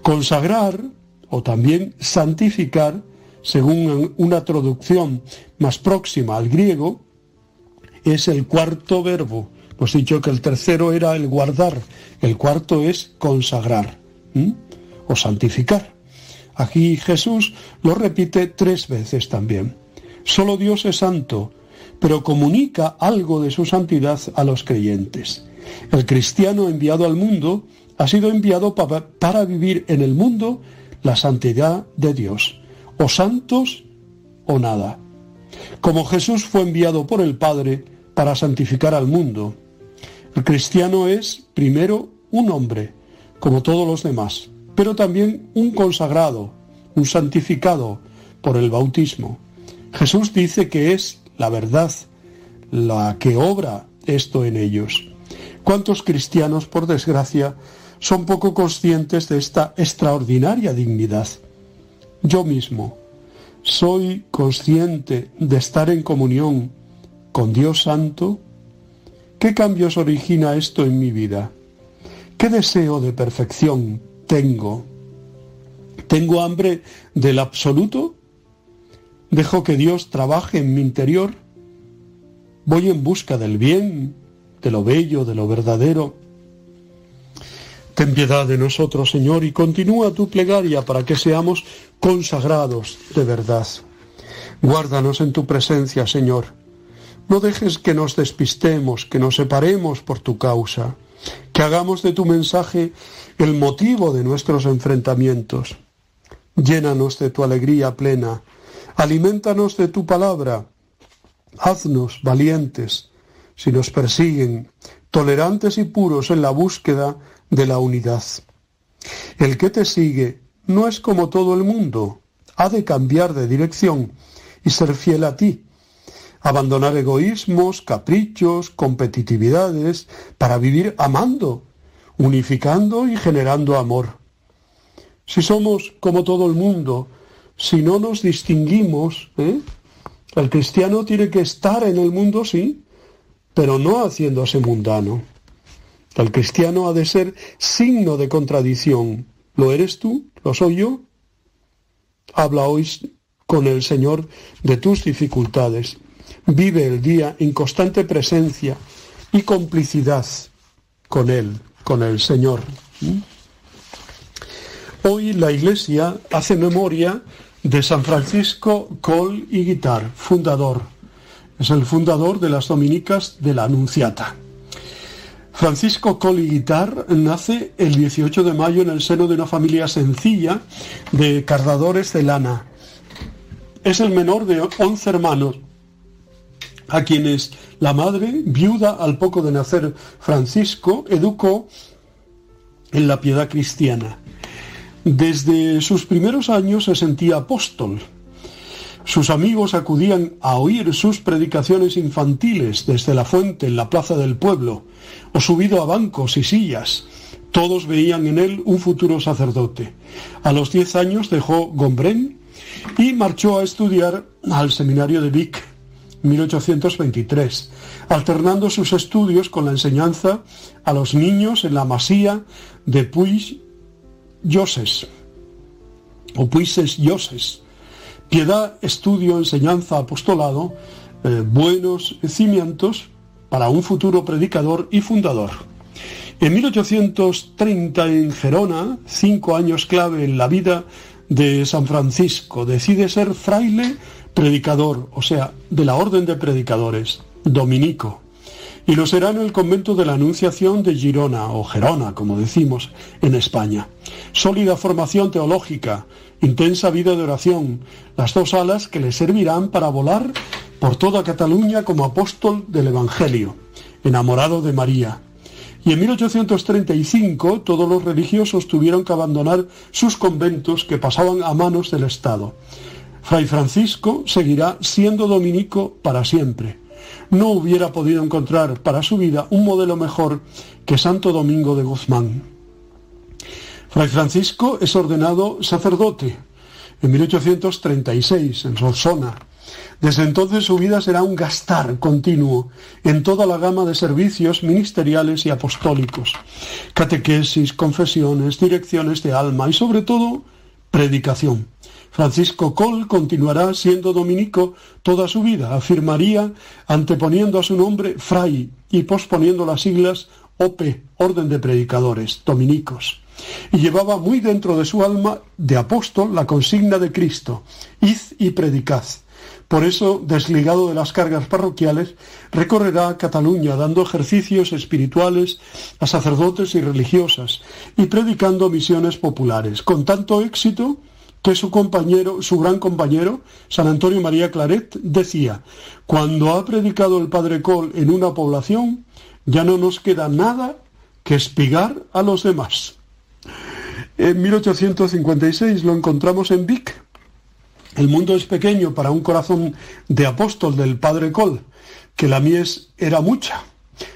Consagrar, o también santificar, según una traducción más próxima al griego, es el cuarto verbo. Pues dicho que el tercero era el guardar, el cuarto es consagrar o santificar. Aquí Jesús lo repite tres veces también. Solo Dios es santo, pero comunica algo de su santidad a los creyentes. El cristiano enviado al mundo ha sido enviado para vivir en el mundo la santidad de Dios o santos o nada. Como Jesús fue enviado por el Padre para santificar al mundo. El cristiano es, primero, un hombre, como todos los demás, pero también un consagrado, un santificado por el bautismo. Jesús dice que es la verdad la que obra esto en ellos. ¿Cuántos cristianos, por desgracia, son poco conscientes de esta extraordinaria dignidad? yo mismo soy consciente de estar en comunión con Dios Santo, ¿qué cambios origina esto en mi vida? ¿Qué deseo de perfección tengo? ¿Tengo hambre del absoluto? ¿Dejo que Dios trabaje en mi interior? ¿Voy en busca del bien, de lo bello, de lo verdadero? Ten piedad de nosotros, Señor, y continúa tu plegaria para que seamos consagrados de verdad. Guárdanos en tu presencia, Señor. No dejes que nos despistemos, que nos separemos por tu causa, que hagamos de tu mensaje el motivo de nuestros enfrentamientos. Llénanos de tu alegría plena, alimentanos de tu palabra, haznos valientes si nos persiguen, tolerantes y puros en la búsqueda de la unidad. El que te sigue no es como todo el mundo, ha de cambiar de dirección y ser fiel a ti, abandonar egoísmos, caprichos, competitividades, para vivir amando, unificando y generando amor. Si somos como todo el mundo, si no nos distinguimos, ¿eh? el cristiano tiene que estar en el mundo, sí, pero no haciéndose mundano. El cristiano ha de ser signo de contradicción. ¿Lo eres tú? ¿Lo soy yo? Habla hoy con el Señor de tus dificultades. Vive el día en constante presencia y complicidad con Él, con el Señor. Hoy la Iglesia hace memoria de San Francisco Col y Guitar, fundador. Es el fundador de las dominicas de la Anunciata. Francisco Guitar nace el 18 de mayo en el seno de una familia sencilla de cardadores de lana. Es el menor de 11 hermanos, a quienes la madre, viuda al poco de nacer Francisco, educó en la piedad cristiana. Desde sus primeros años se sentía apóstol. Sus amigos acudían a oír sus predicaciones infantiles desde la fuente en la plaza del pueblo o subido a bancos y sillas Todos veían en él un futuro sacerdote. A los 10 años dejó Gombrén y marchó a estudiar al seminario de Vic, 1823, alternando sus estudios con la enseñanza a los niños en la masía de Puig Joses o Puises Joses. Piedad, estudio, enseñanza, apostolado, eh, buenos cimientos para un futuro predicador y fundador. En 1830 en Gerona, cinco años clave en la vida de San Francisco, decide ser fraile predicador, o sea, de la orden de predicadores, dominico. Y lo será en el convento de la Anunciación de Girona, o Gerona, como decimos, en España. Sólida formación teológica, intensa vida de oración, las dos alas que le servirán para volar por toda Cataluña como apóstol del Evangelio, enamorado de María. Y en 1835 todos los religiosos tuvieron que abandonar sus conventos que pasaban a manos del Estado. Fray Francisco seguirá siendo dominico para siempre. No hubiera podido encontrar para su vida un modelo mejor que Santo Domingo de Guzmán. Fray Francisco es ordenado sacerdote en 1836 en Solsona. Desde entonces su vida será un gastar continuo en toda la gama de servicios ministeriales y apostólicos, catequesis, confesiones, direcciones de alma y sobre todo predicación. Francisco Col continuará siendo dominico toda su vida, afirmaría anteponiendo a su nombre fray y posponiendo las siglas OP, Orden de Predicadores, dominicos. Y llevaba muy dentro de su alma de apóstol la consigna de Cristo, id y predicad. Por eso, desligado de las cargas parroquiales, recorrerá Cataluña dando ejercicios espirituales a sacerdotes y religiosas y predicando misiones populares, con tanto éxito que su compañero, su gran compañero, San Antonio María Claret, decía, cuando ha predicado el Padre Col en una población, ya no nos queda nada que espigar a los demás. En 1856 lo encontramos en Vic. El mundo es pequeño para un corazón de apóstol del Padre Col, que la mies era mucha,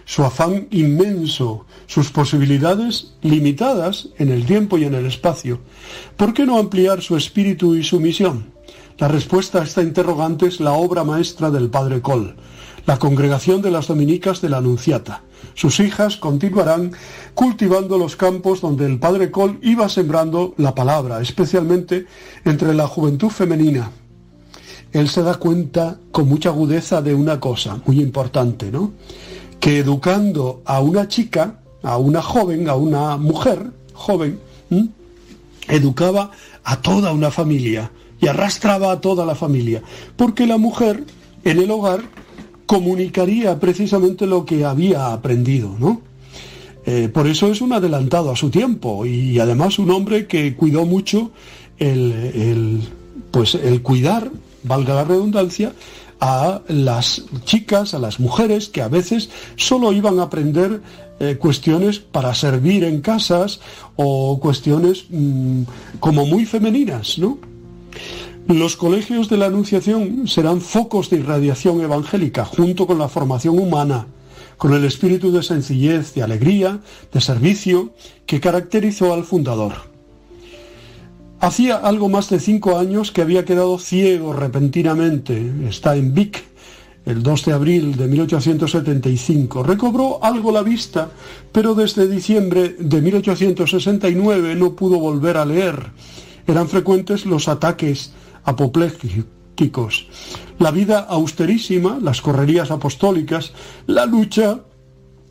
su afán inmenso, sus posibilidades limitadas en el tiempo y en el espacio. ¿Por qué no ampliar su espíritu y su misión? La respuesta a esta interrogante es la obra maestra del Padre Col, la congregación de las dominicas de la Anunciata. Sus hijas continuarán cultivando los campos donde el Padre Col iba sembrando la palabra, especialmente entre la juventud femenina. Él se da cuenta con mucha agudeza de una cosa muy importante, ¿no? Que educando a una chica, a una joven, a una mujer joven, educaba a toda una familia y arrastraba a toda la familia, porque la mujer en el hogar comunicaría precisamente lo que había aprendido, ¿no? Eh, por eso es un adelantado a su tiempo y además un hombre que cuidó mucho el, pues el cuidar, valga la redundancia, a las chicas, a las mujeres que a veces solo iban a aprender eh, cuestiones para servir en casas o cuestiones mm, como muy femeninas, ¿no? Los colegios de la Anunciación serán focos de irradiación evangélica junto con la formación humana, con el espíritu de sencillez, de alegría, de servicio que caracterizó al fundador. Hacía algo más de cinco años que había quedado ciego repentinamente. Está en Vic, el 2 de abril de 1875. Recobró algo la vista, pero desde diciembre de 1869 no pudo volver a leer. Eran frecuentes los ataques apoplécticos. La vida austerísima, las correrías apostólicas, la lucha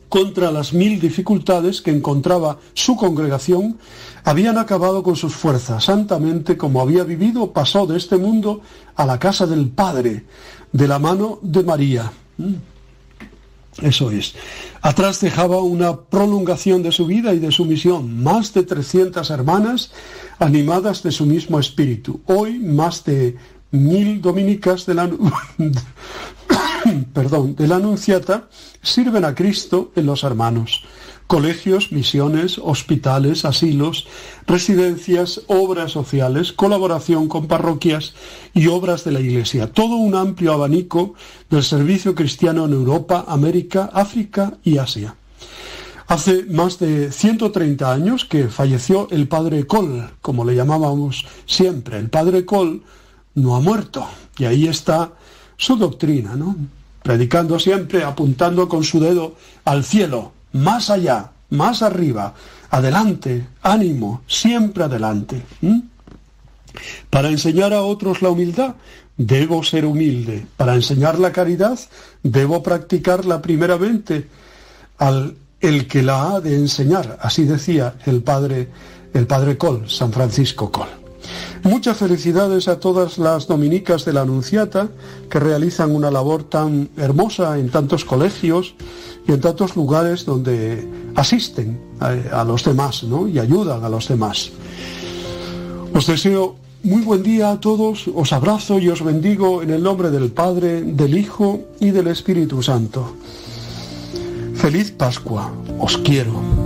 contra las mil dificultades que encontraba su congregación, habían acabado con sus fuerzas. Santamente, como había vivido, pasó de este mundo a la casa del Padre, de la mano de María. Mm. Eso es. Atrás dejaba una prolongación de su vida y de su misión. Más de 300 hermanas animadas de su mismo espíritu. Hoy más de mil dominicas de la, (coughs) perdón, de la Anunciata sirven a Cristo en los hermanos. Colegios, misiones, hospitales, asilos, residencias, obras sociales, colaboración con parroquias y obras de la Iglesia. Todo un amplio abanico del servicio cristiano en Europa, América, África y Asia. Hace más de 130 años que falleció el padre Cole, como le llamábamos siempre. El padre Cole no ha muerto y ahí está su doctrina, ¿no? Predicando siempre, apuntando con su dedo al cielo, más allá, más arriba, adelante, ánimo, siempre adelante. Para enseñar a otros la humildad, debo ser humilde. Para enseñar la caridad, debo practicarla primeramente al el que la ha de enseñar. Así decía el padre, el padre Col, San Francisco Col. Muchas felicidades a todas las dominicas de la Anunciata que realizan una labor tan hermosa en tantos colegios y en tantos lugares donde asisten a, a los demás ¿no? y ayudan a los demás. Os deseo muy buen día a todos, os abrazo y os bendigo en el nombre del Padre, del Hijo y del Espíritu Santo. Feliz Pascua, os quiero.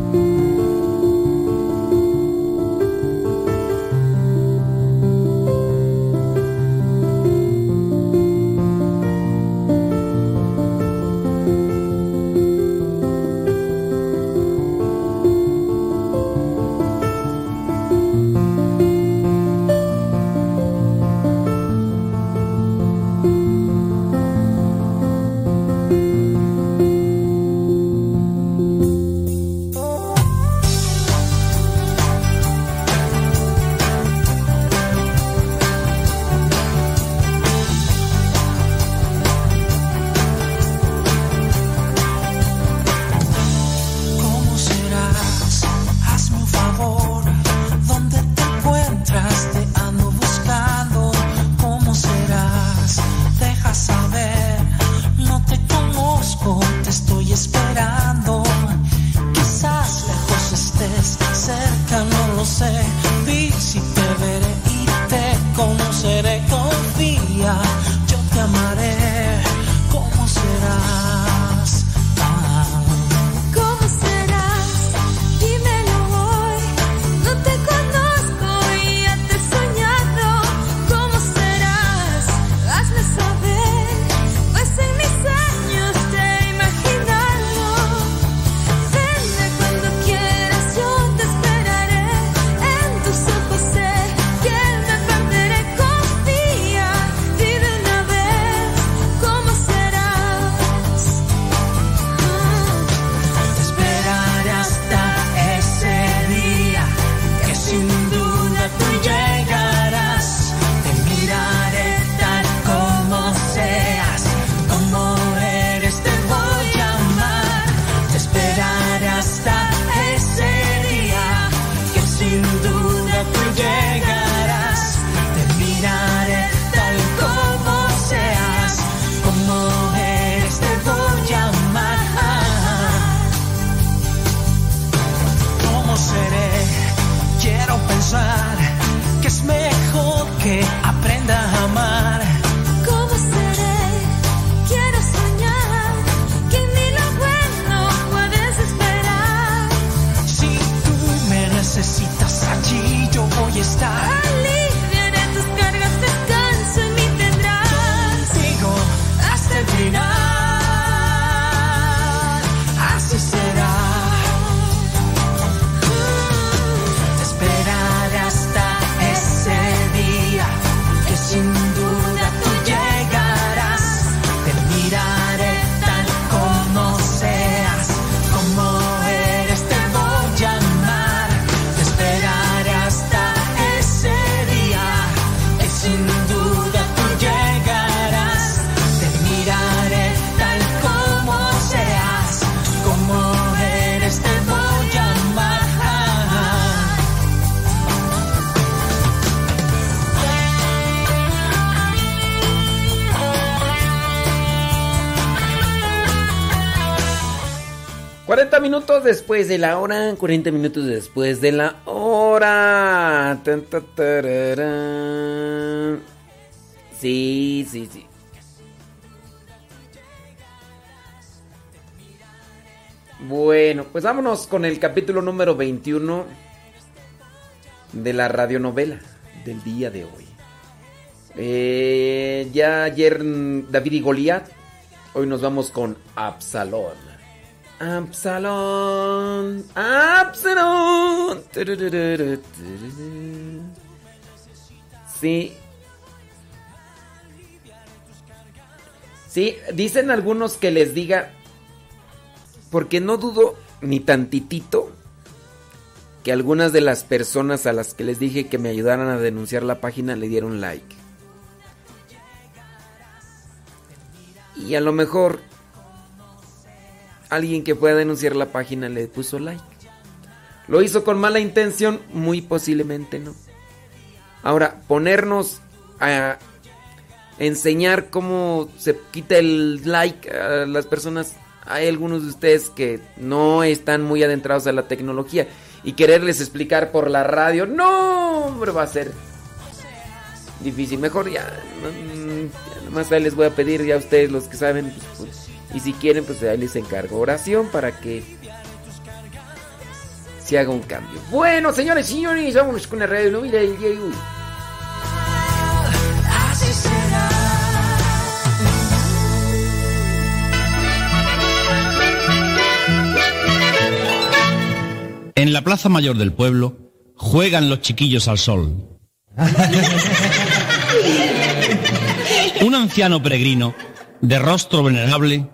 Después de la hora, 40 minutos después de la hora. Sí, sí, sí. Bueno, pues vámonos con el capítulo número 21 de la radionovela del día de hoy. Eh, ya ayer David y Goliat, hoy nos vamos con Absalón. Absalón, Absalón. Sí. Sí, dicen algunos que les diga, porque no dudo ni tantitito que algunas de las personas a las que les dije que me ayudaran a denunciar la página le dieron like. Y a lo mejor alguien que pueda denunciar la página le puso like. ¿Lo hizo con mala intención? Muy posiblemente no. Ahora, ponernos a enseñar cómo se quita el like a las personas. Hay algunos de ustedes que no están muy adentrados a la tecnología y quererles explicar por la radio, no, hombre, va a ser difícil. Mejor ya, no, más les voy a pedir ya a ustedes los que saben, pues, y si quieren, pues ahí les encargo oración para que se haga un cambio. Bueno, señores y señores, vámonos con la radio no mira el día de hoy. Así será. En la plaza mayor del pueblo juegan los chiquillos al sol. (laughs) Un anciano peregrino, de rostro venerable,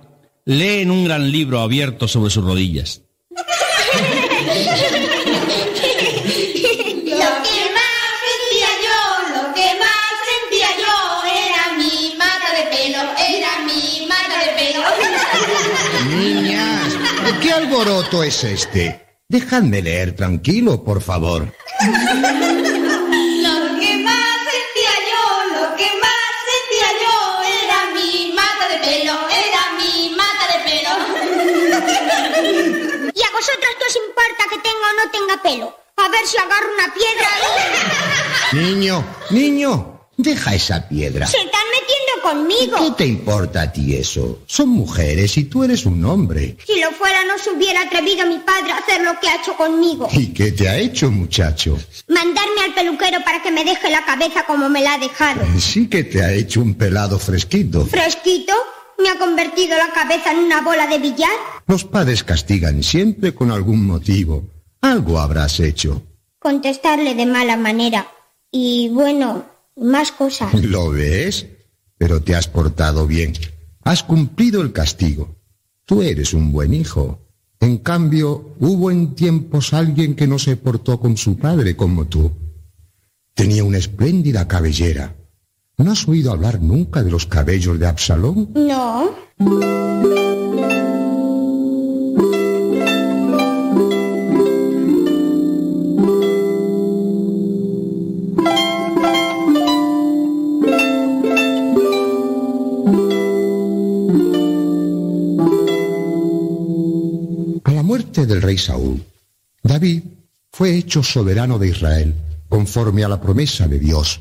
lee en un gran libro abierto sobre sus rodillas. Lo que más sentía yo, lo que más sentía yo era mi mata de pelo, era mi mata de pelo. Niñas, ¿qué alboroto es este? Dejadme leer tranquilo, por favor. Que tenga o no tenga pelo? A ver si agarro una piedra y... (laughs) Niño, niño, deja esa piedra. Se están metiendo conmigo. ¿Qué te importa a ti eso? Son mujeres y tú eres un hombre. Si lo fuera no se hubiera atrevido mi padre a hacer lo que ha hecho conmigo. ¿Y qué te ha hecho, muchacho? Mandarme al peluquero para que me deje la cabeza como me la ha dejado. Sí que te ha hecho un pelado fresquito. ¿Fresquito? ¿Me ha convertido la cabeza en una bola de billar? Los padres castigan siempre con algún motivo. Algo habrás hecho. Contestarle de mala manera. Y bueno, más cosas. (laughs) ¿Lo ves? Pero te has portado bien. Has cumplido el castigo. Tú eres un buen hijo. En cambio, hubo en tiempos alguien que no se portó con su padre como tú. Tenía una espléndida cabellera. ¿No has oído hablar nunca de los cabellos de Absalón? No. A la muerte del rey Saúl, David fue hecho soberano de Israel, conforme a la promesa de Dios.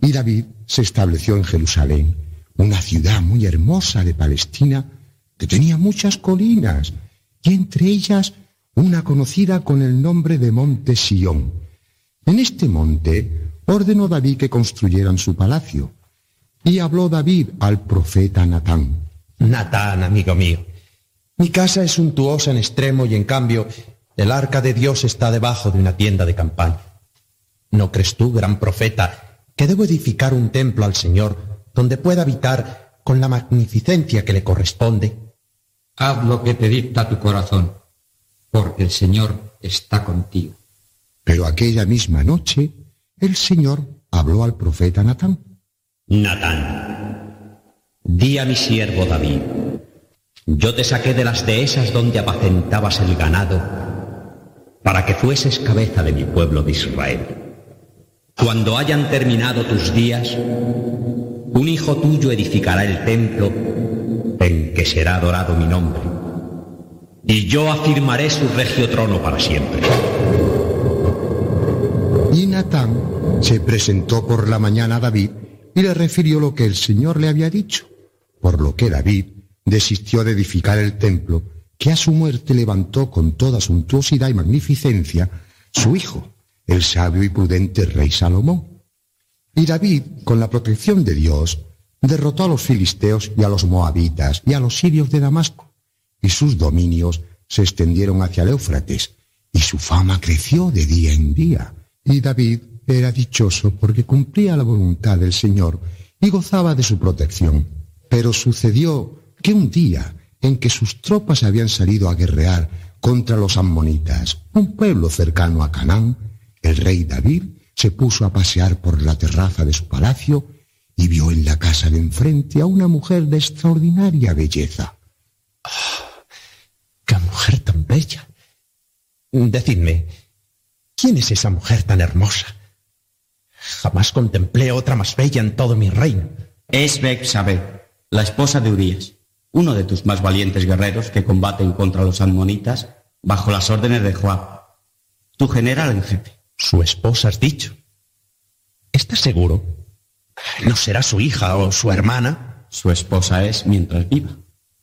Y David se estableció en Jerusalén, una ciudad muy hermosa de Palestina, que tenía muchas colinas, y entre ellas una conocida con el nombre de Monte Sión. En este monte ordenó David que construyeran su palacio, y habló David al profeta Natán. Natán, amigo mío, mi casa es suntuosa en extremo y en cambio el arca de Dios está debajo de una tienda de campaña. ¿No crees tú, gran profeta, que debo edificar un templo al Señor donde pueda habitar con la magnificencia que le corresponde? Haz lo que te dicta tu corazón, porque el Señor está contigo. Pero aquella misma noche el Señor habló al profeta Natán. Natán, di a mi siervo David, yo te saqué de las dehesas donde apacentabas el ganado para que fueses cabeza de mi pueblo de Israel. Cuando hayan terminado tus días, un hijo tuyo edificará el templo en que será adorado mi nombre, y yo afirmaré su regio trono para siempre. Y Natán se presentó por la mañana a David y le refirió lo que el Señor le había dicho, por lo que David desistió de edificar el templo que a su muerte levantó con toda suntuosidad y magnificencia su hijo, el sabio y prudente rey Salomón. Y David, con la protección de Dios, derrotó a los filisteos y a los moabitas y a los sirios de Damasco, y sus dominios se extendieron hacia el Éufrates, y su fama creció de día en día. Y David era dichoso porque cumplía la voluntad del Señor y gozaba de su protección. Pero sucedió que un día en que sus tropas habían salido a guerrear contra los ammonitas, un pueblo cercano a Canaán, el rey David se puso a pasear por la terraza de su palacio y vio en la casa de enfrente a una mujer de extraordinaria belleza. ¡Qué mujer tan bella! Decidme, ¿quién es esa mujer tan hermosa? Jamás contemplé otra más bella en todo mi reino. Es Bexabe, la esposa de Urias, uno de tus más valientes guerreros que combaten contra los amonitas bajo las órdenes de Joab, tu general en jefe. Su esposa has dicho. ¿Estás seguro? ¿No será su hija o su hermana? Su esposa es mientras viva.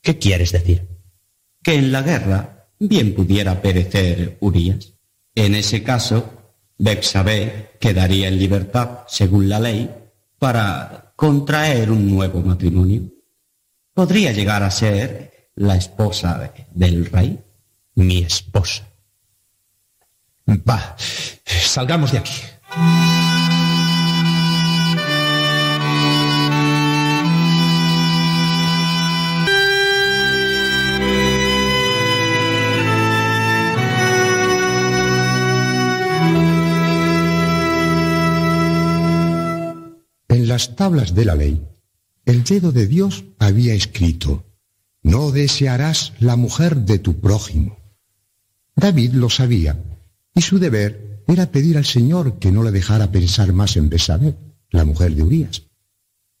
¿Qué quieres decir? Que en la guerra bien pudiera perecer Urias. En ese caso, Bexabé quedaría en libertad, según la ley, para contraer un nuevo matrimonio. Podría llegar a ser la esposa de- del rey. Mi esposa. Va, salgamos de aquí. En las tablas de la ley, el dedo de Dios había escrito, no desearás la mujer de tu prójimo. David lo sabía, y su deber era pedir al Señor que no le dejara pensar más en Besabé, la mujer de Urías.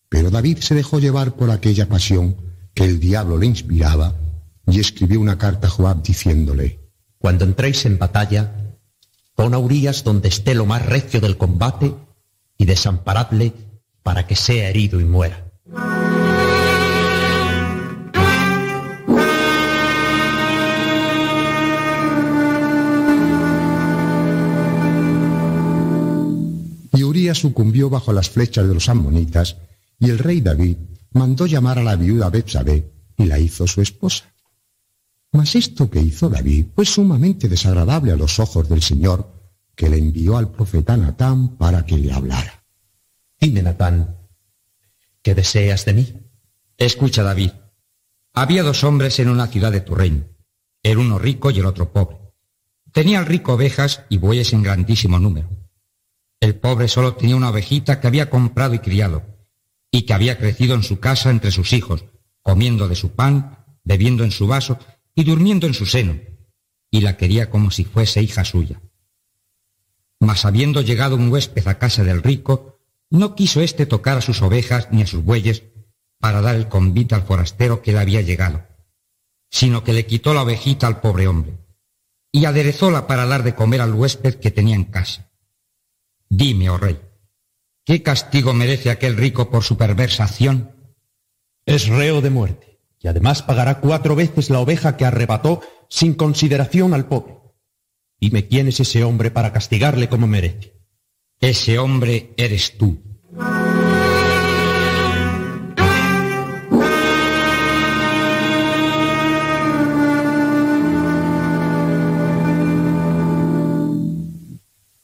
Pero David se dejó llevar por aquella pasión que el diablo le inspiraba y escribió una carta a Joab diciéndole, Cuando entréis en batalla, pon a Urías donde esté lo más recio del combate y desamparadle para que sea herido y muera. Sucumbió bajo las flechas de los ammonitas, y el rey David mandó llamar a la viuda Betsabé y la hizo su esposa. Mas esto que hizo David fue sumamente desagradable a los ojos del Señor, que le envió al profeta Natán para que le hablara. Dime, Natán, ¿qué deseas de mí? Escucha, David. Había dos hombres en una ciudad de tu reino, el uno rico y el otro pobre. Tenía el rico ovejas y bueyes en grandísimo número. El pobre solo tenía una ovejita que había comprado y criado, y que había crecido en su casa entre sus hijos, comiendo de su pan, bebiendo en su vaso y durmiendo en su seno, y la quería como si fuese hija suya. Mas habiendo llegado un huésped a casa del rico, no quiso éste tocar a sus ovejas ni a sus bueyes para dar el convite al forastero que le había llegado, sino que le quitó la ovejita al pobre hombre y aderezóla para dar de comer al huésped que tenía en casa. Dime, oh rey, ¿qué castigo merece aquel rico por su perversa acción? Es reo de muerte, y además pagará cuatro veces la oveja que arrebató sin consideración al pobre. Dime quién es ese hombre para castigarle como merece. Ese hombre eres tú.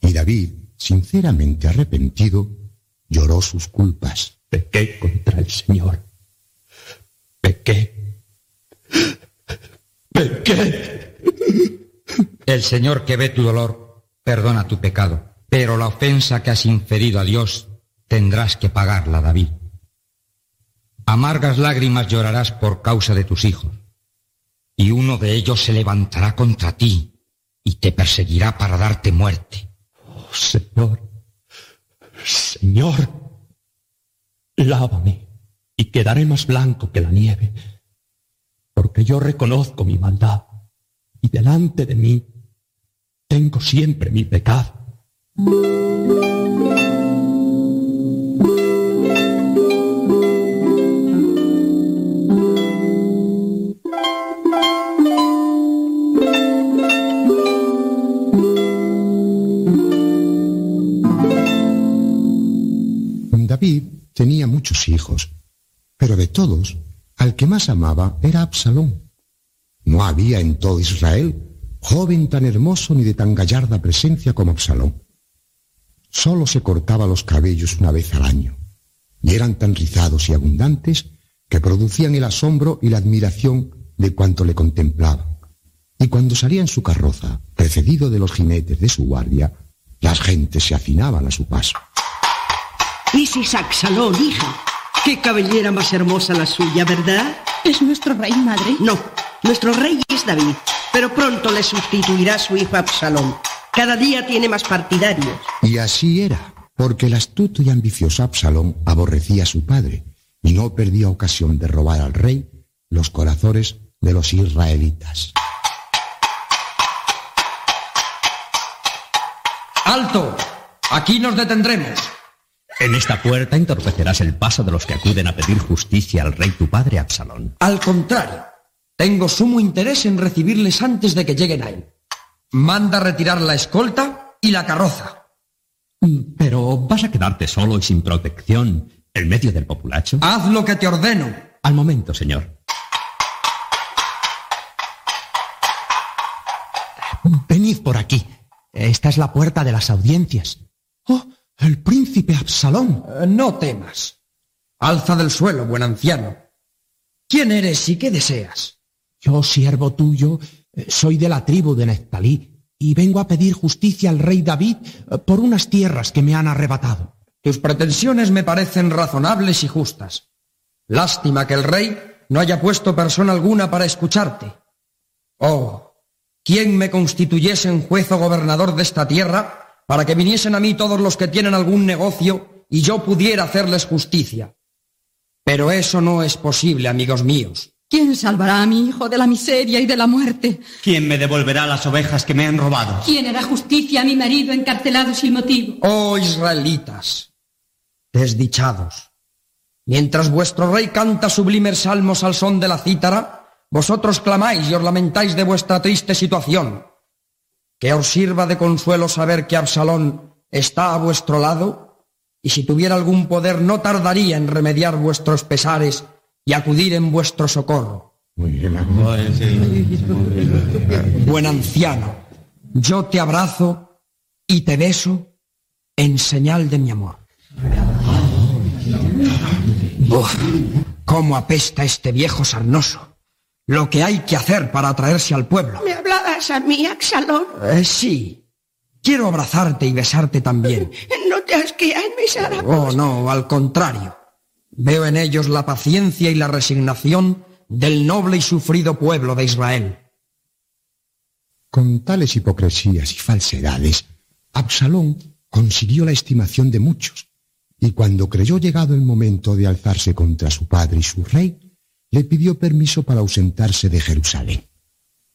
Y David, sinceramente arrepentido, lloró sus culpas. Pequé contra el Señor. Pequé. Pequé. El Señor que ve tu dolor, perdona tu pecado, pero la ofensa que has inferido a Dios tendrás que pagarla, David. Amargas lágrimas llorarás por causa de tus hijos, y uno de ellos se levantará contra ti y te perseguirá para darte muerte. Señor, Señor, lávame y quedaré más blanco que la nieve, porque yo reconozco mi maldad y delante de mí tengo siempre mi pecado. Todos, al que más amaba era Absalón. No había en todo Israel joven tan hermoso ni de tan gallarda presencia como Absalón. Solo se cortaba los cabellos una vez al año, y eran tan rizados y abundantes que producían el asombro y la admiración de cuanto le contemplaban. Y cuando salía en su carroza, precedido de los jinetes de su guardia, las gentes se hacinaban a su paso. Isis Absalón, hija. Qué cabellera más hermosa la suya, ¿verdad? ¿Es nuestro rey, madre? No, nuestro rey es David, pero pronto le sustituirá su hijo Absalón. Cada día tiene más partidarios. Y así era, porque el astuto y ambicioso Absalón aborrecía a su padre y no perdía ocasión de robar al rey los corazones de los israelitas. ¡Alto! Aquí nos detendremos. En esta puerta entorpecerás el paso de los que acuden a pedir justicia al rey tu padre Absalón. Al contrario, tengo sumo interés en recibirles antes de que lleguen a él. Manda retirar la escolta y la carroza. Pero vas a quedarte solo y sin protección en medio del populacho. Haz lo que te ordeno. Al momento, señor. Venid por aquí. Esta es la puerta de las audiencias. ¡Oh! El príncipe Absalón. Eh, no temas. Alza del suelo, buen anciano. ¿Quién eres y qué deseas? Yo, siervo tuyo, eh, soy de la tribu de Neftalí y vengo a pedir justicia al rey David eh, por unas tierras que me han arrebatado. Tus pretensiones me parecen razonables y justas. Lástima que el rey no haya puesto persona alguna para escucharte. Oh, ¿quién me constituyese en juez o gobernador de esta tierra para que viniesen a mí todos los que tienen algún negocio y yo pudiera hacerles justicia? Pero eso no es posible, amigos míos. ¿Quién salvará a mi hijo de la miseria y de la muerte? ¿Quién me devolverá las ovejas que me han robado? ¿Quién hará justicia a mi marido encarcelado sin motivo? Oh israelitas, desdichados. Mientras vuestro rey canta sublimes salmos al son de la cítara, vosotros clamáis y os lamentáis de vuestra triste situación. Que os sirva de consuelo saber que Absalón está a vuestro lado, y si tuviera algún poder no tardaría en remediar vuestros pesares y acudir en vuestro socorro. Buen anciano, yo te abrazo y te beso en señal de mi amor. Uf, cómo apesta este viejo sarnoso. Lo que hay que hacer para atraerse al pueblo. ¿Me hablabas a mí, Absalón? Eh, sí. Quiero abrazarte y besarte también. (laughs) No te asqueas en besar a Oh, no, al contrario. Veo en ellos la paciencia y la resignación del noble y sufrido pueblo de Israel. Con tales hipocresías y falsedades, Absalón consiguió la estimación de muchos, y cuando creyó llegado el momento de alzarse contra su padre y su rey, le pidió permiso para ausentarse de Jerusalén.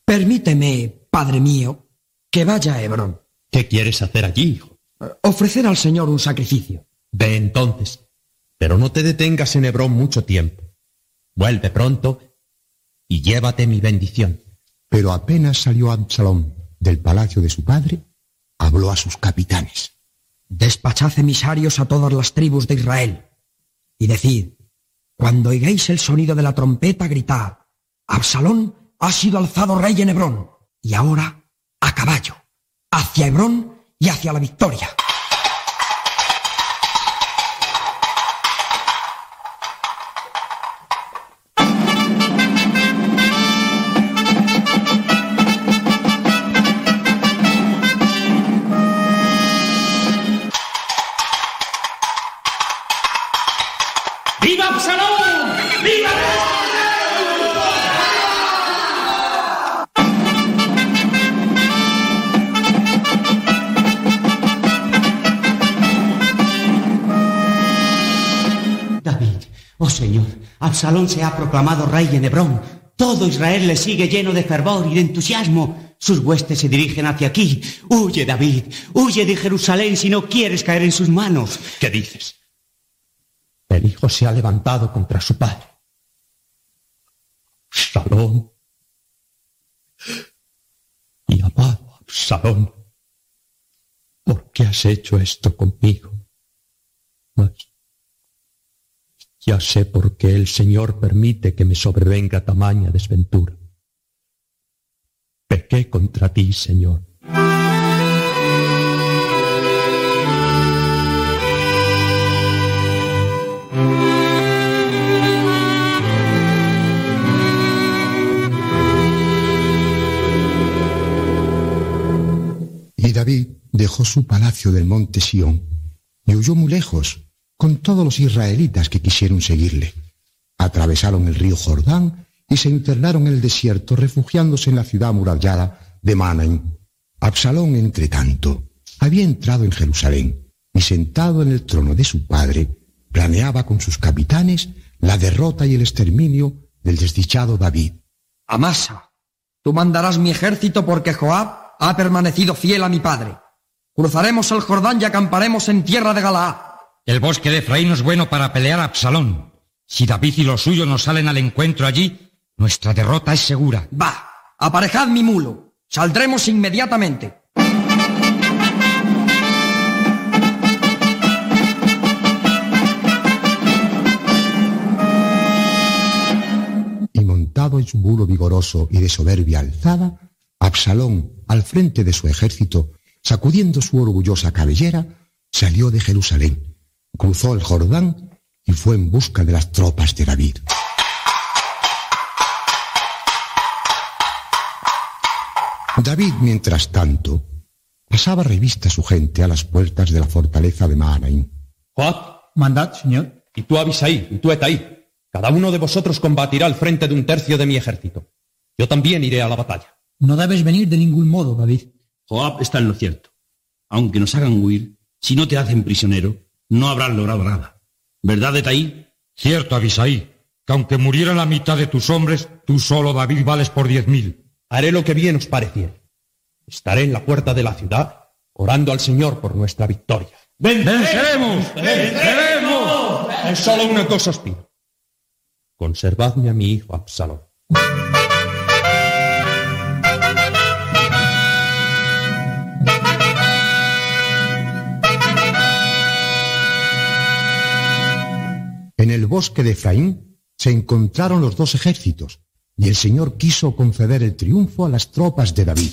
Permíteme, padre mío, que vaya a Hebrón. ¿Qué quieres hacer allí, hijo? Ofrecer al Señor un sacrificio. Ve entonces, pero no te detengas en Hebrón mucho tiempo. Vuelve pronto y llévate mi bendición. Pero apenas salió Absalón del palacio de su padre, habló a sus capitanes. Despachad emisarios a todas las tribus de Israel y decid, cuando oigáis el sonido de la trompeta, gritad, Absalón ha sido alzado rey en Hebrón y ahora a caballo, hacia Hebrón y hacia la victoria. Oh Señor, Absalón se ha proclamado rey en Hebrón. Todo Israel le sigue lleno de fervor y de entusiasmo. Sus huestes se dirigen hacia aquí. Huye, David, huye de Jerusalén si no quieres caer en sus manos. ¿Qué dices? El hijo se ha levantado contra su padre. Absalón. Y amado Absalón, ¿por qué has hecho esto conmigo? Mas ya sé por qué el Señor permite que me sobrevenga tamaña desventura. Pequé contra ti, Señor. Y David dejó su palacio del monte Sión y huyó muy lejos con todos los israelitas que quisieron seguirle. Atravesaron el río Jordán y se internaron en el desierto refugiándose en la ciudad amurallada de Manaim. Absalón, entre tanto, había entrado en Jerusalén y sentado en el trono de su padre, planeaba con sus capitanes la derrota y el exterminio del desdichado David. Amasa, tú mandarás mi ejército porque Joab ha permanecido fiel a mi padre. Cruzaremos el Jordán y acamparemos en tierra de Galaad. El bosque de Efraín no es bueno para pelear a Absalón. Si David y los suyos nos salen al encuentro allí, nuestra derrota es segura. Va, aparejad mi mulo. Saldremos inmediatamente. Y montado en su mulo vigoroso y de soberbia alzada, Absalón, al frente de su ejército, sacudiendo su orgullosa cabellera, salió de Jerusalén, cruzó el Jordán y fue en busca de las tropas de David. David, mientras tanto, pasaba revista a su gente a las puertas de la fortaleza de Mahanaim. Joab, Mandad, señor. y tú Abisai, y tú Etai. Cada uno de vosotros combatirá al frente de un tercio de mi ejército. Yo también iré a la batalla. No debes venir de ningún modo, David. Joab está en lo cierto. Aunque nos hagan huir, si no te hacen prisionero, no habrán logrado nada. ¿Verdad, Etaí? Cierto, Abisai, que aunque muriera la mitad de tus hombres, tú solo, David, vales por diez mil. Haré lo que bien os pareciere. Estaré en la puerta de la ciudad orando al Señor por nuestra victoria. ¡Venceremos! ¡Venceremos! Es solo una cosa os pido. Conservadme a mi hijo Absalón. En el bosque de Efraín se encontraron los dos ejércitos, y el Señor quiso conceder el triunfo a las tropas de David.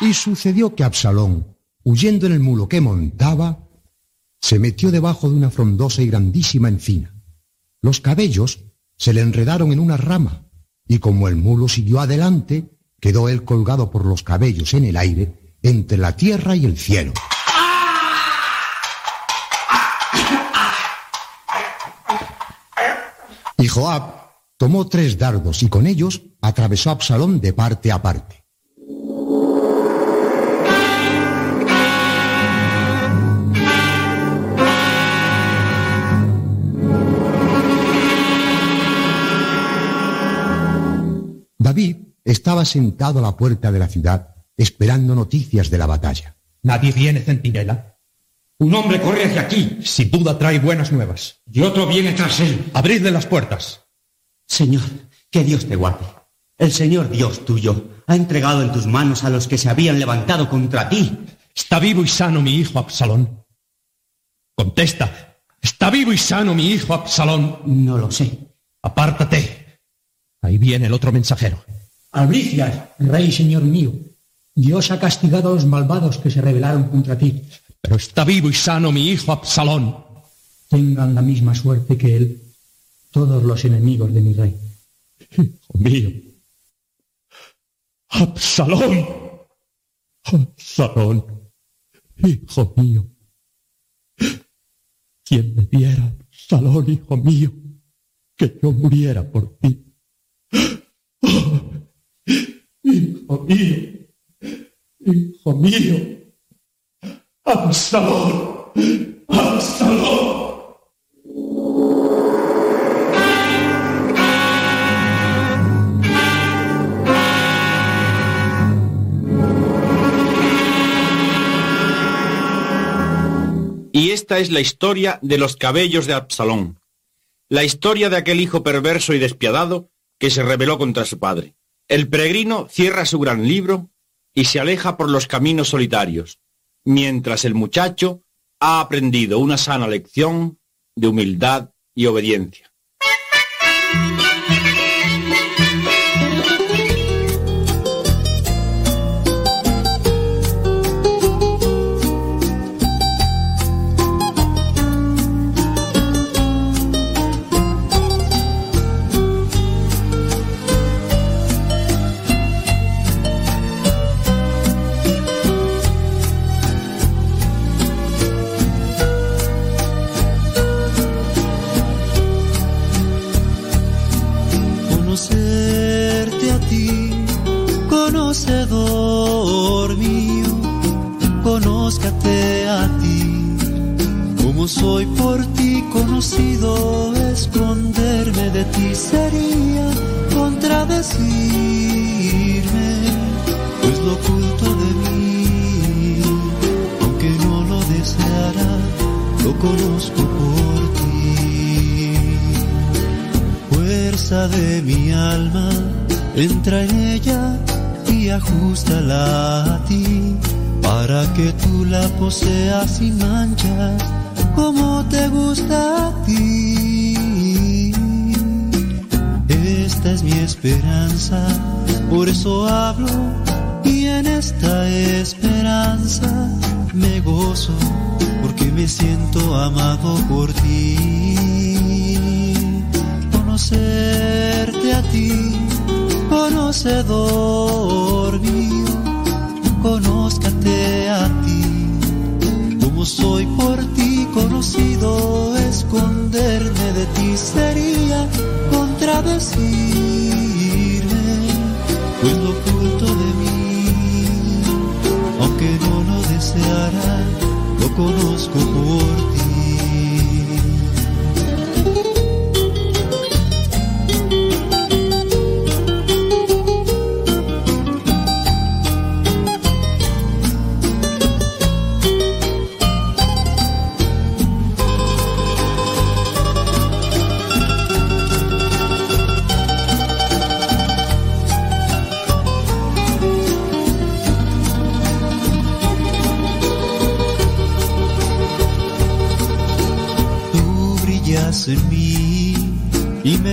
Y sucedió que Absalón, huyendo en el mulo que montaba, se metió debajo de una frondosa y grandísima encina. Los cabellos se le enredaron en una rama, y como el mulo siguió adelante, quedó él colgado por los cabellos en el aire, entre la tierra y el cielo. Y Joab tomó tres dardos y con ellos atravesó a Absalón de parte a parte. David estaba sentado a la puerta de la ciudad esperando noticias de la batalla. Nadie viene, centinela. Un hombre corre hacia aquí Sin duda trae buenas nuevas. y otro viene tras él. Abridle las puertas. Señor, que Dios te guarde. El Señor Dios tuyo ha entregado en tus manos a los que se habían levantado contra ti. ¿Está vivo y sano mi hijo Absalón? Contesta. ¿Está vivo y sano mi hijo Absalón? No lo sé. Apártate. Ahí viene el otro mensajero. Albricias, rey y señor mío. Dios ha castigado a los malvados que se rebelaron contra ti. Pero está vivo y sano mi hijo Absalón. Tengan la misma suerte que él todos los enemigos de mi rey. Hijo mío. Absalón. Absalón. Hijo mío. Quien me diera, Absalón, hijo mío, que yo muriera por ti. (gasps) Hijo mío. Hijo mío. Absalón. Absalón. Y esta es la historia de los cabellos de Absalón, la historia de aquel hijo perverso y despiadado que se rebeló contra su padre. El peregrino cierra su gran libro y se aleja por los caminos solitarios, mientras el muchacho ha aprendido una sana lección de humildad y obediencia. Soy por ti conocido, esconderme de ti sería contradecirme, pues lo oculto de mí, aunque no lo deseara, lo conozco por ti. Fuerza de mi alma, entra en ella y ajustala a ti, para que tú la poseas sin mancha, como te gusta a ti. Esta es mi esperanza, por eso hablo, y en esta esperanza me gozo, porque me siento amado por ti conocerte a ti, conocedor mío, conózcate a ti, soy por ti conocido, esconderme de ti sería contradecirme, pues lo oculto de mí, aunque no lo deseara, lo conozco por ti.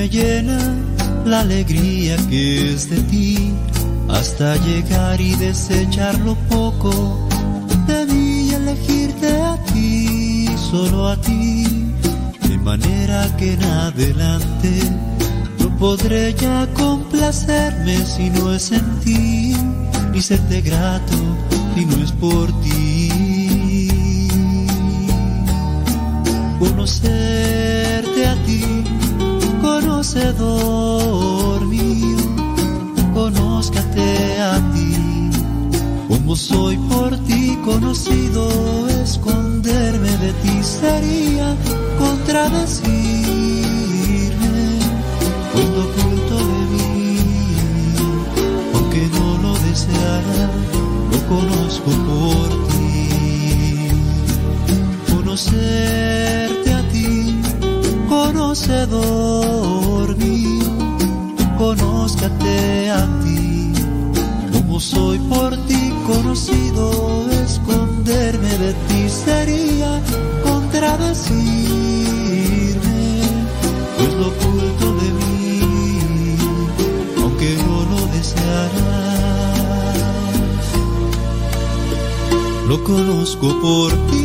Llena la alegría que es de ti, hasta llegar y desechar lo poco de mí y elegirte a ti, solo a ti, de manera que en adelante no podré ya complacerme si no es en ti, ni serte grato si no es por ti. Como soy por ti conocido, esconderme de ti sería contradecirme, pues lo oculto de mí, aunque no lo deseara, lo conozco por ti. Conocerte a ti, conocedor conozco por ti.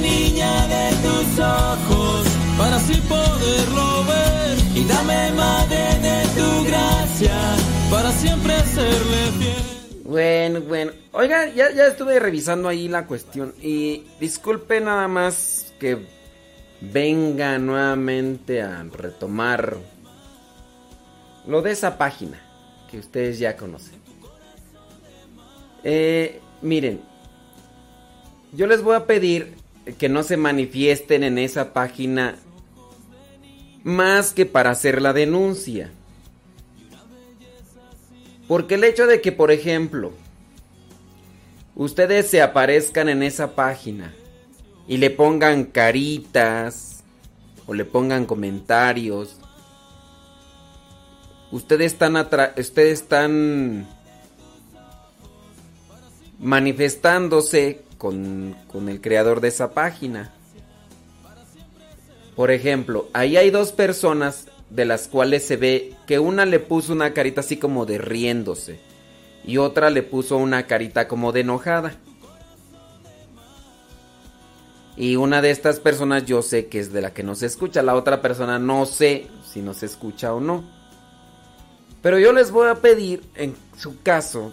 Niña de tus ojos para así poderlo ver. Y dame madre de tu gracia para siempre serle fiel. Bueno, bueno. Oiga, ya, ya estuve revisando ahí la cuestión. Y disculpe nada más que venga nuevamente a retomar lo de esa página que ustedes ya conocen. Eh, miren, yo les voy a pedir que no se manifiesten en esa página más que para hacer la denuncia. Porque el hecho de que, por ejemplo, ustedes se aparezcan en esa página y le pongan caritas o le pongan comentarios, ustedes están, ustedes están manifestándose con, con el creador de esa página. Por ejemplo, ahí hay dos personas de las cuales se ve que una le puso una carita así como de riéndose y otra le puso una carita como de enojada. Y una de estas personas yo sé que es de la que no se escucha, la otra persona no sé si no se escucha o no. Pero yo les voy a pedir, en su caso,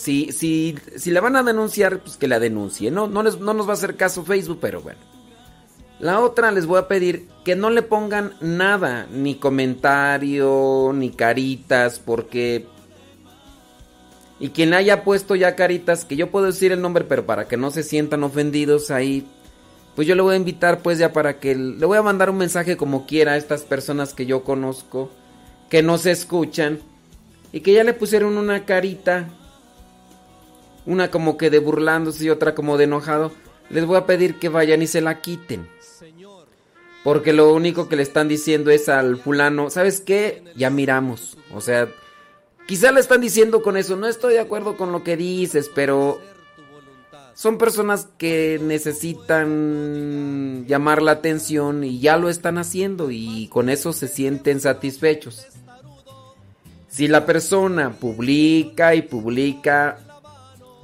si, si, si la van a denunciar, pues que la denuncie. No, no, les, no nos va a hacer caso Facebook, pero bueno. La otra les voy a pedir que no le pongan nada, ni comentario, ni caritas, porque... Y quien haya puesto ya caritas, que yo puedo decir el nombre, pero para que no se sientan ofendidos ahí, pues yo le voy a invitar pues ya para que... Le voy a mandar un mensaje como quiera a estas personas que yo conozco, que no se escuchan, y que ya le pusieron una carita, una como que de burlándose y otra como de enojado. Les voy a pedir que vayan y se la quiten. Porque lo único que le están diciendo es al fulano, ¿sabes qué? Ya miramos. O sea, quizá le están diciendo con eso, no estoy de acuerdo con lo que dices, pero son personas que necesitan llamar la atención y ya lo están haciendo y con eso se sienten satisfechos. Si la persona publica y publica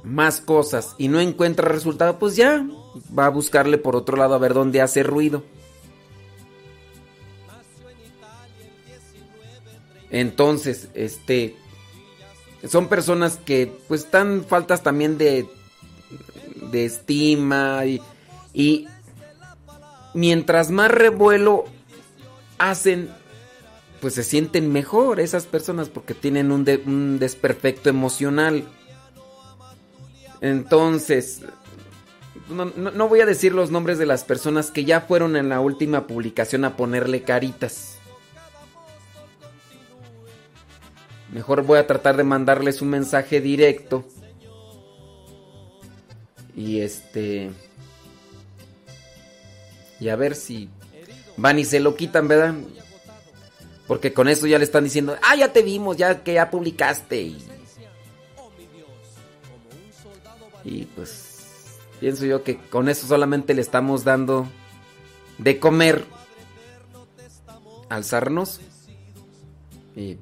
más cosas y no encuentra resultado, pues ya va a buscarle por otro lado a ver dónde hace ruido. Entonces, este son personas que pues están faltas también de de estima y, y mientras más revuelo hacen pues se sienten mejor esas personas porque tienen un, de- un desperfecto emocional. Entonces, no, no- voy a decir los nombres de las personas que ya fueron en la última publicación a ponerle caritas. Mejor voy a tratar de mandarles un mensaje directo. Y este... Y a ver si van y se lo quitan, ¿verdad? Porque con eso ya le están diciendo, ah, ya te vimos, ya que ya publicaste. Y, y pues pienso yo que con eso solamente le estamos dando de comer al sarnoso. Y,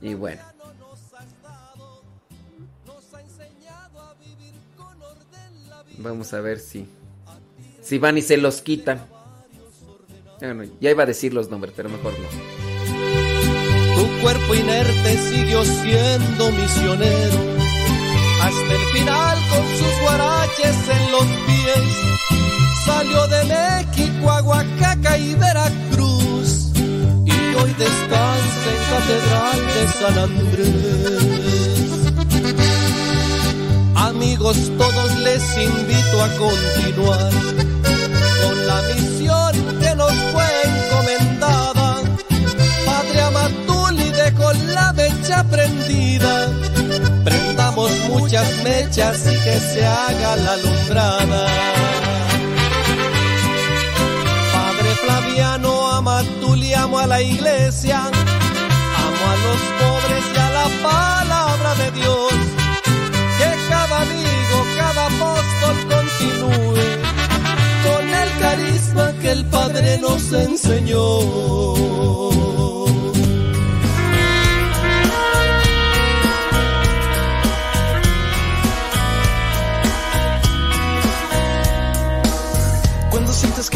y bueno. Vamos a ver si si van y se los quitan. Bueno, ya iba a decir los nombres, pero mejor no. Tu cuerpo inerte siguió siendo misionero hasta el final con sus guaraches en los pies. Salió de México a Oaxaca y Veracruz y hoy descansa en Catedral de San Andrés. Amigos, todos les invito a continuar con la misión que nos fue encomendada. Padre Amatuli dejó la mecha prendida prendamos muchas mechas y que se haga la alumbrada. Padre Flaviano, ama tú le amo a la iglesia, amo a los pobres y a la palabra de Dios. Que cada amigo, cada apóstol continúe con el carisma que el Padre nos enseñó.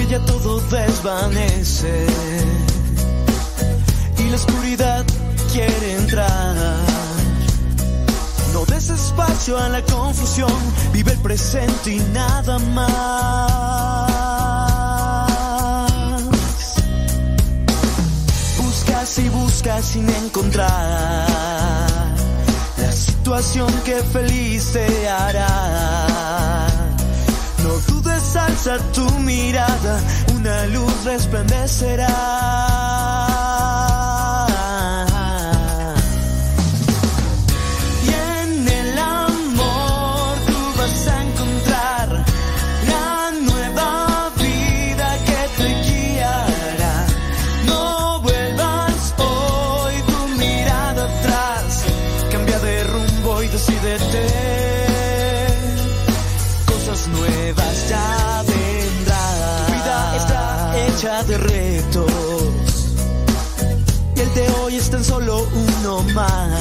Ya todo desvanece y la oscuridad quiere entrar. No des espacio a la confusión, vive el presente y nada más. Buscas y buscas sin encontrar la situación que feliz te hará. Alza tu mirada, una luz resplandecerá. smile